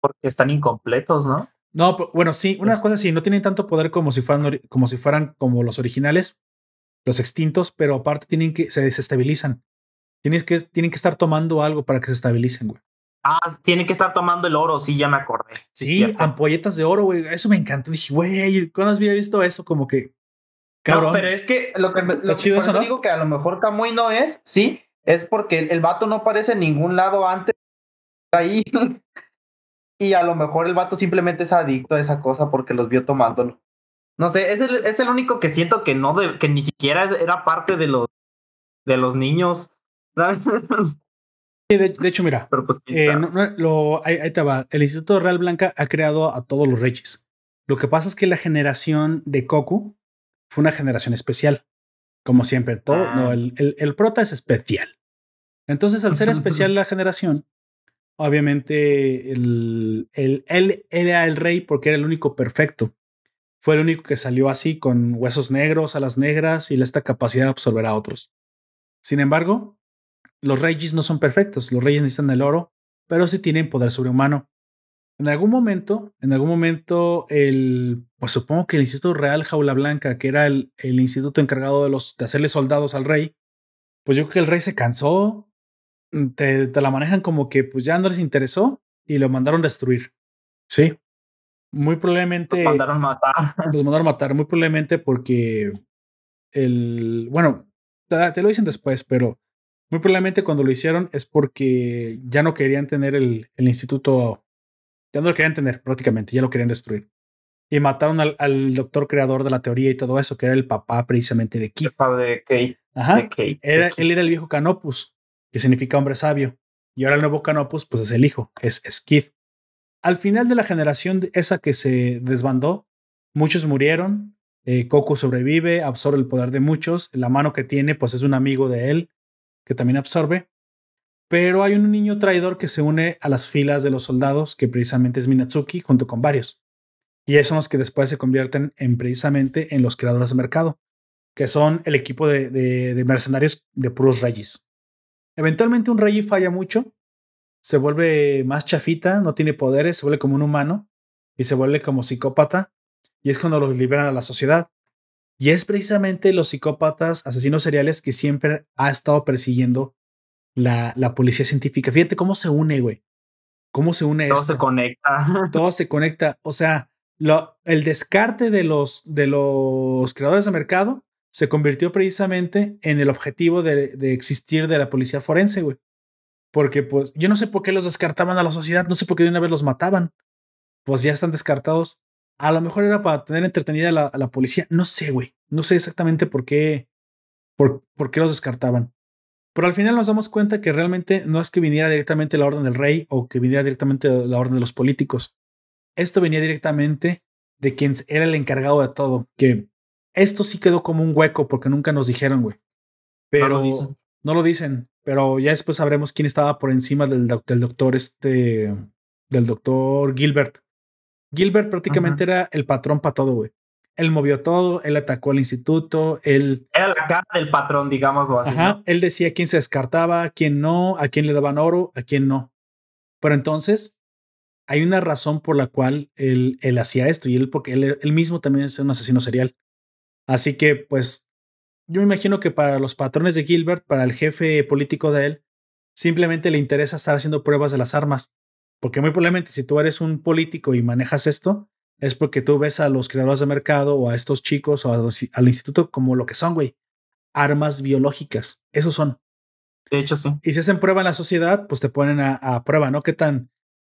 Porque están incompletos, ¿no? No, bueno, sí, una cosa sí, no tienen tanto poder como si fueran como si fueran como los originales, los extintos, pero aparte tienen que se desestabilizan. Tienes que, tienen que estar tomando algo para que se estabilicen, güey. Ah, tienen que estar tomando el oro, sí, ya me acordé. Sí, ampolletas de oro, güey. Eso me encantó. Dije, güey, ¿cuándo había visto eso? Como que. Cabrón. No, pero es que lo que, lo que eso digo que a lo mejor Camuy no es, sí, es porque el, el vato no aparece en ningún lado antes ahí. y a lo mejor el vato simplemente es adicto a esa cosa porque los vio tomándolo. No sé, es el, es el único que siento que no, de, que ni siquiera era parte de los, de los niños, ¿sabes? Sí, de, hecho, mira, pues, eh, lo, ahí, te va. El Instituto Real Blanca ha creado a todos los reyes. Lo que pasa es que la generación de Coco fue una generación especial. Como siempre, todo, no, ah. el, el, el prota es especial. Entonces, al ser (laughs) especial la generación, obviamente el, el, él, era el rey porque era el único perfecto. Fue el único que salió así con huesos negros, alas negras y esta capacidad de absorber a otros. Sin embargo, los reyes no son perfectos. Los reyes necesitan el oro, pero sí tienen poder sobrehumano. En algún momento, en algún momento, el, pues supongo que el Instituto Real Jaula Blanca, que era el, el instituto encargado de, los, de hacerle soldados al rey, pues yo creo que el rey se cansó, te, te, la manejan como que pues ya no les interesó y lo mandaron destruir. Sí. Muy probablemente. Los mandaron matar. (laughs) Los mandaron matar, muy probablemente porque el. Bueno, te, lo dicen después, pero muy probablemente cuando lo hicieron es porque ya no querían tener el, el instituto. Ya no lo querían tener prácticamente, ya lo querían destruir. Y mataron al, al, doctor creador de la teoría y todo eso, que era el papá precisamente de Keith. de Kate. Ajá. De Kate. Era, él era el viejo Canopus que significa hombre sabio. Y ahora el nuevo Canopus, pues es el hijo, es Skid. Al final de la generación esa que se desbandó, muchos murieron. Eh, Coco sobrevive, absorbe el poder de muchos. La mano que tiene, pues es un amigo de él que también absorbe. Pero hay un niño traidor que se une a las filas de los soldados, que precisamente es Minatsuki, junto con varios. Y esos son los que después se convierten en precisamente en los creadores de mercado, que son el equipo de, de, mercenarios de puros reyes. Eventualmente un rey falla mucho, se vuelve más chafita, no tiene poderes, se vuelve como un humano y se vuelve como psicópata. Y es cuando los liberan a la sociedad. Y es precisamente los psicópatas, asesinos seriales que siempre ha estado persiguiendo la, la policía científica. Fíjate cómo se une, güey. Cómo se une Todo se conecta. (laughs) Todo se conecta. O sea, lo, el descarte de los, de los creadores de mercado se convirtió precisamente en el objetivo de, existir de la policía forense, güey. Porque, pues, yo no sé por qué los descartaban a la sociedad, no sé por qué de una vez los mataban. Pues ya están descartados. A lo mejor era para tener entretenida a la, a la policía. No sé, güey. No sé exactamente por qué, por, por qué los descartaban. Pero al final nos damos cuenta que realmente no es que viniera directamente la orden del rey o que viniera directamente la orden de los políticos. Esto venía directamente de quien era el encargado de todo, que esto sí quedó como un hueco porque nunca nos dijeron, güey. Pero no lo dicen. No lo dicen pero ya después sabremos quién estaba por encima del, del doctor este, del doctor Gilbert. Gilbert prácticamente era el patrón para todo, güey. Él movió todo, él atacó al instituto, él... Era la cara del patrón, digamos. Así, Ajá, él decía quién se descartaba, quién no, a quién le daban oro, a quién no. Pero entonces, hay una razón por la cual él, él hacía esto y él, porque él, él mismo también es un asesino serial. Así que, pues, yo me imagino que para los patrones de Gilbert, para el jefe político de él, simplemente le interesa estar haciendo pruebas de las armas. Porque muy probablemente si tú eres un político y manejas esto, es porque tú ves a los creadores de mercado o a estos chicos o al instituto como lo que son, güey. Armas biológicas. Esos son. De hecho, sí. Y si hacen prueba en la sociedad, pues te ponen a, prueba, ¿no? ¿Qué tan?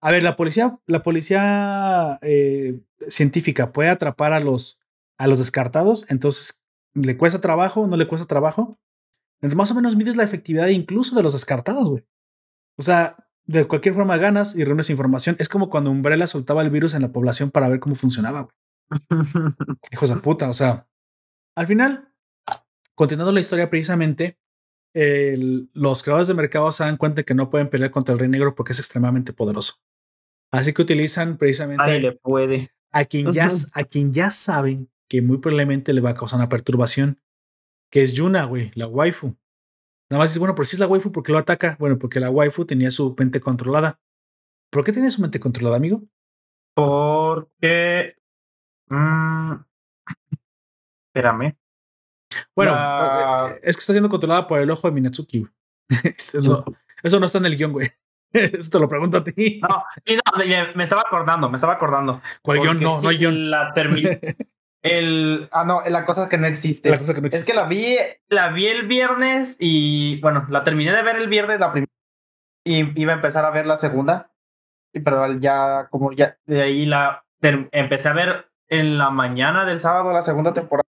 A ver, la policía, la policía eh, científica puede atrapar a los a los descartados, entonces le cuesta trabajo, no le cuesta trabajo. Entonces, más o menos mides la efectividad incluso de los descartados, güey. O sea, de cualquier forma ganas y reúnes información. Es como cuando Umbrella soltaba el virus en la población para ver cómo funcionaba, güey. (laughs) Hijos de puta, o sea, Al final, continuando la historia precisamente, el- los creadores de mercado se dan cuenta que no pueden pelear contra el Rey Negro porque es extremadamente poderoso. Así que utilizan precisamente Nadie le puede. a quien ya, (laughs) a quien ya saben que muy probablemente le va a causar una perturbación, que es Yuna, güey, la waifu. Nada más dices, bueno, pero si es la waifu, ¿por qué lo ataca? Bueno, porque la waifu tenía su mente controlada. ¿Por qué tiene su mente controlada, amigo? Porque. mm, espérame. Bueno, La- eh, es que está siendo controlada por el ojo de Minatsuki. güey. (laughs) Eso, no, eso no está en el guion, güey. (laughs) Eso te lo pregunto a ti. No, sí, no, me, me estaba acordando, me estaba acordando. ¿Cuál guion? No, no hay guion. La terminé. (laughs) El. Ah, no, la cosa que no existe. La cosa que no Es existe. que la vi, la vi el viernes y bueno, la terminé de ver el viernes la primera y iba a empezar a ver la segunda, y- pero ya como ya de ahí la empecé a ver en la mañana del sábado la segunda temporada.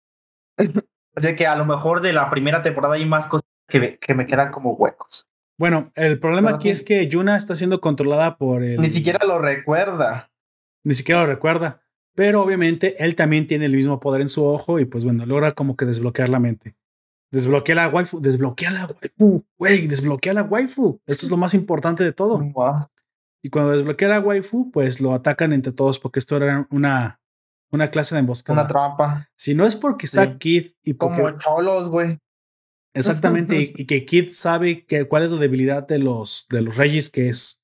(laughs) Así que a lo mejor de la primera temporada hay más cosas que, me- que me quedan como huecos. Bueno, el problema Pero aquí sí. es que Yuna está siendo controlada por el. Ni siquiera lo recuerda. Ni siquiera lo recuerda. Pero obviamente él también tiene el mismo poder en su ojo y pues bueno, logra como que desbloquear la mente. Desbloquea la waifu, desbloquea la waifu, güey, desbloquea la waifu. Esto es lo más importante de todo. Wow. Y cuando desbloquea la waifu, pues lo atacan entre todos porque esto era una, una clase de emboscada. Una trampa. si no es porque está Sí. Kid y porque Como cholos, güey. exactamente y, (laughs) y que Kid sabe que cuál es la debilidad de los de los reyes que es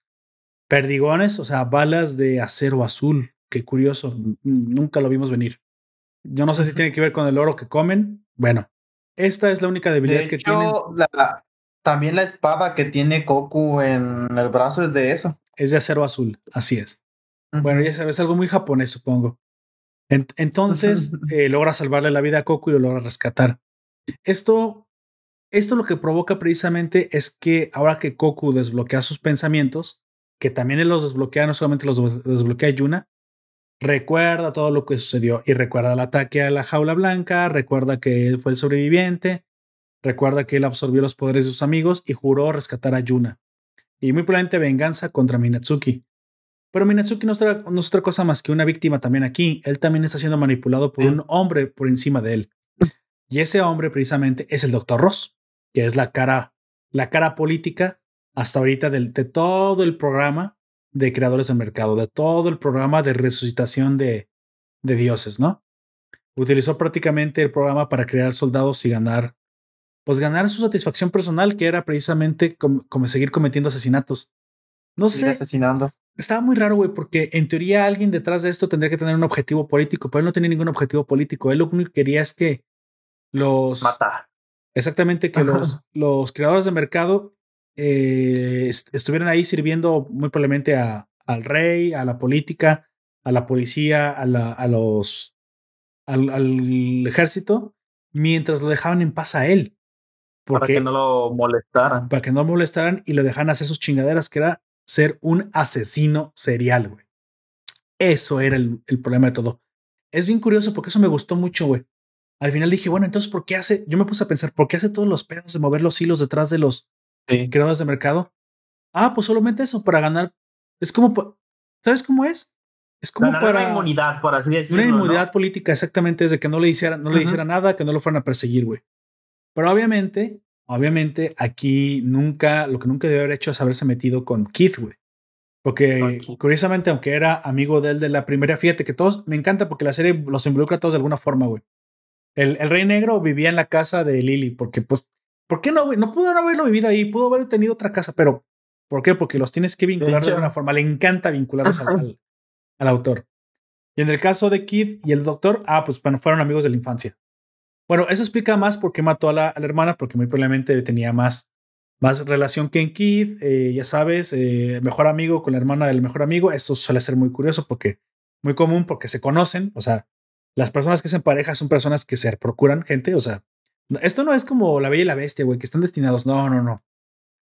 perdigones, o sea, balas de acero azul. Qué curioso, nunca lo vimos venir. Yo no sé si tiene que ver con el oro que comen. Bueno, esta es la única debilidad De que tienen. hecho, la- también la espada que tiene Goku en el brazo es de eso. Es de acero azul, así es. Bueno, ya sabes, algo muy japonés, supongo. En- entonces (laughs) eh, logra salvarle la vida a Goku y lo logra rescatar. Esto, esto lo que provoca precisamente es que ahora que Goku desbloquea sus pensamientos, que también él los desbloquea, no solamente los desbloquea Yuna, recuerda todo lo que sucedió y recuerda el ataque a la jaula blanca, recuerda que él fue el sobreviviente, recuerda que él absorbió los poderes de sus amigos y juró rescatar a Yuna. Y muy probablemente venganza contra Minatsuki. Pero Minatsuki no es, otra, no es otra cosa más que una víctima también aquí. Él también está siendo manipulado por un hombre por encima de él. Y ese hombre precisamente es el Dr. Ross, que es la cara, la cara política hasta ahorita del- de todo el programa de creadores de mercado, de todo el programa de resucitación de, de dioses, ¿no? Utilizó prácticamente el programa para crear soldados y ganar, pues ganar su satisfacción personal, que era precisamente como, como seguir cometiendo asesinatos. No sé, asesinando. estaba muy raro, güey, porque en teoría alguien detrás de esto tendría que tener un objetivo político, pero él no tenía ningún objetivo político. Él lo único que quería es que los... Matar. Exactamente, que los, los creadores de mercado eh, est- estuvieran ahí sirviendo muy probablemente a, al rey, a la política, a la policía, a, la, a los... Al, al ejército, mientras lo dejaban en paz a él. Para Porque que no lo molestaran. para que no molestaran y lo dejaran hacer sus chingaderas, que era ser un asesino serial, güey. Eso era el, el problema de todo. Es bien curioso porque eso me gustó mucho, güey. Al final dije, bueno, entonces, ¿por qué hace? Yo me puse a pensar, ¿por qué hace todos los pedos de mover los hilos detrás de los Sí. creadores de mercado? Ah, pues solamente eso, para ganar. Es como, ¿sabes cómo es? Es como Ganar para una inmunidad, por así decirlo. una ¿no? inmunidad política, exactamente, es de que no le hicieran, no le hiciera nada, que no lo fueran a perseguir, güey. Pero obviamente, obviamente, aquí nunca, lo que nunca debe haber hecho es haberse metido con Keith, güey. Porque Keith. curiosamente, aunque era amigo de él de la primera, fíjate que todos, me encanta porque la serie los involucra a todos de alguna forma, güey. El, el Rey Negro vivía en la casa de Lily, porque pues, ¿por qué no? No pudo no haberlo vivido ahí, pudo haber tenido otra casa, pero ¿por qué? Porque los tienes que vincular de, alguna forma. Le encanta vincularlos al, al- al autor. Y en el caso de Kid y el doctor, ah, pues bueno, fueron amigos de la infancia. Bueno, eso explica más por qué mató a la, a la hermana, porque muy probablemente tenía más, más relación que en Kid. eh, ya sabes, eh, mejor amigo con la hermana del mejor amigo. Esto suele ser muy curioso porque muy común porque se conocen. O sea, las personas que hacen pareja son personas que se procuran gente. O sea, esto no es como la bella y la bestia, güey, que están destinados. No, no, no.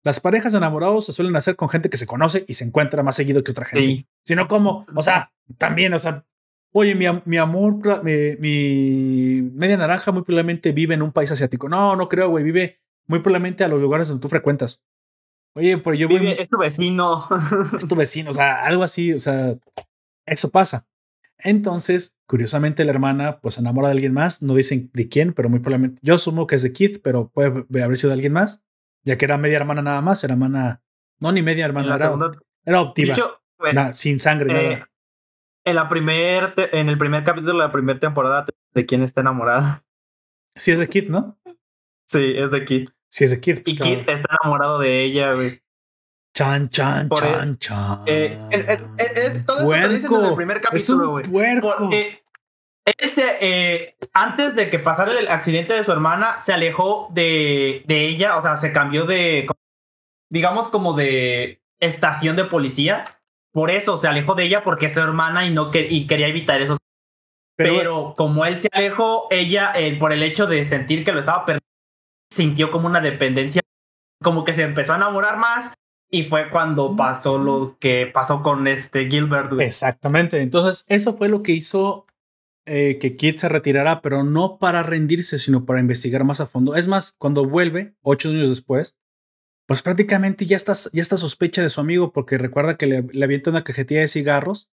Las parejas enamorados se suelen hacer con gente que se conoce y se encuentra más seguido que otra gente Sí. sino como, o sea, también, o sea, oye, mi, mi amor, mi, mi media naranja muy probablemente vive en un país asiático. No, no creo, güey, vive muy probablemente a los lugares donde tú frecuentas. Oye, pero yo voy, Vive- es tu vecino. (laughs) es tu vecino, o sea, algo así, o sea, eso pasa. Entonces, curiosamente, la hermana pues se enamora de alguien más. No dicen de quién, pero muy probablemente. Yo asumo que es de Keith, pero puede haber sido de alguien más, ya que era media hermana nada más. Era hermana, no ni media hermana, era, segunda, era optiva, pues, na- sin sangre, eh, nada. en la primer, te- en el primer capítulo de la primera temporada de quién está enamorada. Sí es de Keith, ¿no? Sí, es de Kit. Sí es de Keith. pues, Y claro. Kit está enamorado de ella, güey. Chan, chan, por el- chan, chan. Eh, el- el- el- el- todo esto te dicen desde el primer capítulo, güey. puerco. Porque él se, eh, antes de que pasara el accidente de su hermana, se alejó de, de ella, o sea, se cambió de, digamos, como de estación de policía. Por eso se alejó de ella porque es su hermana y no que, y quería evitar eso. Pero- Pero, como él se alejó, ella, eh, por el hecho de sentir que lo estaba perdiendo, sintió como una dependencia, como que se empezó a enamorar más. Y fue cuando pasó lo que pasó con este Gilbert. güey. Exactamente. Entonces, eso fue lo que hizo eh, que Kid se retirara, pero no para rendirse, sino para investigar más a fondo. Es más, cuando vuelve, ocho años después, pues prácticamente ya está, ya está sospecha de su amigo, porque recuerda que le, le avienta una cajetilla de cigarros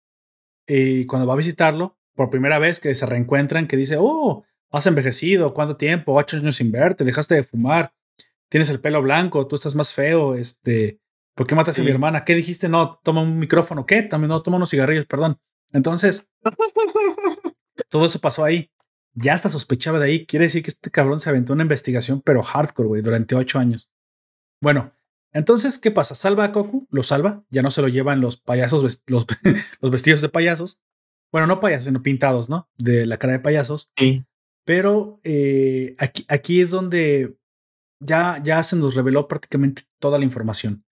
y cuando va a visitarlo, por primera vez que se reencuentran, que dice, oh, has envejecido, ¿cuánto tiempo? Ocho años sin verte, dejaste de fumar, tienes el pelo blanco, tú estás más feo, este, ¿por qué mataste a mi hermana? ¿Qué dijiste? No, toma un micrófono, ¿qué? También no, toma unos cigarrillos, perdón. Entonces, (laughs) todo eso pasó ahí. Ya hasta sospechaba de ahí. Quiere decir que este cabrón se aventó una investigación, pero hardcore, güey, durante ocho años. Bueno, entonces, ¿qué pasa? Salva a Goku, lo salva, ya no se lo llevan los payasos, vest- los, (laughs) los vestidos de payasos. Bueno, no payasos, sino pintados, ¿no? De la cara de payasos. Sí. Pero eh, aquí, aquí es donde ya, ya se nos reveló prácticamente toda la información.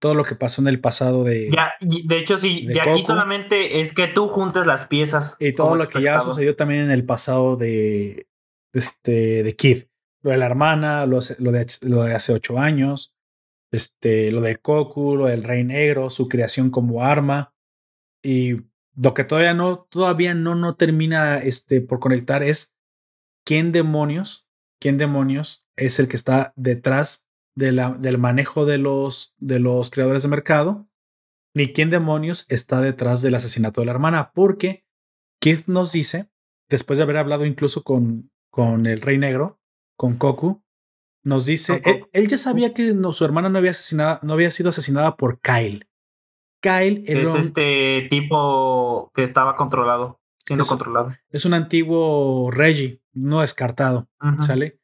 Todo lo que pasó en el pasado de, Ya, de hecho, sí, de de, aquí Goku. solamente es que tú juntes las piezas. y todo lo que ya sucedió también en el pasado de, de este, de Kid. Lo de la hermana, lo, hace- lo de, lo de hace ocho años, este, lo de Goku, lo del Rey Negro, su creación como arma. Y lo que todavía no, todavía no, no termina este, por conectar es quién demonios, quién demonios es el que está detrás de la, del manejo de los, de los creadores de mercado, ni quién demonios está detrás del asesinato de la hermana, porque Kid nos dice, después de haber hablado incluso con, con el Rey Negro, con Goku, nos dice, él, él ya sabía que no, su hermana no había, asesinada, no había sido asesinada por Kyle. Kyle Es era un- este tipo que estaba controlado, siendo Es- controlado. es un antiguo Reggie, no descartado. ¿Sale?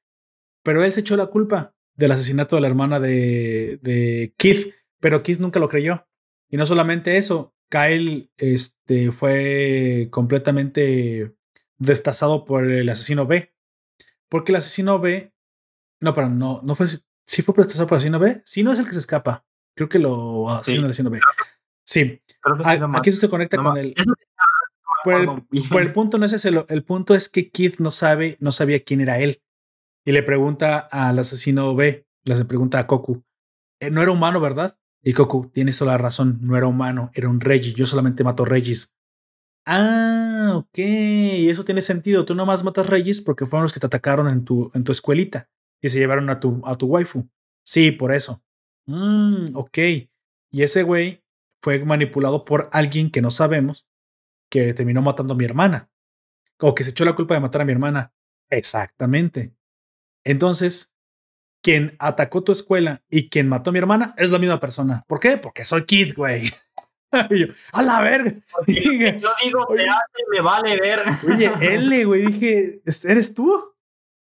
Pero él se echó la culpa del asesinato de la hermana de, de Keith, pero Keith nunca lo creyó. Y no solamente eso, Kyle este, fue completamente destazado por el asesino B. Porque el asesino B, no, pero no, no fue, sí fue destazado por el asesino B. Sí, no es el que se escapa. Creo que lo asesina el asesino B. Sí, sí, a- no aquí se conecta No con el, Eso (laughs) sí, por el, punto no es ese, el punto es que Kid no sabe, no sabía quién era él. Y le pregunta al asesino B, le pregunta a Goku, "Eh, no era humano, ¿verdad? Y Goku, tienes toda la razón, no era humano, era un Reggie, yo solamente mato Regis. Ah, ok, eso tiene sentido, tú nomás matas Regis porque fueron los que te atacaron en tu, en tu escuelita y se llevaron a tu, a tu waifu. Sí, por eso. Mm, ok. Y ese güey fue manipulado por alguien que no sabemos que terminó matando a mi hermana. O que se echó la culpa de matar a mi hermana. Exactamente. Entonces, quien atacó tu escuela y quien mató a mi hermana es la misma persona. ¿Por qué? Porque soy Kid, güey. (laughs) Y yo, a la verga. Dije, (laughs) Yo digo, Oye. te hace, me vale ver. Oye, (laughs) L, güey, dije, "¿Es- ¿eres tú?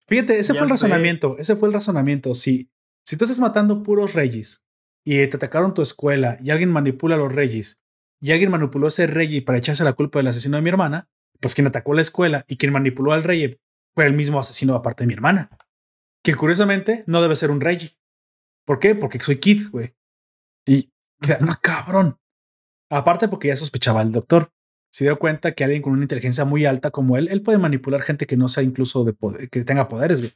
Fíjate, ese Ya fue el sé. razonamiento, ese fue el razonamiento. Si, si tú estás matando puros reyes y te atacaron tu escuela y alguien manipula a los reyes y alguien manipuló a ese rey para echarse la culpa del asesino de mi hermana, pues quien atacó la escuela y quien manipuló al rey fue el mismo asesino aparte de mi hermana. Que curiosamente no debe ser un rey. ¿Por qué? Porque soy Kid, güey. Y, (laughs) ah, cabrón. Aparte porque ya sospechaba el doctor. Se dio cuenta que alguien con una inteligencia muy alta como él, él puede manipular gente que no sea incluso de poder, que tenga poderes, güey.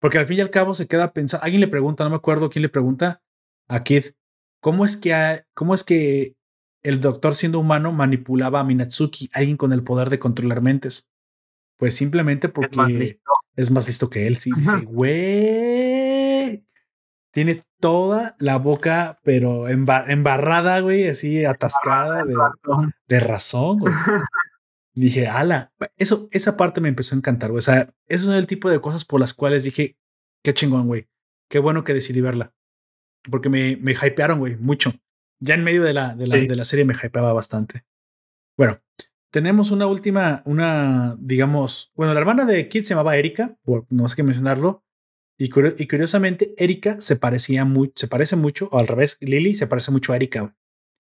Porque al fin y al cabo se queda pensando, alguien le pregunta, no me acuerdo quién le pregunta a Kid, ¿cómo es que, ha- cómo es que el doctor siendo humano manipulaba a Minatsuki, alguien con el poder de controlar mentes? Pues simplemente porque Es más listo. Es más listo que él. Sí, dije, güey. Tiene toda la boca, pero emba- embarrada, güey, así atascada de, de razón, güey. Dije, ala, eso, esa parte me empezó a encantar, güey. O sea, esos son el tipo de cosas por las cuales dije, qué chingón, güey. Qué bueno que decidí verla. Porque me, me hypearon, güey, mucho. Ya en medio de la, de la, Sí. de la serie me hypeaba bastante. Bueno, tenemos una última, una, digamos, bueno, la hermana de Kid se llamaba Erika, por no sé qué mencionarlo. Y, curio- y curiosamente, Erika se parecía mucho, se parece mucho, o al revés, Lily se parece mucho a Erika.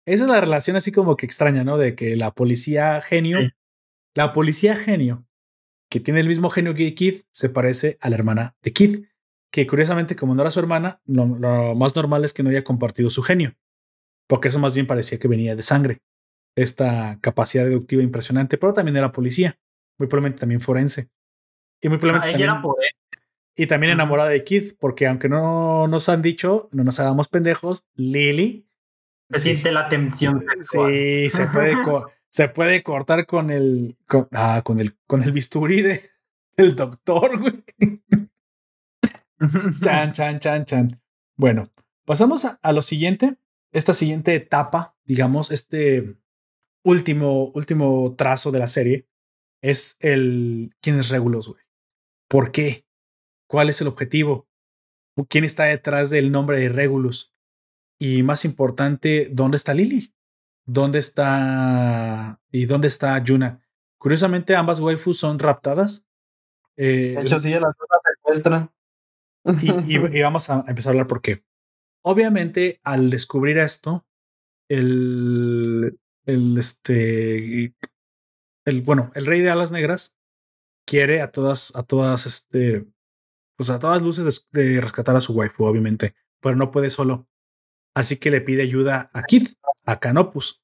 Esa es la relación así como que extraña, ¿no? De que la policía genio, Sí. la policía genio, que tiene el mismo genio que Kid, se parece a la hermana de Kid, que curiosamente, como no era su hermana, lo, lo más normal es que no haya compartido su genio, porque eso más bien parecía que venía de sangre. Esta capacidad deductiva impresionante, pero también era policía, muy probablemente también forense. Y muy Ah, probablemente ella también, era y también enamorada de Kid, porque aunque no nos han dicho, no nos hagamos pendejos, Lily Se sí, siente la tensión. Sí, se puede, se puede cortar con el, con, ah, con el, con el bisturí de, del doctor, güey. Chan, chan, chan, chan. Bueno, pasamos a, a lo siguiente. Esta siguiente etapa, digamos, este último, último trazo de la serie es el quién es Regulus, güey. ¿Por qué? ¿Cuál es el objetivo? ¿Quién está detrás del nombre de Regulus? Y más importante, ¿dónde está Lily? ¿Dónde está y dónde está Yuna? Curiosamente, ambas waifus son raptadas. Eh, De hecho, sí, las secuestran. y, y- y vamos a empezar a hablar por qué. Obviamente, al descubrir esto, el, el este, el bueno, el rey de alas negras quiere a todas, a todas, este, pues a todas luces de, de rescatar a su waifu, obviamente, pero no puede solo. Así que le pide ayuda a Kid, a Canopus.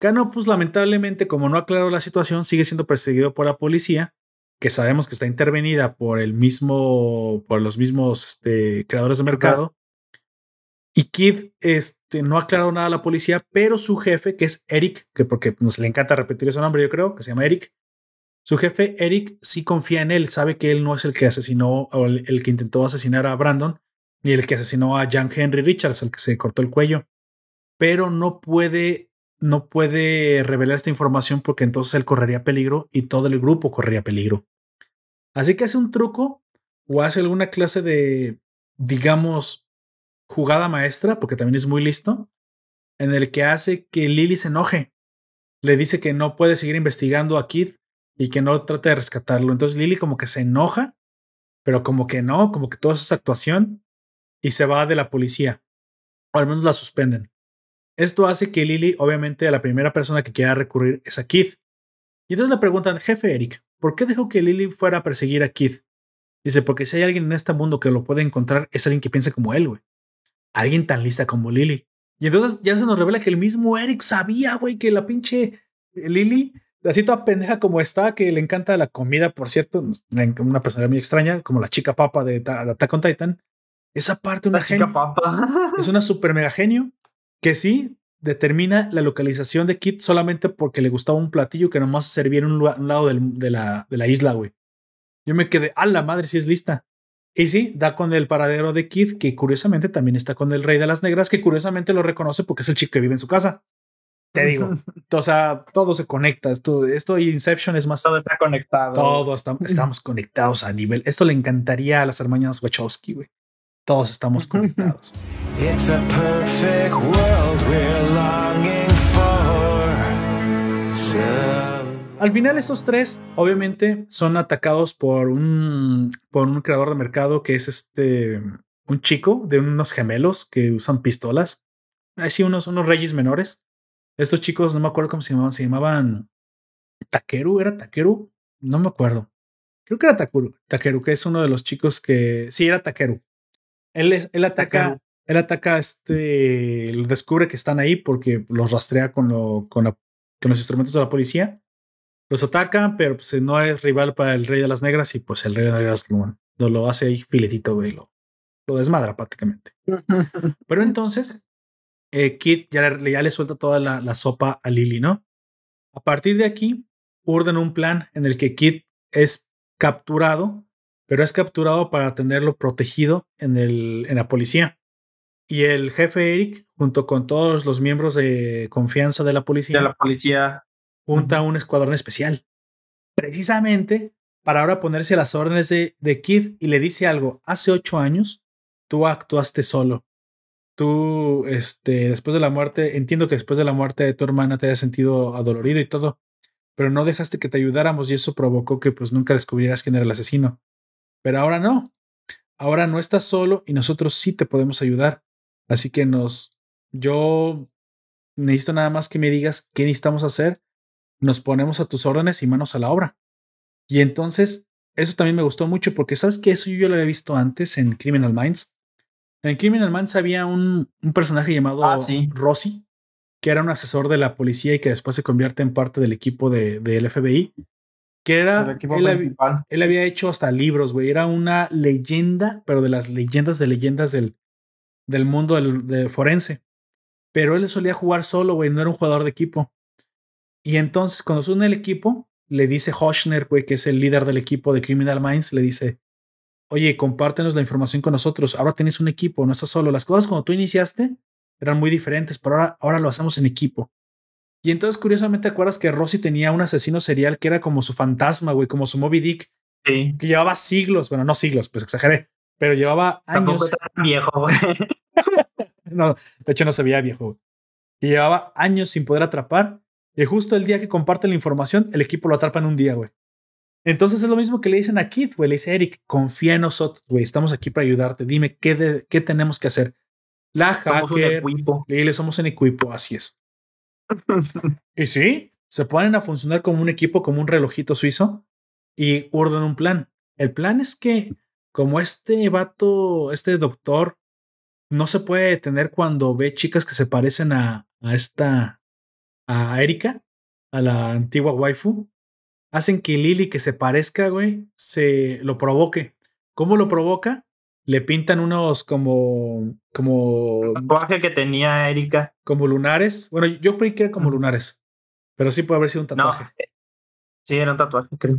Canopus, lamentablemente, como no aclaró la situación, sigue siendo perseguido por la policía, que sabemos que está intervenida por el mismo, por los mismos este, creadores de mercado. Y Kid este, no ha aclarado nada a la policía, pero su jefe, que es Eric, que porque nos le encanta repetir ese nombre, yo creo, que se llama Eric. Su jefe, Eric, sí confía en él, sabe que él no es el que asesinó o el, que intentó asesinar a Brandon, ni el que asesinó a Jan Henry Richards, el que se cortó el cuello. Pero no puede, no puede revelar esta información porque entonces él correría peligro y todo el grupo correría peligro. Así que hace un truco o hace alguna clase de, digamos, jugada maestra, porque también es muy listo, en el que hace que Lily se enoje. Le dice que no puede seguir investigando a Kid y que no trate de rescatarlo. Entonces Lily como que se enoja, pero como que no, como que todo eso es actuación y se va de la policía. O al menos la suspenden. Esto hace que Lily, obviamente, la primera persona que quiera recurrir es a Kid. Y entonces le preguntan, jefe Eric, ¿por qué dejó que Lily fuera a perseguir a Kid? Dice, porque si hay alguien en este mundo que lo puede encontrar, es alguien que piense como él, güey. Alguien tan lista como Lily. Y entonces ya se nos revela que el mismo Eric sabía, güey, que la pinche Lily, así toda pendeja como está, que le encanta la comida, por cierto, una persona muy extraña, como la chica papa de, Ta- de Attack on Titan. Esa parte, una genio. papa. Es una super mega genio que sí determina la localización de Kit solamente porque le gustaba un platillo que nomás se servía en un, lado del- de, la, de la isla, güey. Yo me quedé, a la madre, si es lista. Y sí, da con el paradero de Kid, que curiosamente también está con el Rey de las Negras, que curiosamente lo reconoce porque es el chico que vive en su casa. Te digo, (laughs) o sea, todo se conecta. Esto, esto y Inception es más. Todo está conectado. Todo está- (laughs) estamos conectados a nivel. Esto le encantaría a las hermanas Wachowski, güey. Todos estamos (laughs) conectados. It's a perfect world we're longing Al final estos tres obviamente son atacados por un por un creador de mercado que es este un chico de unos gemelos que usan pistolas. Así unos unos reyes menores. Estos chicos no me acuerdo cómo se llamaban, se llamaban Takeru, era Takeru, no me acuerdo. Creo que era Takeru, Takeru que es uno de los chicos que sí era Takeru. Él es, él ataca Takeru. él ataca este descubre que están ahí porque los rastrea con lo con, la- con los instrumentos de la policía los atacan, pero pues no es rival para el Rey de las Negras y pues el Rey de las Negras lo, lo, lo hace ahí filetito, güey, lo, lo desmadra prácticamente. (laughs) Pero entonces, eh, Kit ya le, ya le suelta toda la, la sopa a Lily, ¿no? A partir de aquí, urden un plan en el que Kit es capturado, pero es capturado para tenerlo protegido en, el, en la policía. Y el jefe Eric, junto con todos los miembros de confianza de la policía, de la policía. Junta un escuadrón especial. Precisamente para ahora ponerse a las órdenes de, de Kid y le dice algo. Hace ocho años tú actuaste solo. Tú, este, después de la muerte, entiendo que después de la muerte de tu hermana te hayas sentido adolorido y todo, pero no dejaste que te ayudáramos y eso provocó que pues nunca descubrieras quién era el asesino. Pero ahora no. Ahora no estás solo y nosotros sí te podemos ayudar. Así que nos, yo necesito nada más que me digas qué necesitamos hacer. Nos ponemos a tus órdenes y manos a la obra. Y entonces, eso también me gustó mucho porque sabes que eso yo lo había visto antes en Criminal Minds. En Criminal Minds había un, un personaje llamado Ah, sí. Rossi, que era un asesor de la policía y que después se convierte en parte del equipo de, del FBI. Que era. El equipo él él había hecho hasta libros, güey. Era una leyenda, pero de las leyendas de leyendas del, del mundo del, de forense. Pero él solía jugar solo, güey. No era un jugador de equipo. Y entonces, cuando se une el equipo, le dice Hoshner, güey, que es el líder del equipo de Criminal Minds, le dice: Oye, compártenos la información con nosotros. Ahora tienes un equipo, no estás solo. Las cosas cuando tú iniciaste eran muy diferentes, pero ahora, ahora lo hacemos en equipo. Y entonces, curiosamente, ¿te acuerdas que Rossi tenía un asesino serial que era como su fantasma, güey, como su Moby Dick? Sí. que llevaba siglos, bueno, no siglos, pues exageré, pero llevaba años. tan viejo, güey. (laughs) No, de hecho no se veía viejo. güey. Que llevaba años sin poder atrapar. Y justo el día que comparte la información, el equipo lo atrapa en un día, güey. Entonces es lo mismo que le dicen a Kid, güey. Le dice Eric, confía en nosotros, güey. Estamos aquí para ayudarte. Dime qué, de- qué tenemos que hacer. La Somos hacker. Y le somos en equipo, así es. (laughs) y sí, se ponen a funcionar como un equipo, como un relojito suizo y urden un plan. El plan es que, como este vato, este doctor, no se puede detener cuando ve chicas que se parecen a, a esta, a Erika, a la antigua waifu, hacen que Lily, que se parezca, güey, se lo provoque. ¿Cómo lo provoca? Le pintan unos como, como tatuaje que tenía Erika. como lunares. Bueno, yo creí que era como lunares, pero sí puede haber sido un No. tatuaje. Sí, era un tatuaje, creo.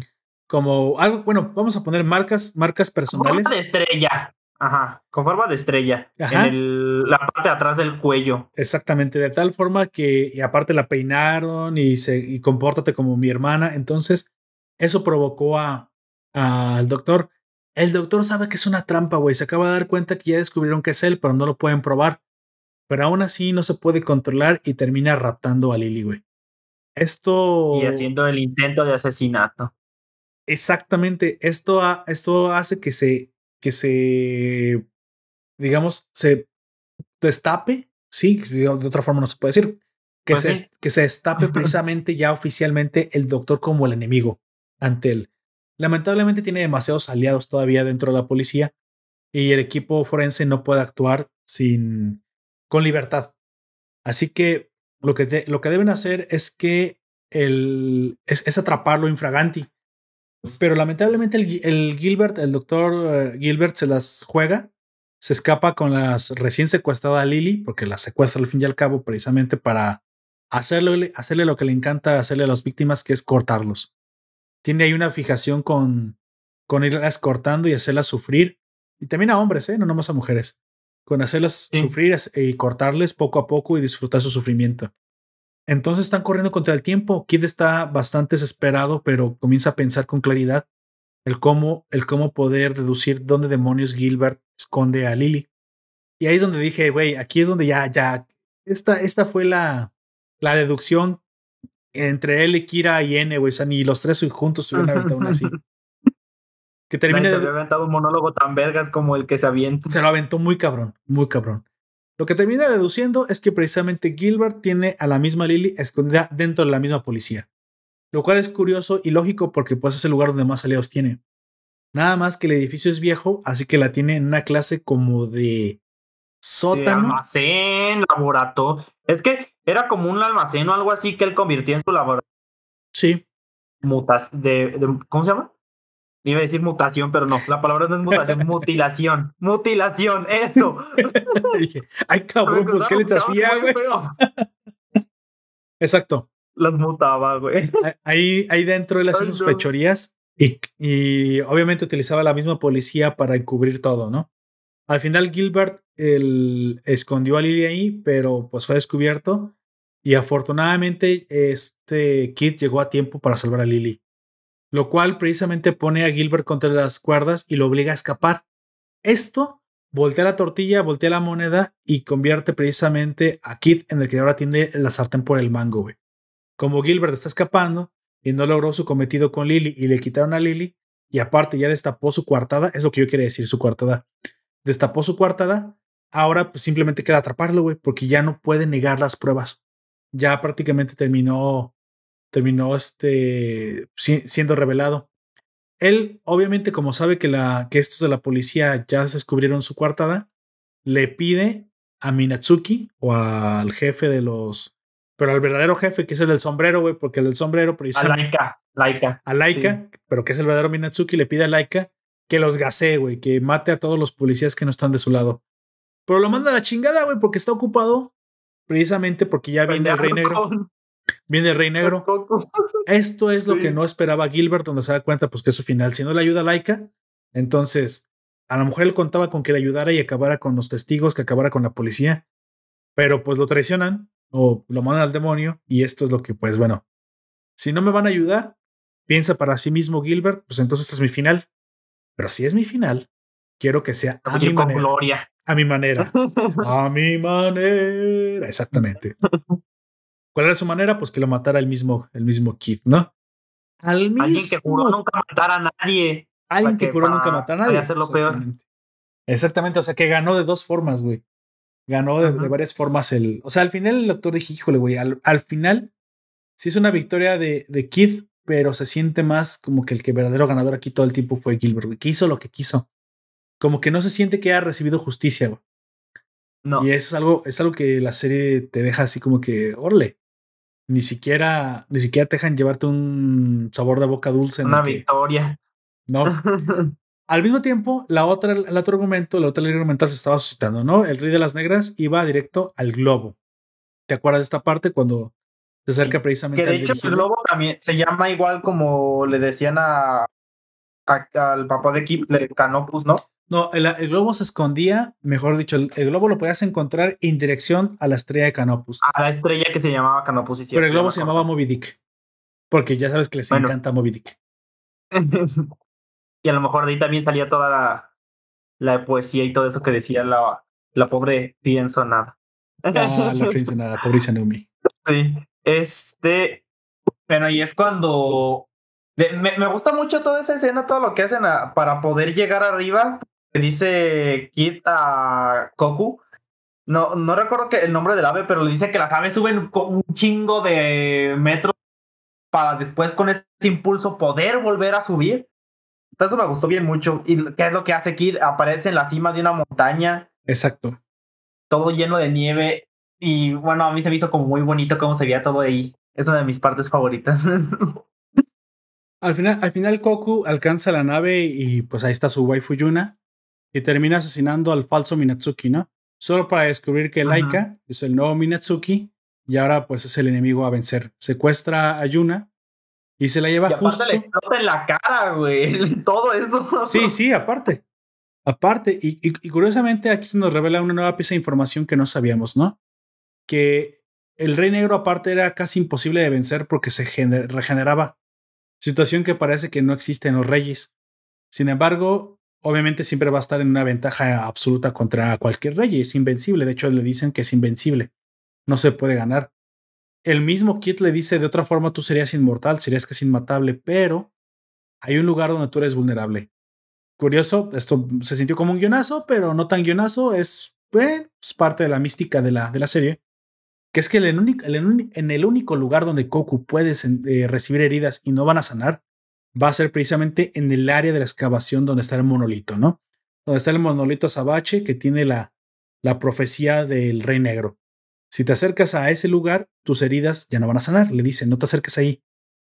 Como algo, bueno, vamos a poner marcas, marcas personales. de estrella. Ajá. Con forma de estrella. Ajá. En el- la parte de atrás del cuello. Exactamente, de tal forma que y aparte la peinaron y se y compórtate como mi hermana. Entonces, eso provocó a al doctor. El doctor sabe que es una trampa, güey. Se acaba de dar cuenta que ya descubrieron que es él, pero no lo pueden probar. Pero aún así no se puede controlar y termina raptando a Lily, güey. Esto. Y haciendo el intento de asesinato. Exactamente. Esto, esto hace que se, que se, digamos, se destape. Sí, de otra forma no se puede decir. Que, Pues se, sí. que se destape precisamente ya oficialmente el doctor como el enemigo ante él. Lamentablemente tiene demasiados aliados todavía dentro de la policía y el equipo forense no puede actuar sin, con libertad. Así que lo que, de- lo que deben hacer es que el, es, es atraparlo infraganti. Pero lamentablemente el, el Gilbert, el doctor eh, Gilbert se las juega, se escapa con las recién secuestrada Lily, porque la secuestra al fin y al cabo precisamente para hacerle, hacerle lo que le encanta hacerle a las víctimas, que es cortarlos. Tiene ahí una fijación con, con irlas cortando y hacerlas sufrir. Y también a hombres, ¿eh? no nomás a mujeres. Con hacerlas Sí. sufrir es- y cortarles poco a poco y disfrutar su sufrimiento. Entonces están corriendo contra el tiempo. Kid está bastante desesperado, pero comienza a pensar con claridad el cómo, el cómo poder deducir dónde demonios Gilbert esconde a Lily. Y ahí es donde dije, güey, aquí es donde ya, ya, esta, esta fue la, la deducción entre él y Kira y N, güey. O sea, ni los tres juntos se hubieran aventado una así. Que termine se de, había aventado un monólogo tan vergas como el que se avienta. se lo aventó muy cabrón, muy cabrón. Lo que termina deduciendo es que precisamente Gilbert tiene a la misma Lily escondida dentro de la misma policía. Lo cual es curioso y lógico porque pues es el lugar donde más aliados tiene. Nada más que el edificio es viejo, así que la tiene en una clase como de De sótano. almacén, laboratorio. Es que era como un almacén o algo así que él convirtió en su laboratorio. Sí, Mutas de, de- ¿Cómo se llama? Iba a decir mutación, pero no, la palabra no es mutación, (laughs) mutilación. Mutilación, eso. (laughs) dije, ay (laughs) cabrón, pues qué les hacía, güey. Exacto. Las mutaba, güey. Ahí, ahí dentro él hacía sus fechorías y, y obviamente utilizaba la misma policía para encubrir todo, ¿no? Al final Gilbert el, escondió a Lily ahí, pero pues fue descubierto Y afortunadamente, este Kid llegó a tiempo para salvar a Lily. Lo cual precisamente pone a Gilbert contra las cuerdas y lo obliga a escapar. Esto voltea la tortilla, voltea la moneda y convierte precisamente a Kid en el que ahora tiene la sartén por el mango, güey. Como Gilbert está escapando y no logró su cometido con Lily y le quitaron a Lily, y aparte ya destapó su coartada, es lo que yo quería decir, su coartada. Destapó su coartada, ahora pues simplemente queda atraparlo, güey, porque ya no puede negar las pruebas. Ya prácticamente terminó, terminó este, siendo revelado. Él, obviamente, como sabe que, la, que estos de la policía ya descubrieron su coartada, le pide a Minatsuki o al jefe de los. Pero al verdadero jefe, que es el del sombrero, güey, porque el del sombrero precisamente. A Laika. Laika. A Laika, pero que es el verdadero Minatsuki, le pide a Laika que los gasee, güey, que mate a todos los policías que no están de su lado. Pero lo manda a la chingada, güey, porque está ocupado precisamente porque ya viene el Rey Negro. Viene el Rey Negro. (laughs) Esto es lo que no esperaba Gilbert, donde se da cuenta pues que es su final. Si no le ayuda a Laika, entonces a la mujer él contaba con que le ayudara y acabara con los testigos, que acabara con la policía. Pero pues lo traicionan o lo mandan al demonio y esto es lo que pues bueno, si no me van a ayudar, piensa para sí mismo Gilbert, pues entonces este es mi final. Pero si es mi final, quiero que sea a mi manera. Gloria. A mi manera. (laughs) a mi manera. Exactamente. (laughs) ¿Cuál era su manera? Pues que lo matara el mismo, el mismo Kid, ¿no? Al mismo, Alguien que juró nunca matar a nadie. Alguien que juró nunca matar a nadie. Hacerlo Exactamente. peor. Exactamente. O sea, que ganó de dos formas, güey. Ganó de, varias formas el. O sea, al final el doctor dije, híjole, güey, al, al final sí es una victoria de, de Kid, pero se siente más como que el que verdadero ganador aquí todo el tiempo fue Gilbert, güey, que hizo lo que quiso. Como que no se siente que haya recibido justicia, güey. No. Y eso es algo, es algo que la serie te deja así como que, orle. Ni siquiera, ni siquiera te dejan llevarte un sabor de boca dulce. Una victoria. no. (laughs) Al mismo tiempo, la otra, el otro argumento, la otra ley argumental se estaba suscitando, ¿no? El rey de las negras iba directo al globo. ¿Te acuerdas de esta parte cuando se acerca precisamente Que de hecho el globo también se llama igual como le decían a, al papá de Kip, Canopus, ¿no? No, el, globo se escondía, mejor dicho, el, globo lo podías encontrar en dirección a la estrella de Canopus. A la estrella que se llamaba Canopus. Pero el globo se llamaba Moby Dick. Porque ya sabes que les encanta Moby Dick. (laughs) y a lo mejor de ahí también salía toda la, la poesía y todo eso que decía la, la pobre nada. Ah, la (laughs) nada, pobre Sanumi. Sí. Este. Bueno, y es cuando. Me, me, gusta mucho toda esa escena, todo lo que hacen para poder llegar arriba. Dice Kit a Koku. No, no recuerdo que el nombre del ave, pero le dice que las aves suben un chingo de metros para después con ese impulso poder volver a subir. Entonces me gustó bien mucho. ¿Y qué es lo que hace Kid? Aparece en la cima de una montaña. Exacto. Todo lleno de nieve. Y bueno, a mí se me hizo como muy bonito cómo se veía todo ahí. Es una de mis partes favoritas. (laughs) al final, al final Koku alcanza la nave y pues ahí está su waifu Yuna y termina asesinando al falso Minatsuki, ¿no? Solo para descubrir que Laika es el nuevo Minatsuki y ahora pues es el enemigo a vencer. Secuestra a Yuna y se la lleva y justo. le explota en la cara, güey. (laughs) Todo eso. Sí, sí, aparte. Aparte, y, y, curiosamente aquí se nos revela una nueva pieza de información que no sabíamos, ¿no? que el Rey Negro aparte era casi imposible de vencer porque se regeneraba, situación que parece que no existe en los reyes. Sin embargo, obviamente siempre va a estar en una ventaja absoluta contra cualquier rey, es invencible, de hecho le dicen que es invencible, no se puede ganar. El mismo Kit le dice de otra forma tú serías inmortal, serías casi inmatable, pero hay un lugar donde tú eres vulnerable. Curioso, esto se sintió como un guionazo, pero no tan guionazo, es, parte de la mística de la, de la serie que es que en el único lugar donde Goku puede eh, recibir heridas y no van a sanar, va a ser precisamente en el área de la excavación donde está el monolito, ¿no? Donde está el monolito Sabache que tiene la, la profecía del Rey Negro. Si te acercas a ese lugar, tus heridas ya no van a sanar. Le dicen, no te acerques ahí.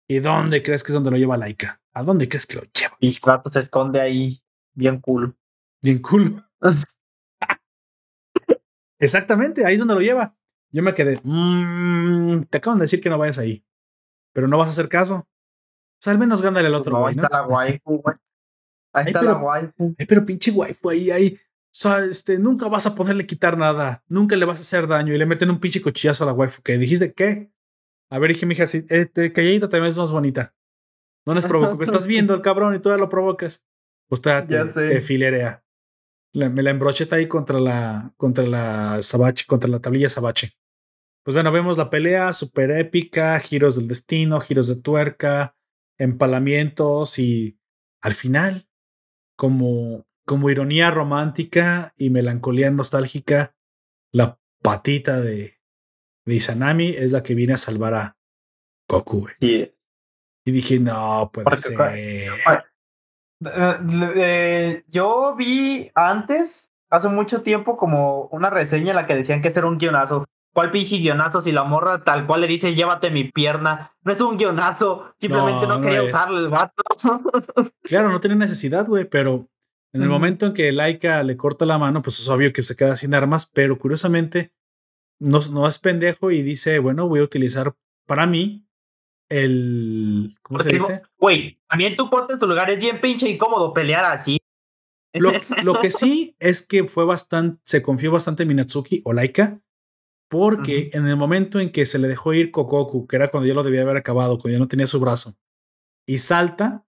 ¿Y dónde crees que es donde lo lleva Laika? ¿A dónde crees que lo lleva? Y Plato se esconde ahí, bien cool. Bien cool. (laughs) Exactamente, ahí es donde lo lleva. Yo me quedé, mmm, te acaban de decir que no vayas ahí, pero no vas a hacer caso. O sea, al menos gándale al otro no, Ahí está la waifu, güey. Ahí está la waifu. pero pinche waifu ahí, ahí. sea, este, nunca vas a poderle quitar nada, nunca le vas a hacer daño y le meten un pinche cuchillazo a la waifu. ¿Qué dijiste qué? A ver, dije, mija, si, eh, te- calladita también es más bonita. No les provoco. Estás viendo el (laughs) cabrón y todavía lo provocas. Pues todavía te, filerea. La- me la embrocheta ahí contra la, contra la sabache, contra la tablilla sabache. Pues bueno, vemos la pelea súper épica, giros del destino, giros de tuerca, empalamientos y al final, como, como ironía romántica y melancolía nostálgica, la patita de, de Izanami es la que viene a salvar a Goku. Sí. Y dije, no, puede Porque- ser. Eh, eh, yo vi antes, hace mucho tiempo, como una reseña en la que decían que ese era un guionazo. ¿Cuál pinche guionazo? Si la morra tal cual le dice, llévate mi pierna. No es un guionazo. Simplemente No, quería es. usarlo el vato. (laughs) Claro, no tiene necesidad, güey, pero en el momento en que Laika le corta la mano, pues es obvio que se queda sin armas, pero curiosamente no, no es pendejo y dice, bueno, voy a utilizar para mí el, ¿cómo se digo, dice? Güey, también tú en su lugar. Es bien pinche incómodo pelear así. Lo, (laughs) lo que sí es que fue bastante, se confió bastante en Minatsuki o Laika, porque en el momento en que se le dejó ir Kokoku, que era cuando ya lo debía haber acabado, cuando ya no tenía su brazo, y salta,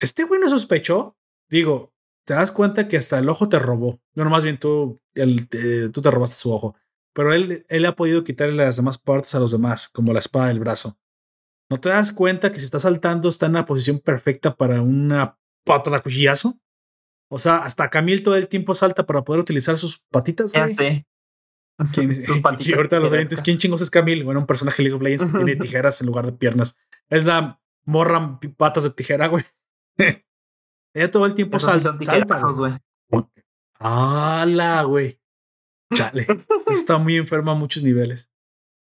este güey no sospechó. Digo, te das cuenta que hasta el ojo te robó. No, más bien tú, el- te- tú te robaste su ojo. Pero él, él ha podido quitarle las demás partes a los demás, como la espada del brazo. ¿No te das cuenta que si está saltando está en la posición perfecta para una pata de cuchillazo? O sea, hasta Camil todo el tiempo salta para poder utilizar sus patitas. Ya sé. ¿Quién es- (laughs) (laughs) y ahorita los oyentes, ¿quién chingos es Camil? Bueno, un personaje League of Legends que tiene tijeras en lugar de piernas. Es la morra patas de tijera, güey. (laughs) Ella todo el tiempo sí salta. güey. ¡Hala, güey! Chale. Está muy enferma a muchos niveles.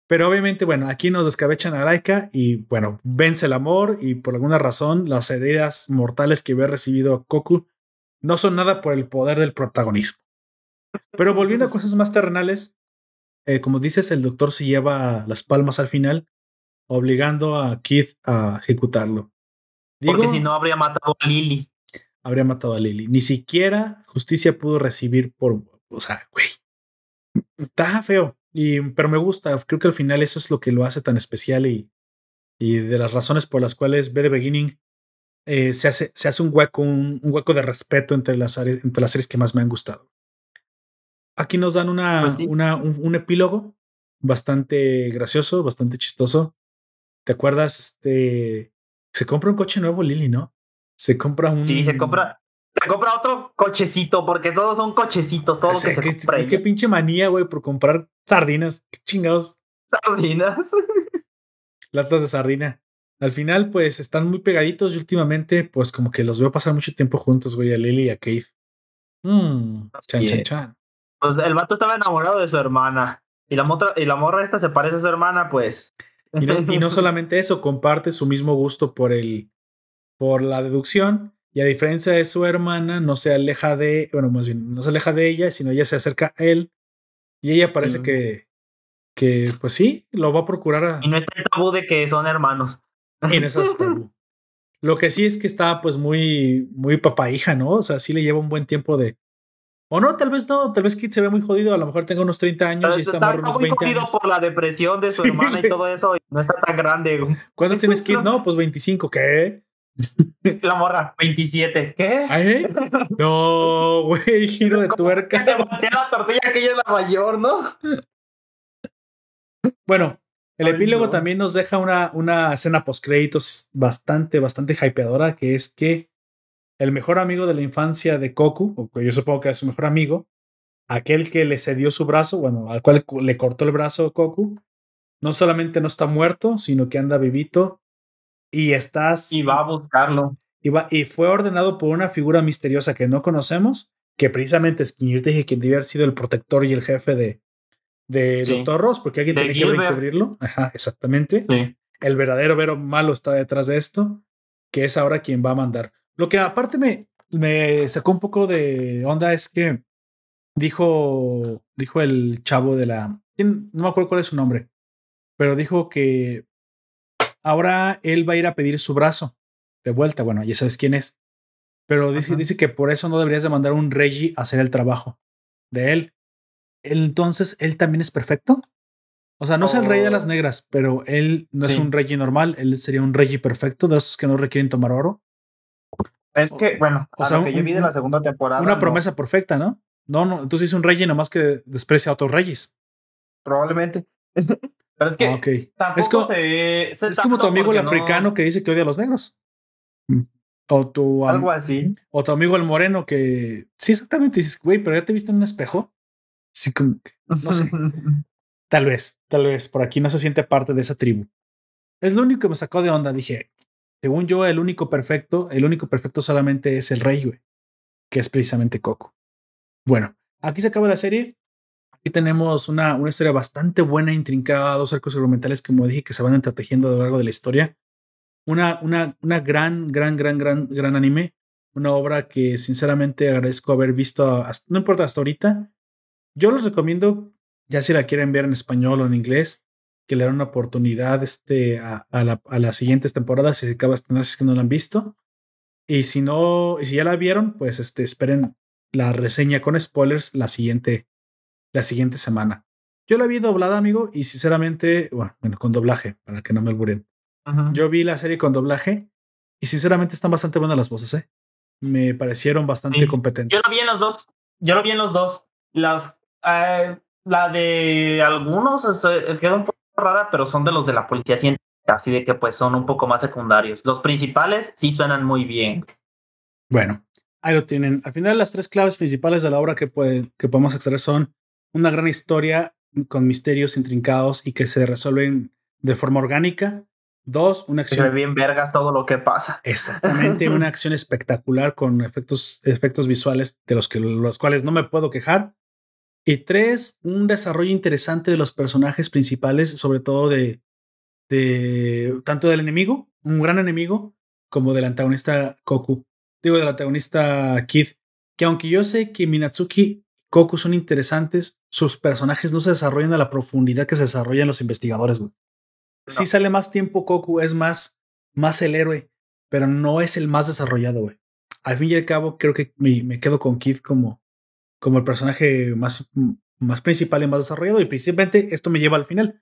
Pero obviamente, bueno, aquí nos descabechan a Laika y bueno, vence el amor y por alguna razón las heridas mortales que había recibido Goku no son nada por el poder del protagonismo. Pero volviendo a cosas más terrenales, eh, como dices, el doctor se lleva las palmas al final, obligando a Keith a ejecutarlo. Digo, Porque si no habría matado a Lily. habría matado a Lily. Ni siquiera justicia pudo recibir por, o sea, güey, está feo. Y, pero me gusta. Creo que al final eso es lo que lo hace tan especial y, y de las razones por las cuales B The Beginning eh, se, hace, se hace un hueco, un, un hueco de respeto entre las, áreas, entre las series que más me han gustado. Aquí nos dan una, Pues sí. una un, un epílogo bastante gracioso, bastante chistoso. ¿Te acuerdas? Este se compra un coche nuevo, Lily, ¿no? Se compra un. Sí, se compra. Se compra otro cochecito, porque todos son cochecitos, todo O lo sea, que se ¿qué, compra qué- pinche manía, güey, por comprar sardinas. Qué chingados. Sardinas. (laughs) Latas de sardina. Al final, pues están muy pegaditos y últimamente, pues como que los veo pasar mucho tiempo juntos, güey, a Lily y a Keith. Mmm, chan, chan, chan. Pues el vato estaba enamorado de su hermana. Y la, motra- y la morra esta se parece a su hermana, pues. Y no, y no (laughs) solamente eso, comparte su mismo gusto por el, por la deducción. Y a diferencia de su hermana, no se aleja de, bueno, más bien, no se aleja de ella, sino ella se acerca a él. Y ella parece Sí. que, que, pues sí, lo va a procurar a, Y no está el tabú de que son hermanos. Y no es tabú. (laughs) Lo que sí es que está pues muy, muy papá hija, ¿no? O sea, sí le lleva un buen tiempo de. O no, tal vez no, tal vez Kid se ve muy jodido, a lo mejor tenga unos 30 años y Está, está unos muy 20 jodido años. por la depresión de su Sí, hermana y todo eso. y no está tan grande. güey. ¿Cuántos tienes Kid? (laughs) No, pues 25, ¿qué? (laughs) La morra, 27. ¿Qué? ¿Ay? No, güey, (laughs) giro de Que se tuerca. voltea la tortilla que ella es la mayor, ¿no? Bueno, el Ay, epílogo no. también nos deja una, una escena post créditos bastante, bastante hypeadora, que es que el mejor amigo de la infancia de Goku, o que yo supongo que es su mejor amigo, aquel que le cedió su brazo, bueno, al cual le cortó el brazo a Goku, no solamente no está muerto, sino que anda vivito y estás Y va a buscarlo. y, va- y fue ordenado por una figura misteriosa que no conocemos, que precisamente es quien yo te dije que debe haber sido el protector y el jefe de, de Sí. Dr. Ross, porque alguien tiene que encubrirlo. Ajá, exactamente. Sí. El verdadero Vero malo está detrás de esto, que es ahora quien va a mandar. Lo que aparte me, me sacó un poco de onda es que dijo, dijo el chavo de la... No me acuerdo cuál es su nombre, pero dijo que ahora él va a ir a pedir su brazo de vuelta. Bueno, ya sabes quién es. Pero dice, Ajá. dice que por eso no deberías de mandar un Reggie a hacer el trabajo de él. Entonces, ¿él también es perfecto? O sea, no es el rey de las Oh. negras, pero él no es un Reggie normal, él sería un Reggie perfecto, de esos que no requieren tomar oro. Es que, bueno, O a sea, lo que yo vi de la segunda temporada. Una no, promesa perfecta, ¿no? No, no, entonces es un Reggie nomás que desprecia a otros Regis. probablemente. (laughs) Pero es que Ah, ok. tampoco Es como- se, se Es como tu amigo el no- africano que dice que odia a los negros. Mm. O tu, Algo así. o tu amigo el moreno que sí, exactamente dices, güey, pero ya te viste en un espejo. Sí, como que- No sé. (laughs) tal vez, tal vez por aquí no se siente parte de esa tribu. Es lo único que me sacó de onda. Dije, según yo, el único perfecto, el único perfecto solamente es el rey, güey, que es precisamente Coco. Bueno, aquí se acaba la serie. Aquí tenemos una, una historia bastante buena, intrincada, dos arcos argumentales, como dije, que se van entretejiendo a lo largo de la historia. Una, una, una gran, gran, gran, gran, gran anime. Una obra que sinceramente agradezco haber visto, no importa hasta ahorita. Yo los recomiendo, ya si la quieren ver en español o en inglés, que le den una oportunidad este, a, a la- a las siguientes temporadas si se acaba de estrenar, si es que no la han visto. Y si no, y si ya la vieron, pues este, esperen la reseña con spoilers la siguiente, la siguiente semana. Yo la vi doblada, amigo, y sinceramente, bueno, bueno, con doblaje, para que no me alburen. Ujú. Yo vi la serie con doblaje y sinceramente están bastante buenas las voces, ¿eh? Me parecieron bastante Sí. competentes. Yo lo vi en los dos. Yo lo vi en los dos. Las, eh, la de algunos es, eh, queda un poco rara, pero son de los de la policía científica, así de que pues son un poco más secundarios. Los principales sí suenan muy bien. Bueno, ahí lo tienen. Al final, las tres claves principales de la obra que, puede- que podemos extraer son una gran historia con misterios intrincados y que se resuelven de forma orgánica. Dos, una Se ve acción. bien vergas todo lo que pasa. Exactamente, una (laughs) acción espectacular con efectos, efectos visuales de los, que, los cuales no me puedo quejar. Y tres, un desarrollo interesante de los personajes principales, sobre todo de, de tanto del enemigo, un gran enemigo, como del antagonista Koku. Digo, del antagonista Kid, que aunque yo sé que Minatsuki y Koku son interesantes, sus personajes no se desarrollan a la profundidad que se desarrollan los investigadores. güey. Sí sale más tiempo Koku, es más, más el héroe, pero no es el más desarrollado, güey. Al fin y al cabo, creo que me, me quedo con Kid como, como el personaje más, más principal y más desarrollado. Y principalmente esto me lleva al final.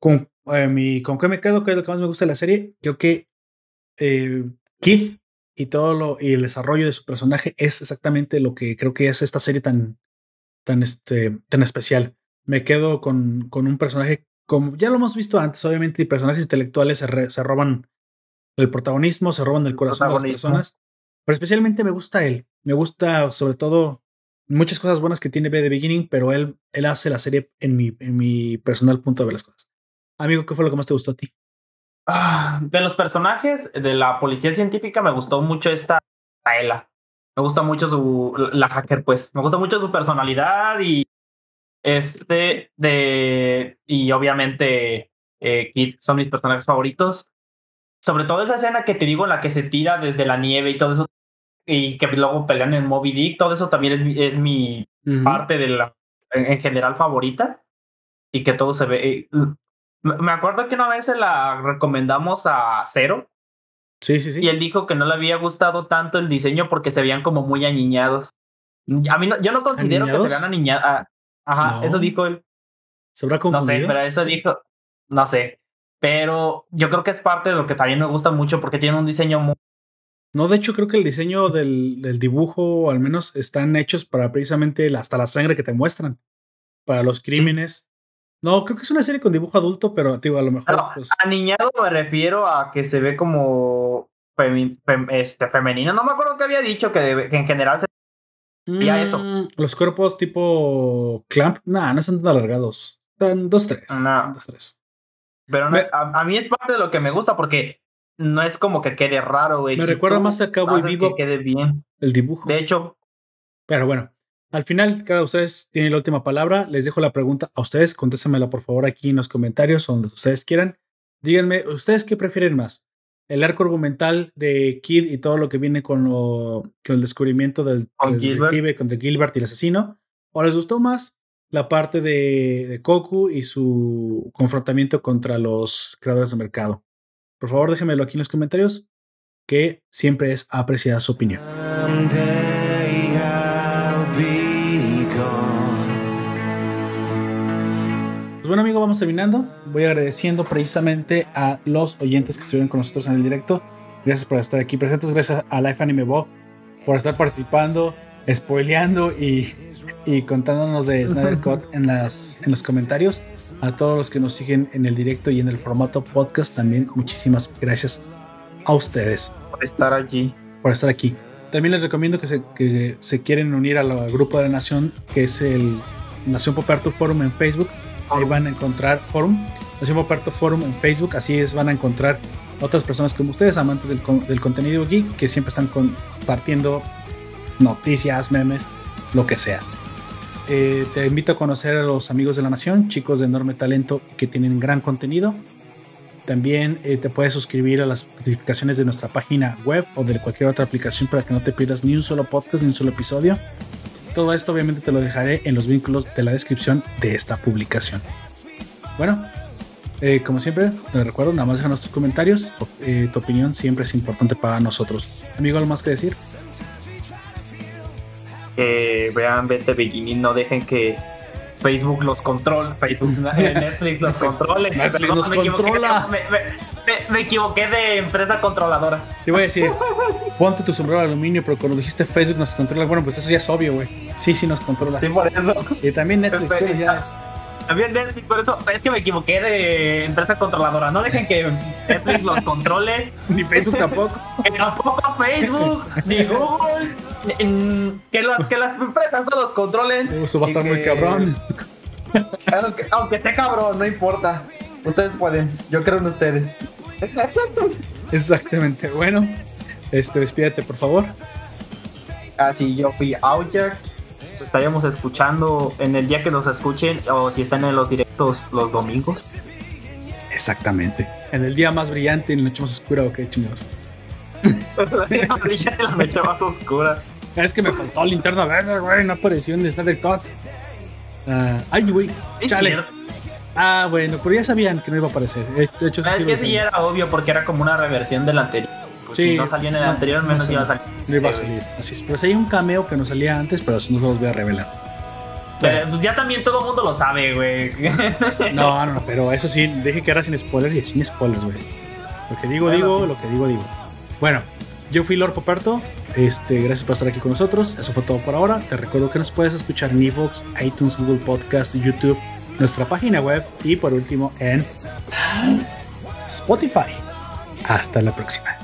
Con, eh, mi, ¿Con qué me quedo? ¿Qué es lo que más me gusta de la serie? Creo que eh, Kid y todo lo y el desarrollo de su personaje es exactamente lo que creo que es esta serie tan, tan, este, tan especial. Me quedo con, con un personaje como ya lo hemos visto antes, obviamente, personajes intelectuales se, re, se roban el protagonismo, se roban el corazón de las personas, pero especialmente me gusta él. Me gusta sobre todo muchas cosas buenas que tiene B de Beginning, pero él, él hace la serie en mi, en mi personal punto de ver las cosas. Amigo, ¿qué fue lo que más te gustó a ti? Ah, de los personajes de la policía científica me gustó mucho esta Aela. Me gusta mucho su la hacker, pues. Me gusta mucho su personalidad y este de y obviamente eh, Kid son mis personajes favoritos. Sobre todo esa escena que te digo, la que se tira desde la nieve y todo eso y que luego pelean en Moby Dick, todo eso también es mi, es mi Uh -huh. parte de la en, en, general favorita y que todo se ve. Eh, me acuerdo que una vez se la recomendamos a Cero. Sí, sí, sí. Y él dijo que no le había gustado tanto el diseño porque se veían como muy aniñados. A mí no, yo no considero ¿Aniñados? que se vean aniñados. Ah, ajá, no. eso dijo él. ¿Se habrá confundido? No sé, pero eso dijo. No sé. Pero yo creo que es parte de lo que también me gusta mucho porque tiene un diseño muy. No, de hecho, creo que el diseño del, del dibujo, al menos, están hechos para precisamente la, hasta la sangre que te muestran. Para los crímenes. Sí. No, creo que es una serie con dibujo adulto, pero digo, a lo mejor. No, pues... Aniñado me refiero a que se ve como femi fem este, femenino. No me acuerdo que había dicho que, de, que en general se veía mm, eso. Los cuerpos tipo clamp, nah, no están tan alargados. Están dos, tres. No. Dos, tres. Pero no, me... a, a, mí es parte de lo que me gusta porque no es como que quede raro, güey. Me si recuerda más a Cabo y Vivo. Que quede bien. El dibujo. De hecho. Pero bueno, al final, cada ustedes tiene la última palabra. Les dejo la pregunta a ustedes. Contéstenmela, por favor, aquí en los comentarios o donde ustedes quieran. Díganme, ¿ustedes qué prefieren más? ¿El arco argumental de Kid y todo lo que viene con, lo, con el descubrimiento del, con del detective, con de Gilbert y el asesino? ¿O les gustó más la parte de, de Koku y su confrontamiento contra los creadores de mercado? Por favor, déjenmelo aquí en los comentarios. que siempre es apreciada su opinión. Pues bueno, amigo, vamos terminando. Voy agradeciendo precisamente a los oyentes que estuvieron con nosotros en el directo. Gracias por estar aquí presentes. Gracias a Life Anime Bo por estar participando, spoileando y, y contándonos de Snyder Cut en, las, en los comentarios. A todos los que nos siguen en el directo y en el formato podcast también, muchísimas gracias a ustedes Por estar allí. por estar aquí. También les recomiendo que se, que se quieren unir al grupo de la Nación, que es el Nación Poperto Forum en Facebook. Ahí van a encontrar Forum, Nación Poperto Forum en Facebook. Así es, van a encontrar otras personas como ustedes, amantes del, con- del contenido geek, que siempre están compartiendo noticias, memes, lo que sea. Eh, te invito a conocer a los amigos de la Nación, chicos de enorme talento que tienen gran contenido. También eh, te puedes suscribir a las notificaciones de nuestra página web o de cualquier otra aplicación para que no te pierdas ni un solo podcast ni un solo episodio. Todo esto obviamente te lo dejaré en los vínculos de la descripción de esta publicación. Bueno, eh, como siempre, te recuerdo, nada más déjanos tus comentarios. eh, tu opinión siempre es importante para nosotros. Amigo, ¿algo más que decir? Que vean Vete Bikini, no dejen que Facebook los controle. Facebook, (laughs) Netflix los controle. Netflix Perdón, los me equivoqué, controla. Me, me- me- me equivoqué de empresa controladora. Te voy a decir, (laughs) ponte tu sombrero de aluminio, pero cuando dijiste Facebook nos controla, bueno, pues eso ya es obvio, güey. Sí, sí nos controla. Sí, por eso. Y también Netflix, Pero- ya es. También Netflix, por eso es que me equivoqué de empresa controladora. No dejen que Netflix los controle. (laughs) Ni Facebook tampoco. (laughs) Tampoco Facebook, (laughs) ni Google, que, las- que las empresas no los controlen. Eso va a estar muy cabrón. Aunque, aunque esté cabrón, no importa. Ustedes pueden, yo creo en ustedes. Exactamente. Bueno, este, despídete, por favor. Así yo fui Outjack. Nos estaríamos escuchando en el día que nos escuchen o si están en los directos los domingos. Exactamente. En el día más brillante, en la noche más oscura, ok, chingados. (laughs) Brillante la noche más oscura. Es que me faltó linterna verde, güey. No apareció en Snyder Cut. Ah, ay, güey. Chale. cierto. Ah, bueno, pero ya sabían que no iba a aparecer. De hecho, eso Es que sí era obvio porque era como una reversión del anterior. Pues Sí, si no salió en el no, anterior, no menos sé. iba a salir. No iba a salir. Así es. Pero sí hay un cameo que no salía antes, pero eso no se los voy a revelar. Pero, pues ya también todo el mundo lo sabe, güey. (laughs) No, no, no, pero eso sí, deje que era sin spoilers y sin spoilers, güey. Lo que digo, Bueno, digo, sí. lo que digo, digo. Bueno, yo fui Lord Poperto. Este, gracias por estar aquí con nosotros. Eso fue todo por ahora. Te recuerdo que nos puedes escuchar en Evox, iTunes, Google Podcast, YouTube, nuestra página web y por último en (gasps) Spotify. Hasta la próxima.